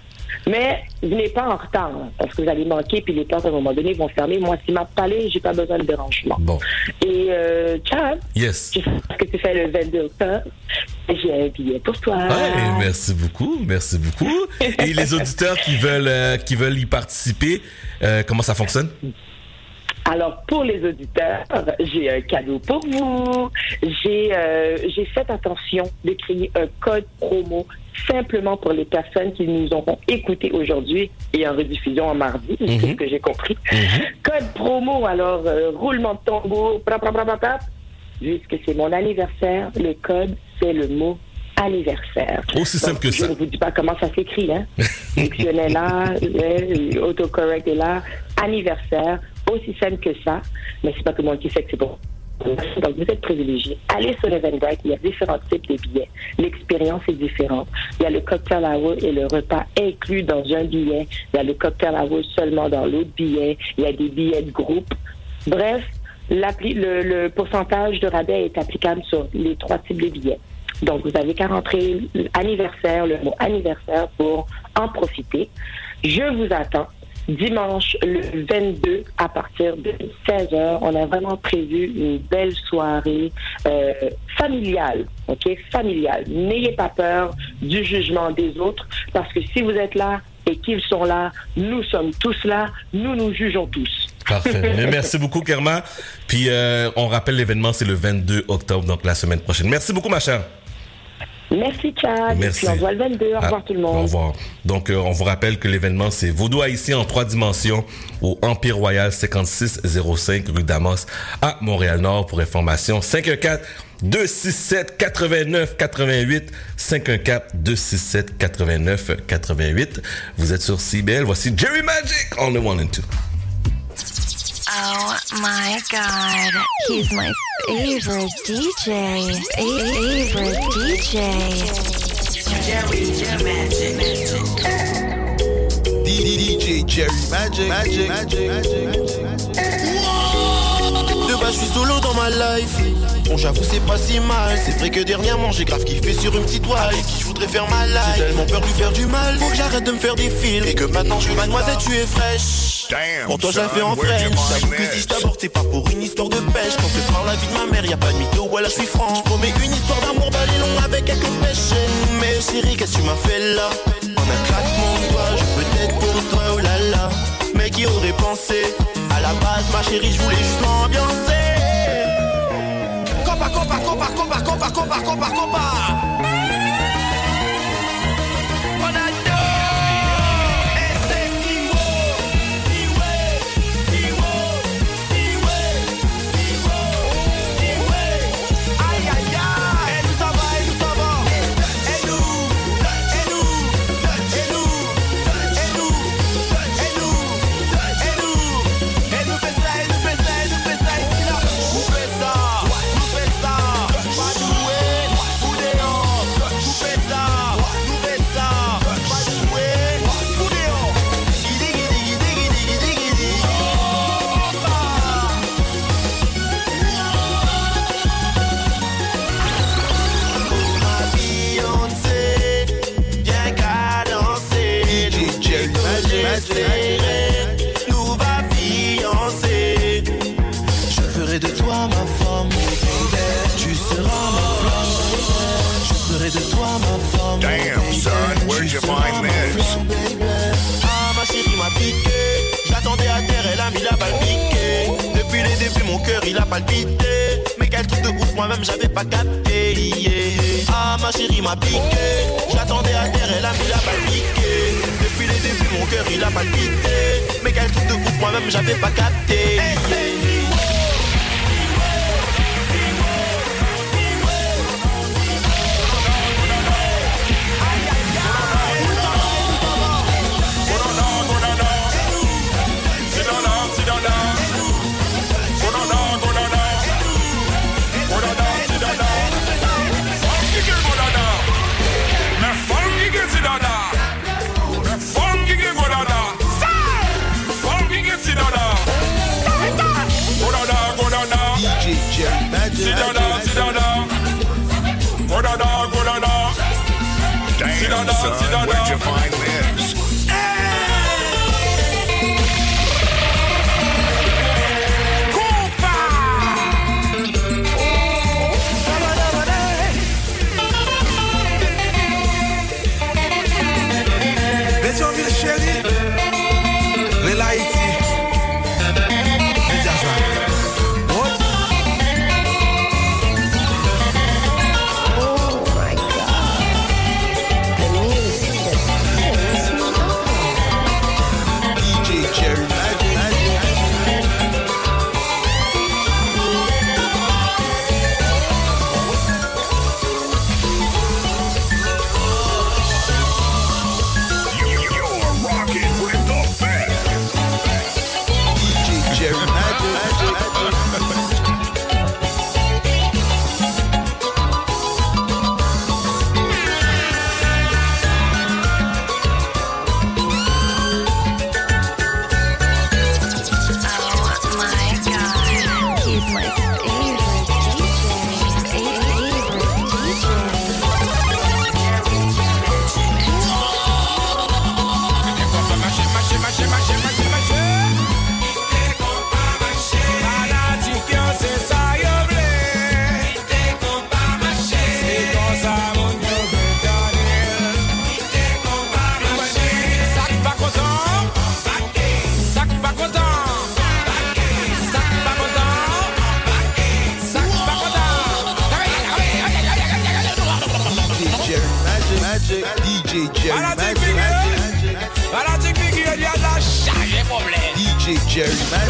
Mais venez pas en retard, hein, parce que vous allez manquer, puis les portes, à un moment donné, vont fermer. Moi, si m'a parlé, j'ai pas besoin de dérangement. Bon. Et, euh, Chad, Yes. je sais que tu fais le 22 octobre. J'ai un billet pour toi. Ouais, merci beaucoup, merci beaucoup. Et les auditeurs qui veulent euh, qui veulent y participer, euh, comment ça fonctionne? Alors, pour les auditeurs, j'ai un cadeau pour vous. J'ai euh, j'ai fait attention de créer un code promo simplement pour les personnes qui nous auront écoutés aujourd'hui et en rediffusion en mardi, c'est ce que j'ai compris. Code promo, alors, euh, roulement de tambour, puisque c'est mon anniversaire, le code, c'est le mot anniversaire. Aussi simple que je ça. ne vous dis pas comment ça s'écrit, hein. Dictionnaire là, autocorrect est là, anniversaire, aussi simple que ça, mais c'est pas tout le monde qui sait que c'est bon. Donc, vous êtes privilégiés. Allez sur Eventbrite, il y a différents types de billets. L'expérience est différente. Il y a le cocktail hour et le repas inclus dans un billet. Il y a le cocktail hour seulement dans l'autre billet. Il y a des billets de groupe. Bref, le, le pourcentage de rabais est applicable sur les trois types de billets. Donc, vous avez qu'à rentrer anniversaire, le mot anniversaire pour en profiter. Je vous attends dimanche le 22 à partir de 16h. On a vraiment prévu une belle soirée euh, familiale, OK? Familiale. N'ayez pas peur du jugement des autres parce que si vous êtes là et qu'ils sont là, nous sommes tous là, nous nous jugeons tous. Parfait. Merci beaucoup, Kerma. Puis euh, on rappelle l'événement, c'est le 22 octobre, donc la semaine prochaine. Merci beaucoup, ma chère. Merci, Chad. Merci. Et puis on le 22. Au revoir Ah, tout le monde. Au revoir. Donc, euh, on vous rappelle que l'événement, c'est Vaudou haïtien en trois dimensions au Empire Royal 5605 rue Damas à Montréal-Nord. Pour information, 514 267 89 88 514 267 89 88. Vous êtes sur CBL. Voici Jerry Magic on the one and two. Oh my god. He's my favorite DJ. Favorite DJ. Jerry Magic. DJ Jerry Magic, Magic, Magic, Magic. Base, je suis solo dans ma life. Bon, j'avoue, c'est pas si mal. C'est vrai que dernièrement, j'ai grave kiffé sur une petite toile. Qui je voudrais faire ma life. J'ai tellement peur de lui faire du mal. Faut que j'arrête de me faire des films. Et que maintenant, je suis mademoiselle, tu es fraîche. Pour toi, je la fais en French. J'avoue que si je t'aborde, c'est pas pour une histoire de pêche. Quand je parle la vie de ma mère, y a pas de mytho. Voilà, je suis franc. Je promets une histoire d'amour balai long avec quelques pêches. Mais chérie, qu'est-ce que tu m'as fait là? En un claquement de doigts, je peux être pour toi, oh là là. Mais qui aurait pensé? À la base, ma chérie, je voulais juste m'ambiancer. Compa, compa, compa, compa, compa, compa, compa, compa. Il a palpité. Mais quel truc de ouf, moi-même j'avais pas capté. Ah, ma chérie m'a piqué. J'attendais à terre, elle a mis la balle piquée. Depuis les débuts, mon cœur il a palpité. Mais quel truc de ouf, moi-même j'avais pas capté. Where'd you find Biggie, Biggie, Biggie, Biggie, Biggie,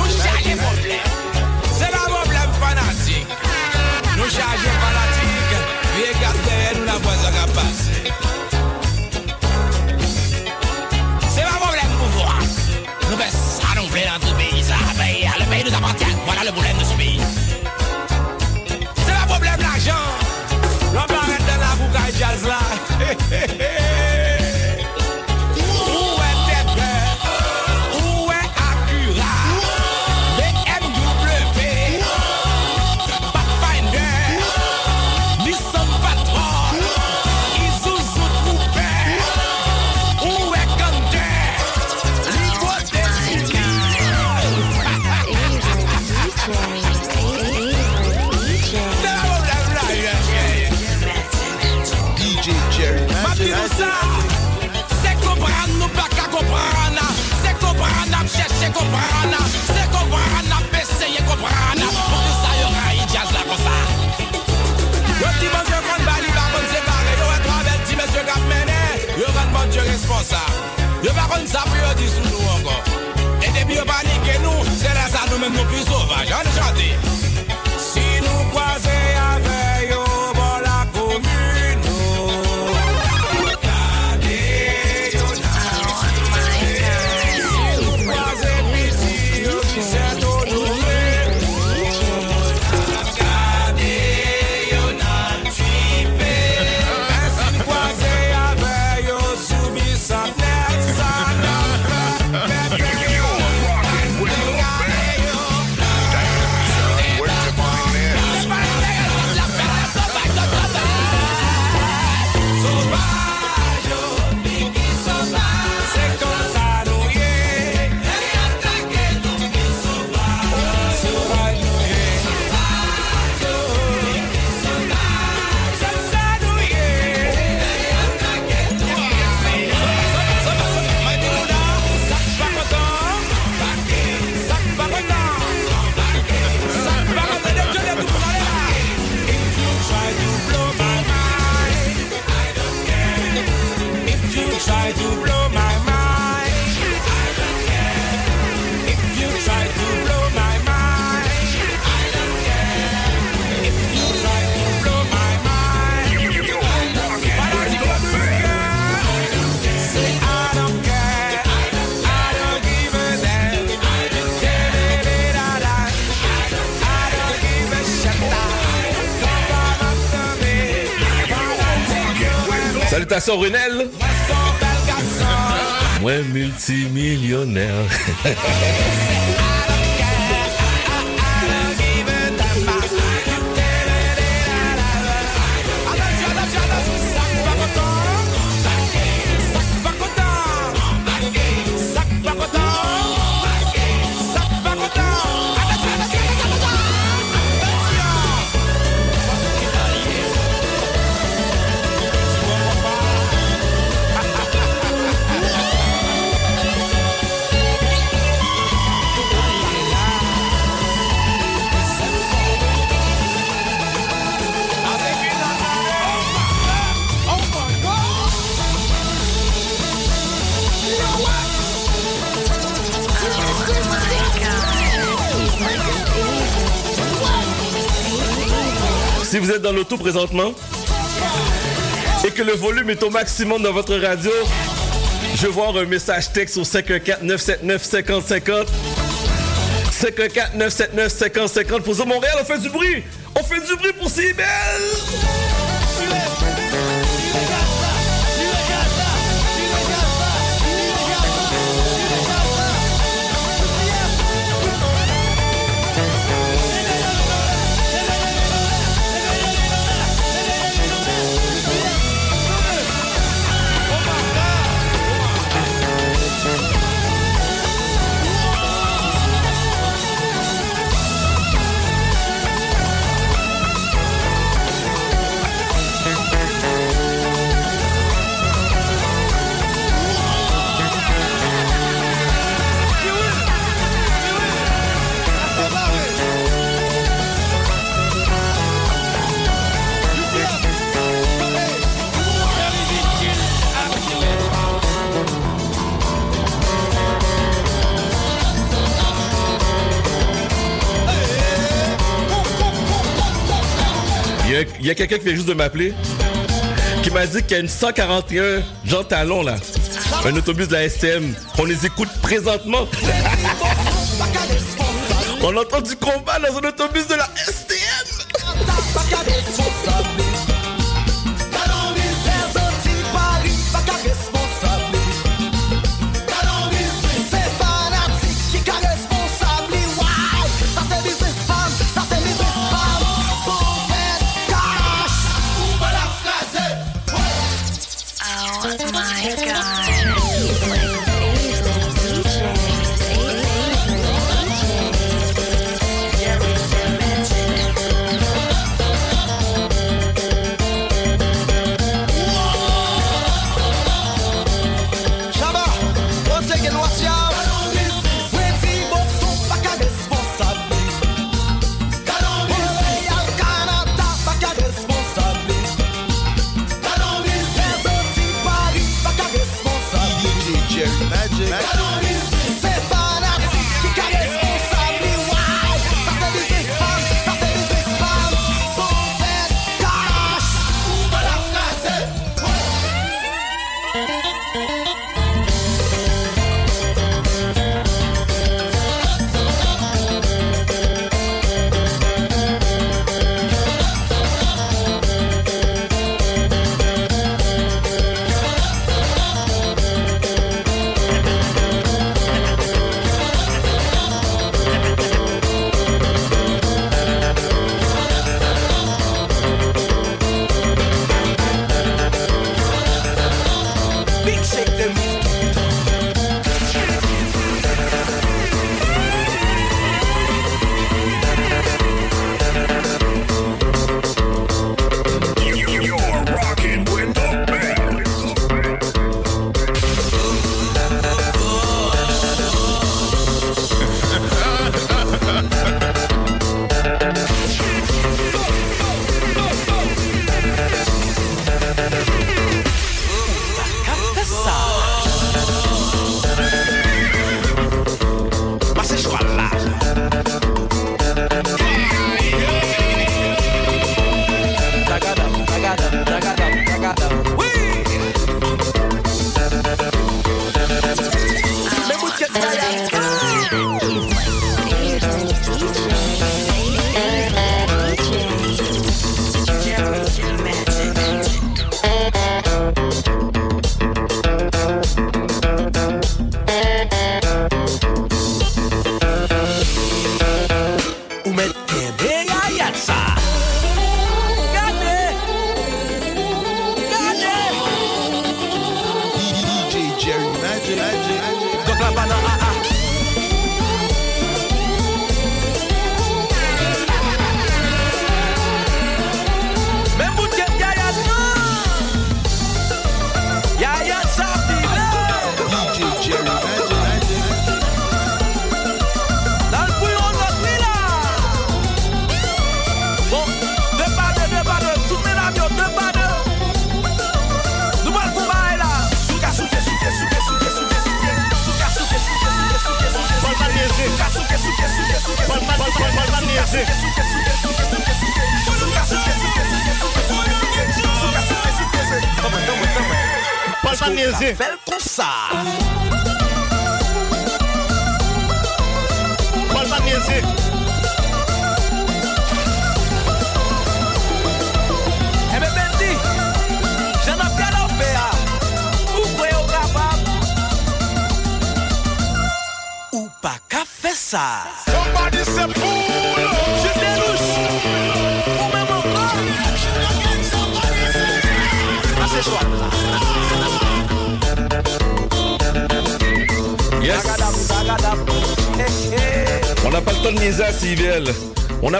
même nous plus sauvages On est chanté Salutations Renel. Moi multimillionnaire. présentement et que le volume est au maximum dans votre radio, je vois un message texte au 514-979-5050. 514-979-5050 pour dire Montréal, on fait du bruit! On fait du bruit pour CIBL! Il y a quelqu'un qui vient juste de m'appeler qui m'a dit qu'il y a une 141 Jean Talon là. Un autobus de la STM. On les écoute présentement. On entend du combat dans un autobus de la STM.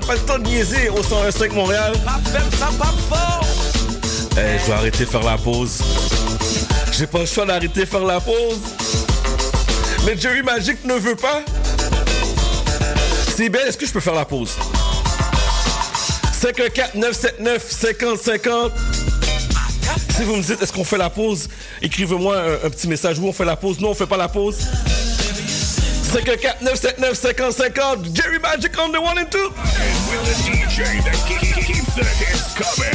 Pas le temps de niaiser au 101.5 Montréal. ça pas fort. Eh, je dois arrêter de faire la pause. J'ai pas le choix d'arrêter de faire la pause. Mais Jerry Magic ne veut pas. CIBL, est-ce que je peux faire la pause? 514 979 50 50 Si vous me dites, est-ce qu'on fait la pause? Écrivez-moi un, un petit message. Oui, on fait la pause. Non, on fait pas la pause. 514 979 50 50 Jerry Magic on the one and two. Will the DJ that keeps the hits coming.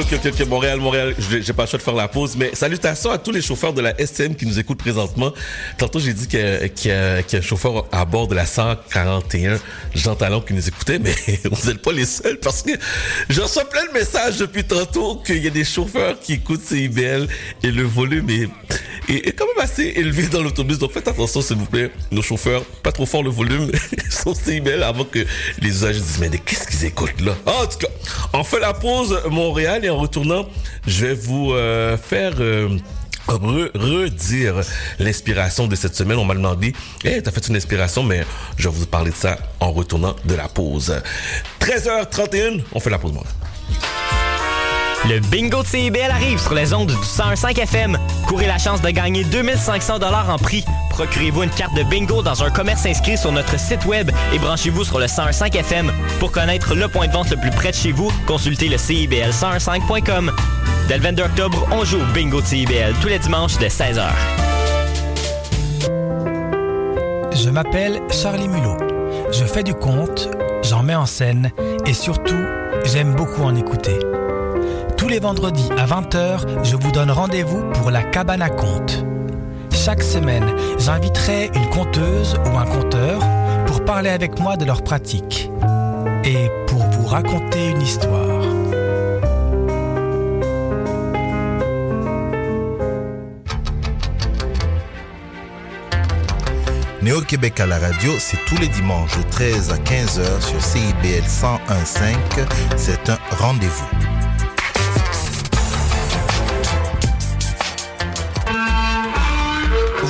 Ok, ok, ok, Montréal, Montréal, j'ai pas le choix de faire la pause, mais salutations à tous les chauffeurs de la STM qui nous écoutent présentement. Tantôt, j'ai dit qu'il y, a- un chauffeur à bord de la 141 Jean Talon qui nous écoutait, mais vous n'êtes pas les seuls parce que je reçois plein de messages depuis tantôt qu'il y a des chauffeurs qui écoutent CIBL et le volume est, quand même assez élevé dans l'autobus. Donc faites attention, s'il vous plaît, nos chauffeurs, pas trop fort le volume sur CIBL avant que les usagers disent, mais qu'est-ce qu'ils écoutent là? En tout cas, on fait la pause Montréal et en retournant, je vais vous euh, faire... euh, re- redire l'inspiration de cette semaine. On m'a demandé, hey, t'as fait une inspiration, mais je vais vous parler de ça en retournant de la pause. 13h31, on fait la pause, moi. Le bingo de CIBL arrive sur les ondes du 101.5 FM. Courez la chance de gagner 2500 dollars en prix. Procurez-vous une carte de bingo dans un commerce inscrit sur notre site web et branchez-vous sur le 101.5 FM. Pour connaître le point de vente le plus près de chez vous, consultez le CIBL101.5.com. Dès le 22 octobre, on joue au bingo de CIBL tous les dimanches de 16h. Je m'appelle Charlie Mulot. Je fais du conte, j'en mets en scène et surtout, j'aime beaucoup en écouter. Les vendredis à 20h, je vous donne rendez-vous pour la cabane à contes. Chaque semaine, j'inviterai une conteuse ou un conteur pour parler avec moi de leur pratique et pour vous raconter une histoire. Néo-Québec à la radio, c'est tous les dimanches de 13 à 15h sur CIBL 101.5. C'est un rendez-vous.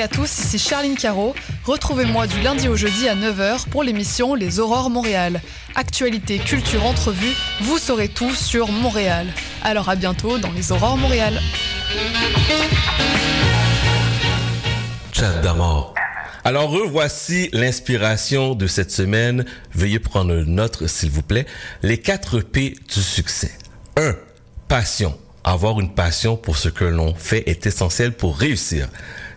à tous, ici Charline Caro. Retrouvez-moi du lundi au jeudi à 9h pour l'émission Les Aurores Montréal. Actualité, culture, entrevue, vous saurez tout sur Montréal. Alors à bientôt dans Les Aurores Montréal. Chat d'amour. Alors revoici l'inspiration de cette semaine. Veuillez prendre note, s'il vous plaît. Les 4 P du succès. 1. Passion. Avoir une passion pour ce que l'on fait est essentiel pour réussir.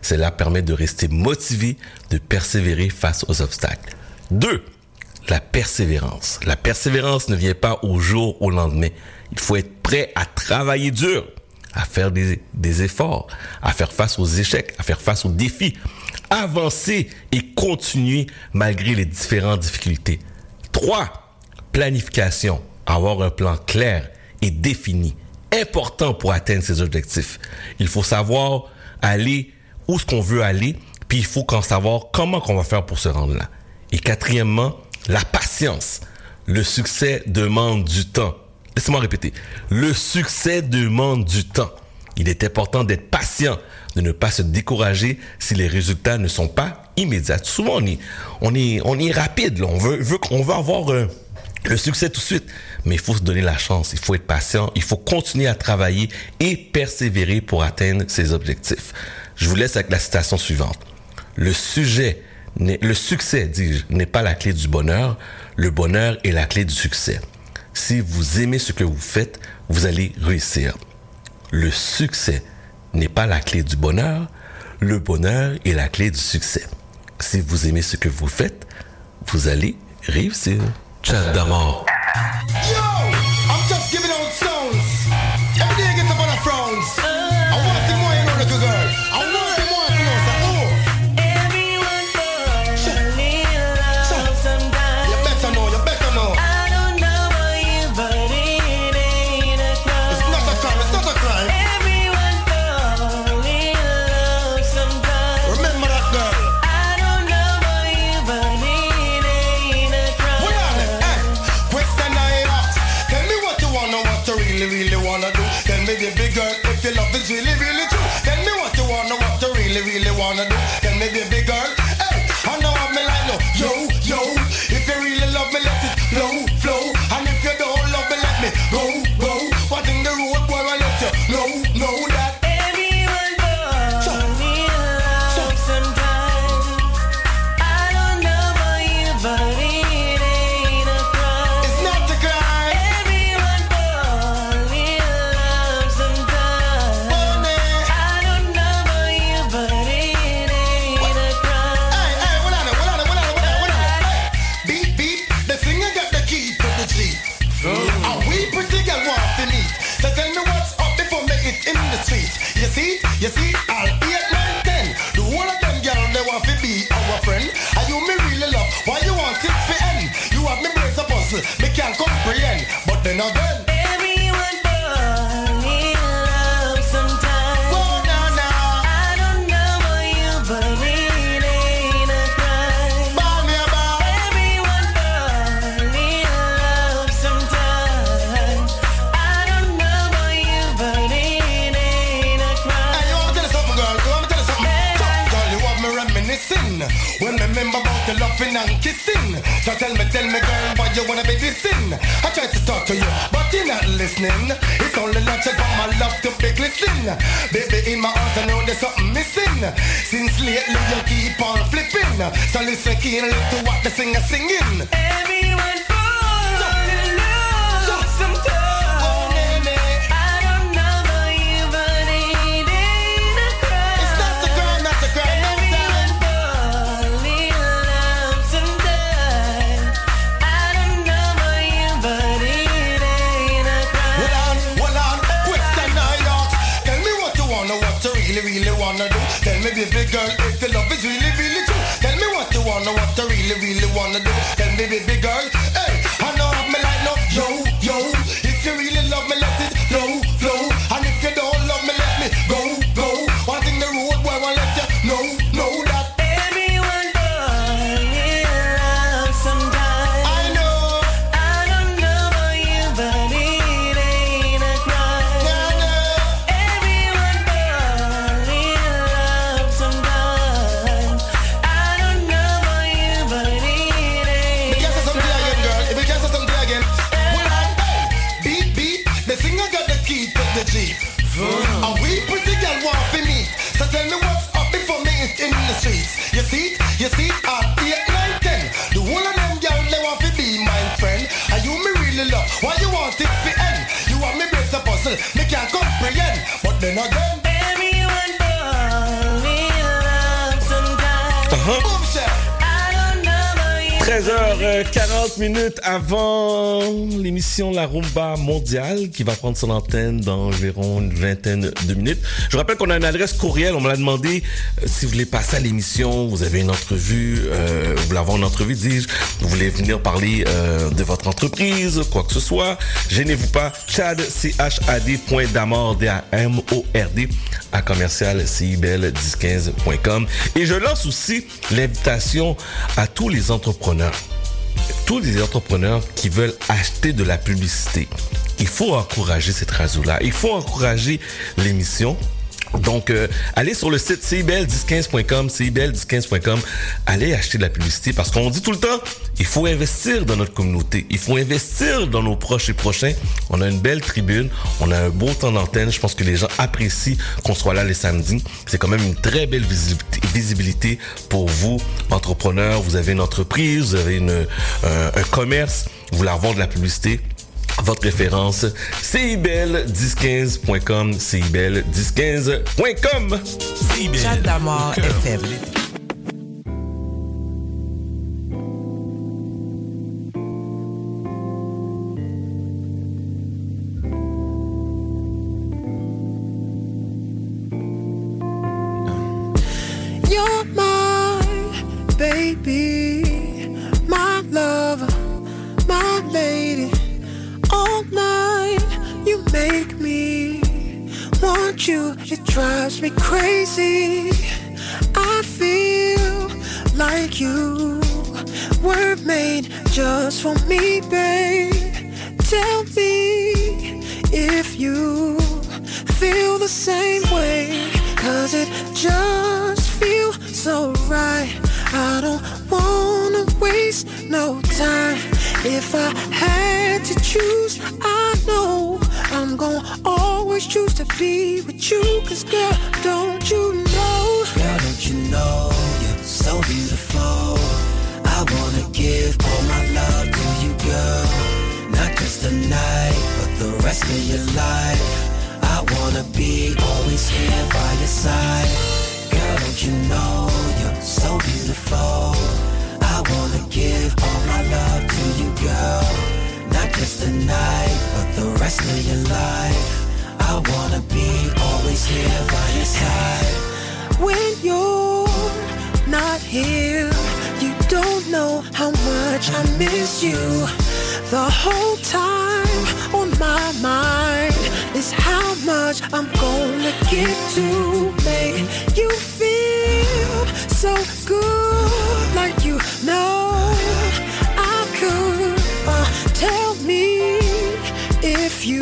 Cela permet de rester motivé, de persévérer face aux obstacles. 2. La persévérance. La persévérance ne vient pas au jour au lendemain. Il faut être prêt à travailler dur, à faire des, efforts, à faire face aux échecs, à faire face aux défis, avancer et continuer malgré les différentes difficultés. 3. Planification. Avoir un plan clair et défini. Important pour atteindre ses objectifs. Il faut savoir aller où ce qu'on veut aller, puis il faut qu'en savoir comment qu'on va faire pour se rendre là. Et quatrièmement, la patience. Le succès demande du temps. Laissez-moi répéter. Le succès demande du temps. Il est important d'être patient, de ne pas se décourager si les résultats ne sont pas immédiats. Souvent, on est, rapide. On veut avoir euh, le succès tout de suite. Mais il faut se donner la chance. Il faut être patient. Il faut continuer à travailler et persévérer pour atteindre ses objectifs. Je vous laisse avec la citation suivante. Le sujet, le succès, dis-je, n'est pas la clé du bonheur. Le bonheur est la clé du succès. Si vous aimez ce que vous faites, vous allez réussir. Le succès n'est pas la clé du bonheur. Le bonheur est la clé du succès. Si vous aimez ce que vous faites, vous allez réussir. Chat d'amour. Puzzle, me can't comprehend. But then again. The loving and kissing. So tell me, tell me, girl, why you wanna be dissing? I tried to talk to you, but you're not listening. It's only natural for my love to be glistening. Baby, in my heart, I know there's something missing. Since lately, you keep on flipping. So listen keenly to what the singer singing. Everyone really, really wanna do. Tell me, baby girl, if your love is really, really true. Tell me what you wanna, what you really, really wanna do. Tell me, baby girl, hey, I know I'm like no, yo, yo. If you really love me, let it. They can't comprehend But then again 13h40 minutes avant l'émission La Rumba mondiale qui va prendre son antenne dans environ une vingtaine de minutes. Je rappelle qu'on a une adresse courriel. On me l'a demandé euh, si vous voulez passer à l'émission, vous avez une entrevue, euh, vous voulez avoir entrevue, dis-je, vous voulez venir parler euh, de votre entreprise, quoi que ce soit. Gênez-vous pas. Chad, C-H-A-D.damord, D-A-M-O-R-D, à commercial CIBL1015.com. Et je lance aussi l'invitation à tous les entrepreneurs tous les entrepreneurs qui veulent acheter de la publicité. Il faut encourager cette radio-là. Il faut encourager l'émission. Donc, euh, allez sur le site cibel1015.com, cibel1015.com, allez acheter de la publicité parce qu'on dit tout le temps, il faut investir dans notre communauté, il faut investir dans nos proches et prochains. On a une belle tribune, on a un beau temps d'antenne, je pense que les gens apprécient qu'on soit là les samedis. C'est quand même une très belle visibilité, pour vous, entrepreneurs. Vous avez une entreprise, vous avez une, euh, un commerce, vous voulez avoir de la publicité, votre référence, CIBEL1015.com, CIBEL1015.com. Chat FM. Just for me, babe. Tell me if you feel the same way. Cause it just feels so right. I don't wanna waste no time. If I had to choose, I know I'm gonna always choose to be with you. Cause girl, don't here by your side. Girl, don't you know you're so beautiful? I wanna give all my love to you, girl. Not just tonight, but the rest of your life. I wanna be always here by your side. when you're not here. You don't know how much I miss you. The whole time on my mind is how much I'm gonna get to make you feel so good, like you know I could. Uh, tell me if you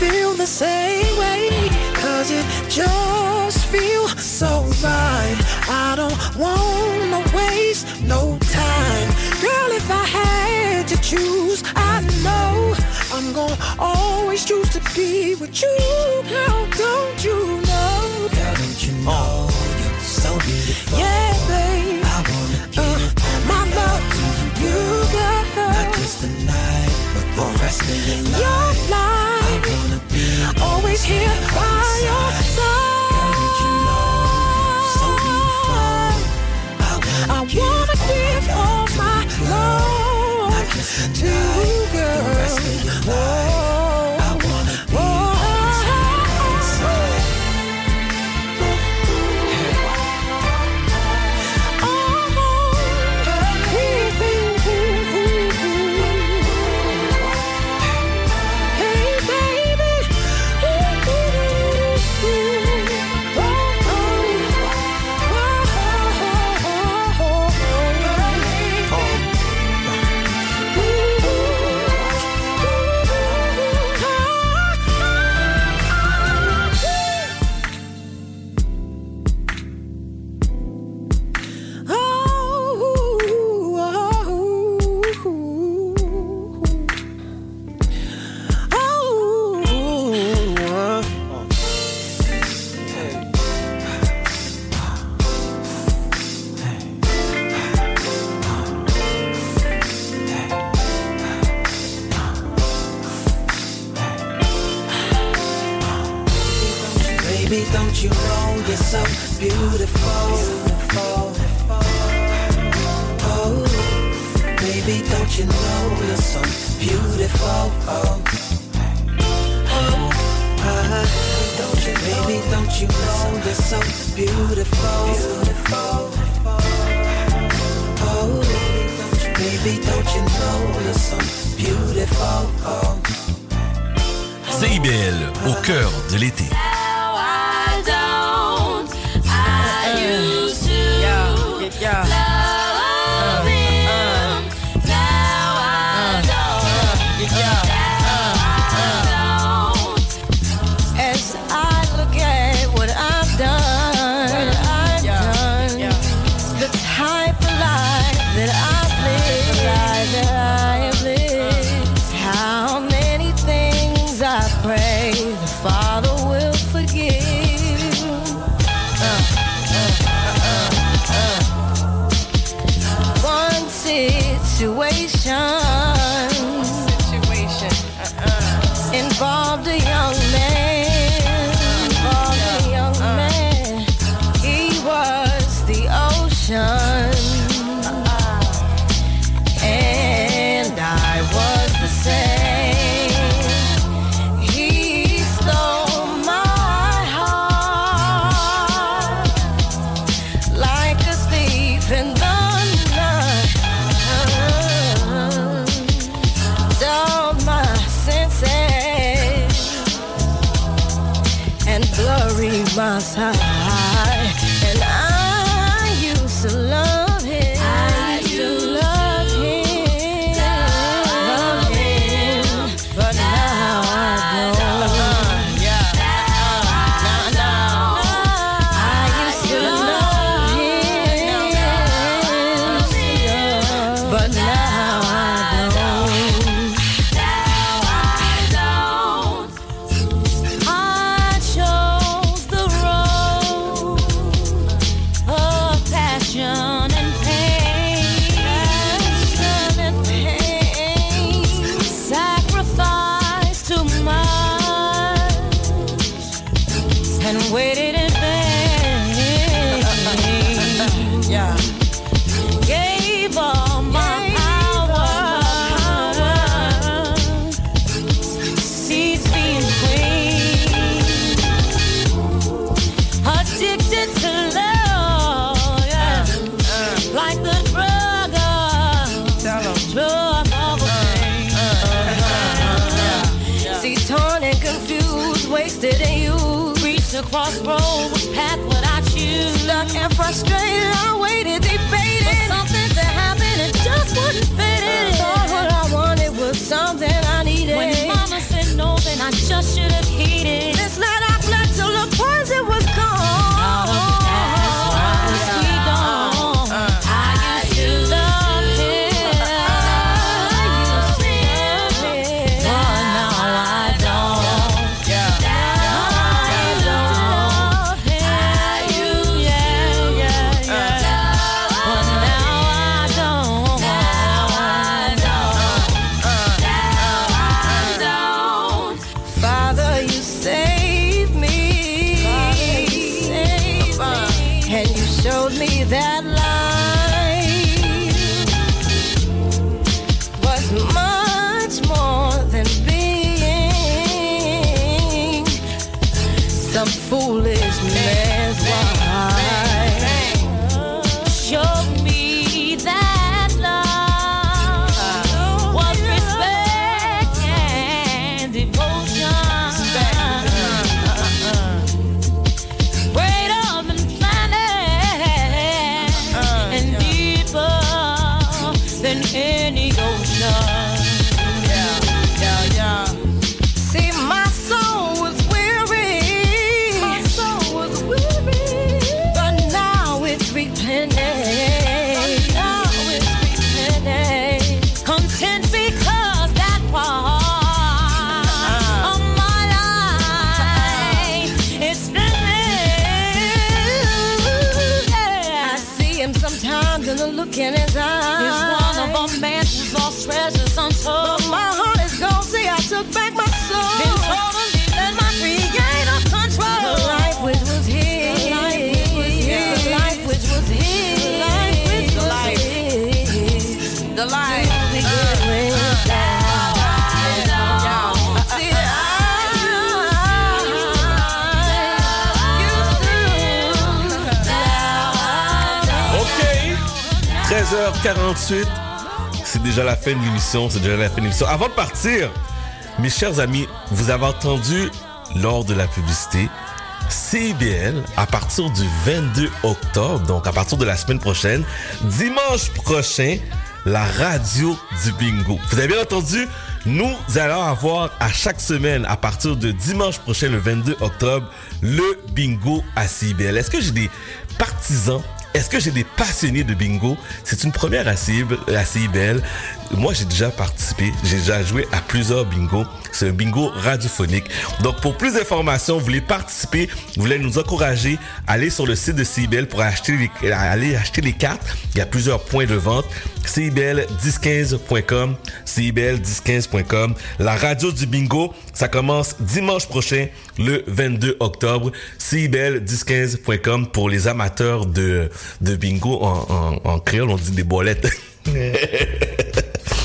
feel the same way. Cause it just feels so right. I don't wanna waste no time. Girl, if I had to choose, I be with you. Girl, don't you know? Girl, don't you know you're so beautiful? Yeah, babe. I wanna give My love to you, not girl. just tonight, but the rest of your life. Your I life, wanna be always here by your 16h48. C'est déjà la fin de l'émission. C'est déjà la fin de l'émission. Avant de partir, mes chers amis, vous avez entendu lors de la publicité CIBL à partir du 22 octobre, donc à partir de la semaine prochaine, dimanche prochain, la radio du bingo. Vous avez bien entendu? Nous allons avoir à chaque semaine, à partir de dimanche prochain, le 22 octobre, le bingo à CIBL. Est-ce que j'ai des partisans est-ce que j'ai des passionnés de bingo? C'est une première à CIBL. à CIBL. Moi, j'ai déjà participé. J'ai déjà joué à plusieurs bingos. C'est un bingo radiophonique. Donc, pour plus d'informations, vous voulez participer, vous voulez nous encourager, allez sur le site de CIBL pour acheter les, aller acheter les cartes. Il y a plusieurs points de vente. CIBL1015.com, CIBL1015.com. La radio du bingo, ça commence dimanche prochain, le 22 octobre. CIBL1015.com pour les amateurs de, de bingo en, en, en créole, on dit des bolettes. ね。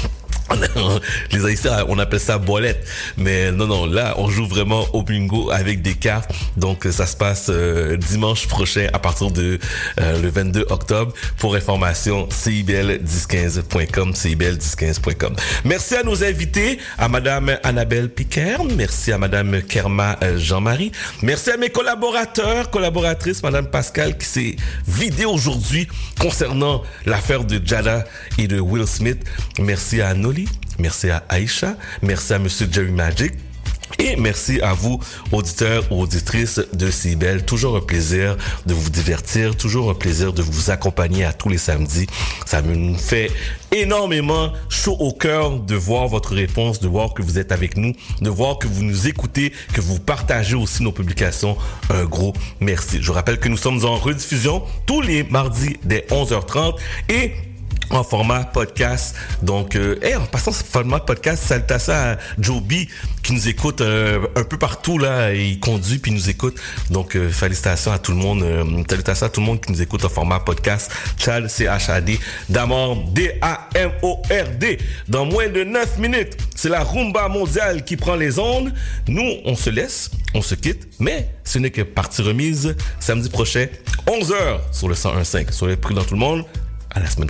les Haïtiens, on appelle ça bolette. Mais non, non, là, on joue vraiment au bingo avec des cartes. Donc, ça se passe euh, dimanche prochain à partir de euh, le 22 octobre. Pour information, cibl1015.com, cibl1015.com. Merci à nos invités, à Madame Annabelle Piquer. Merci à Madame Kerma euh, Jean-Marie. Merci à mes collaborateurs, collaboratrices, Madame Pascal, qui s'est vidée aujourd'hui concernant l'affaire de Jada et de Will Smith. Merci à Merci à Aïcha. Merci à Monsieur Jerry Magic. Et merci à vous, auditeurs auditrices de CIBEL. Toujours un plaisir de vous divertir, toujours un plaisir de vous accompagner à tous les samedis. Ça me fait énormément chaud au cœur de voir votre réponse, de voir que vous êtes avec nous, de voir que vous nous écoutez, que vous partagez aussi nos publications. Un gros merci. Je rappelle que nous sommes en rediffusion tous les mardis dès 11h30 et en format podcast. Donc, euh, en passant format podcast, salutations à Joby qui nous écoute euh, un peu partout là. Il conduit puis nous écoute. Donc, euh, félicitations à tout le monde. Euh, salutations à tout le monde qui nous écoute en format podcast. Chad, C-H-A-D, Damord, D-A-M-O-R-D. Dans moins de 9 minutes, c'est la rumba mondiale qui prend les ondes. Nous, on se laisse, on se quitte, mais ce n'est que partie remise samedi prochain, 11h sur le 101.5. Soyez prudents tout le monde. À la semaine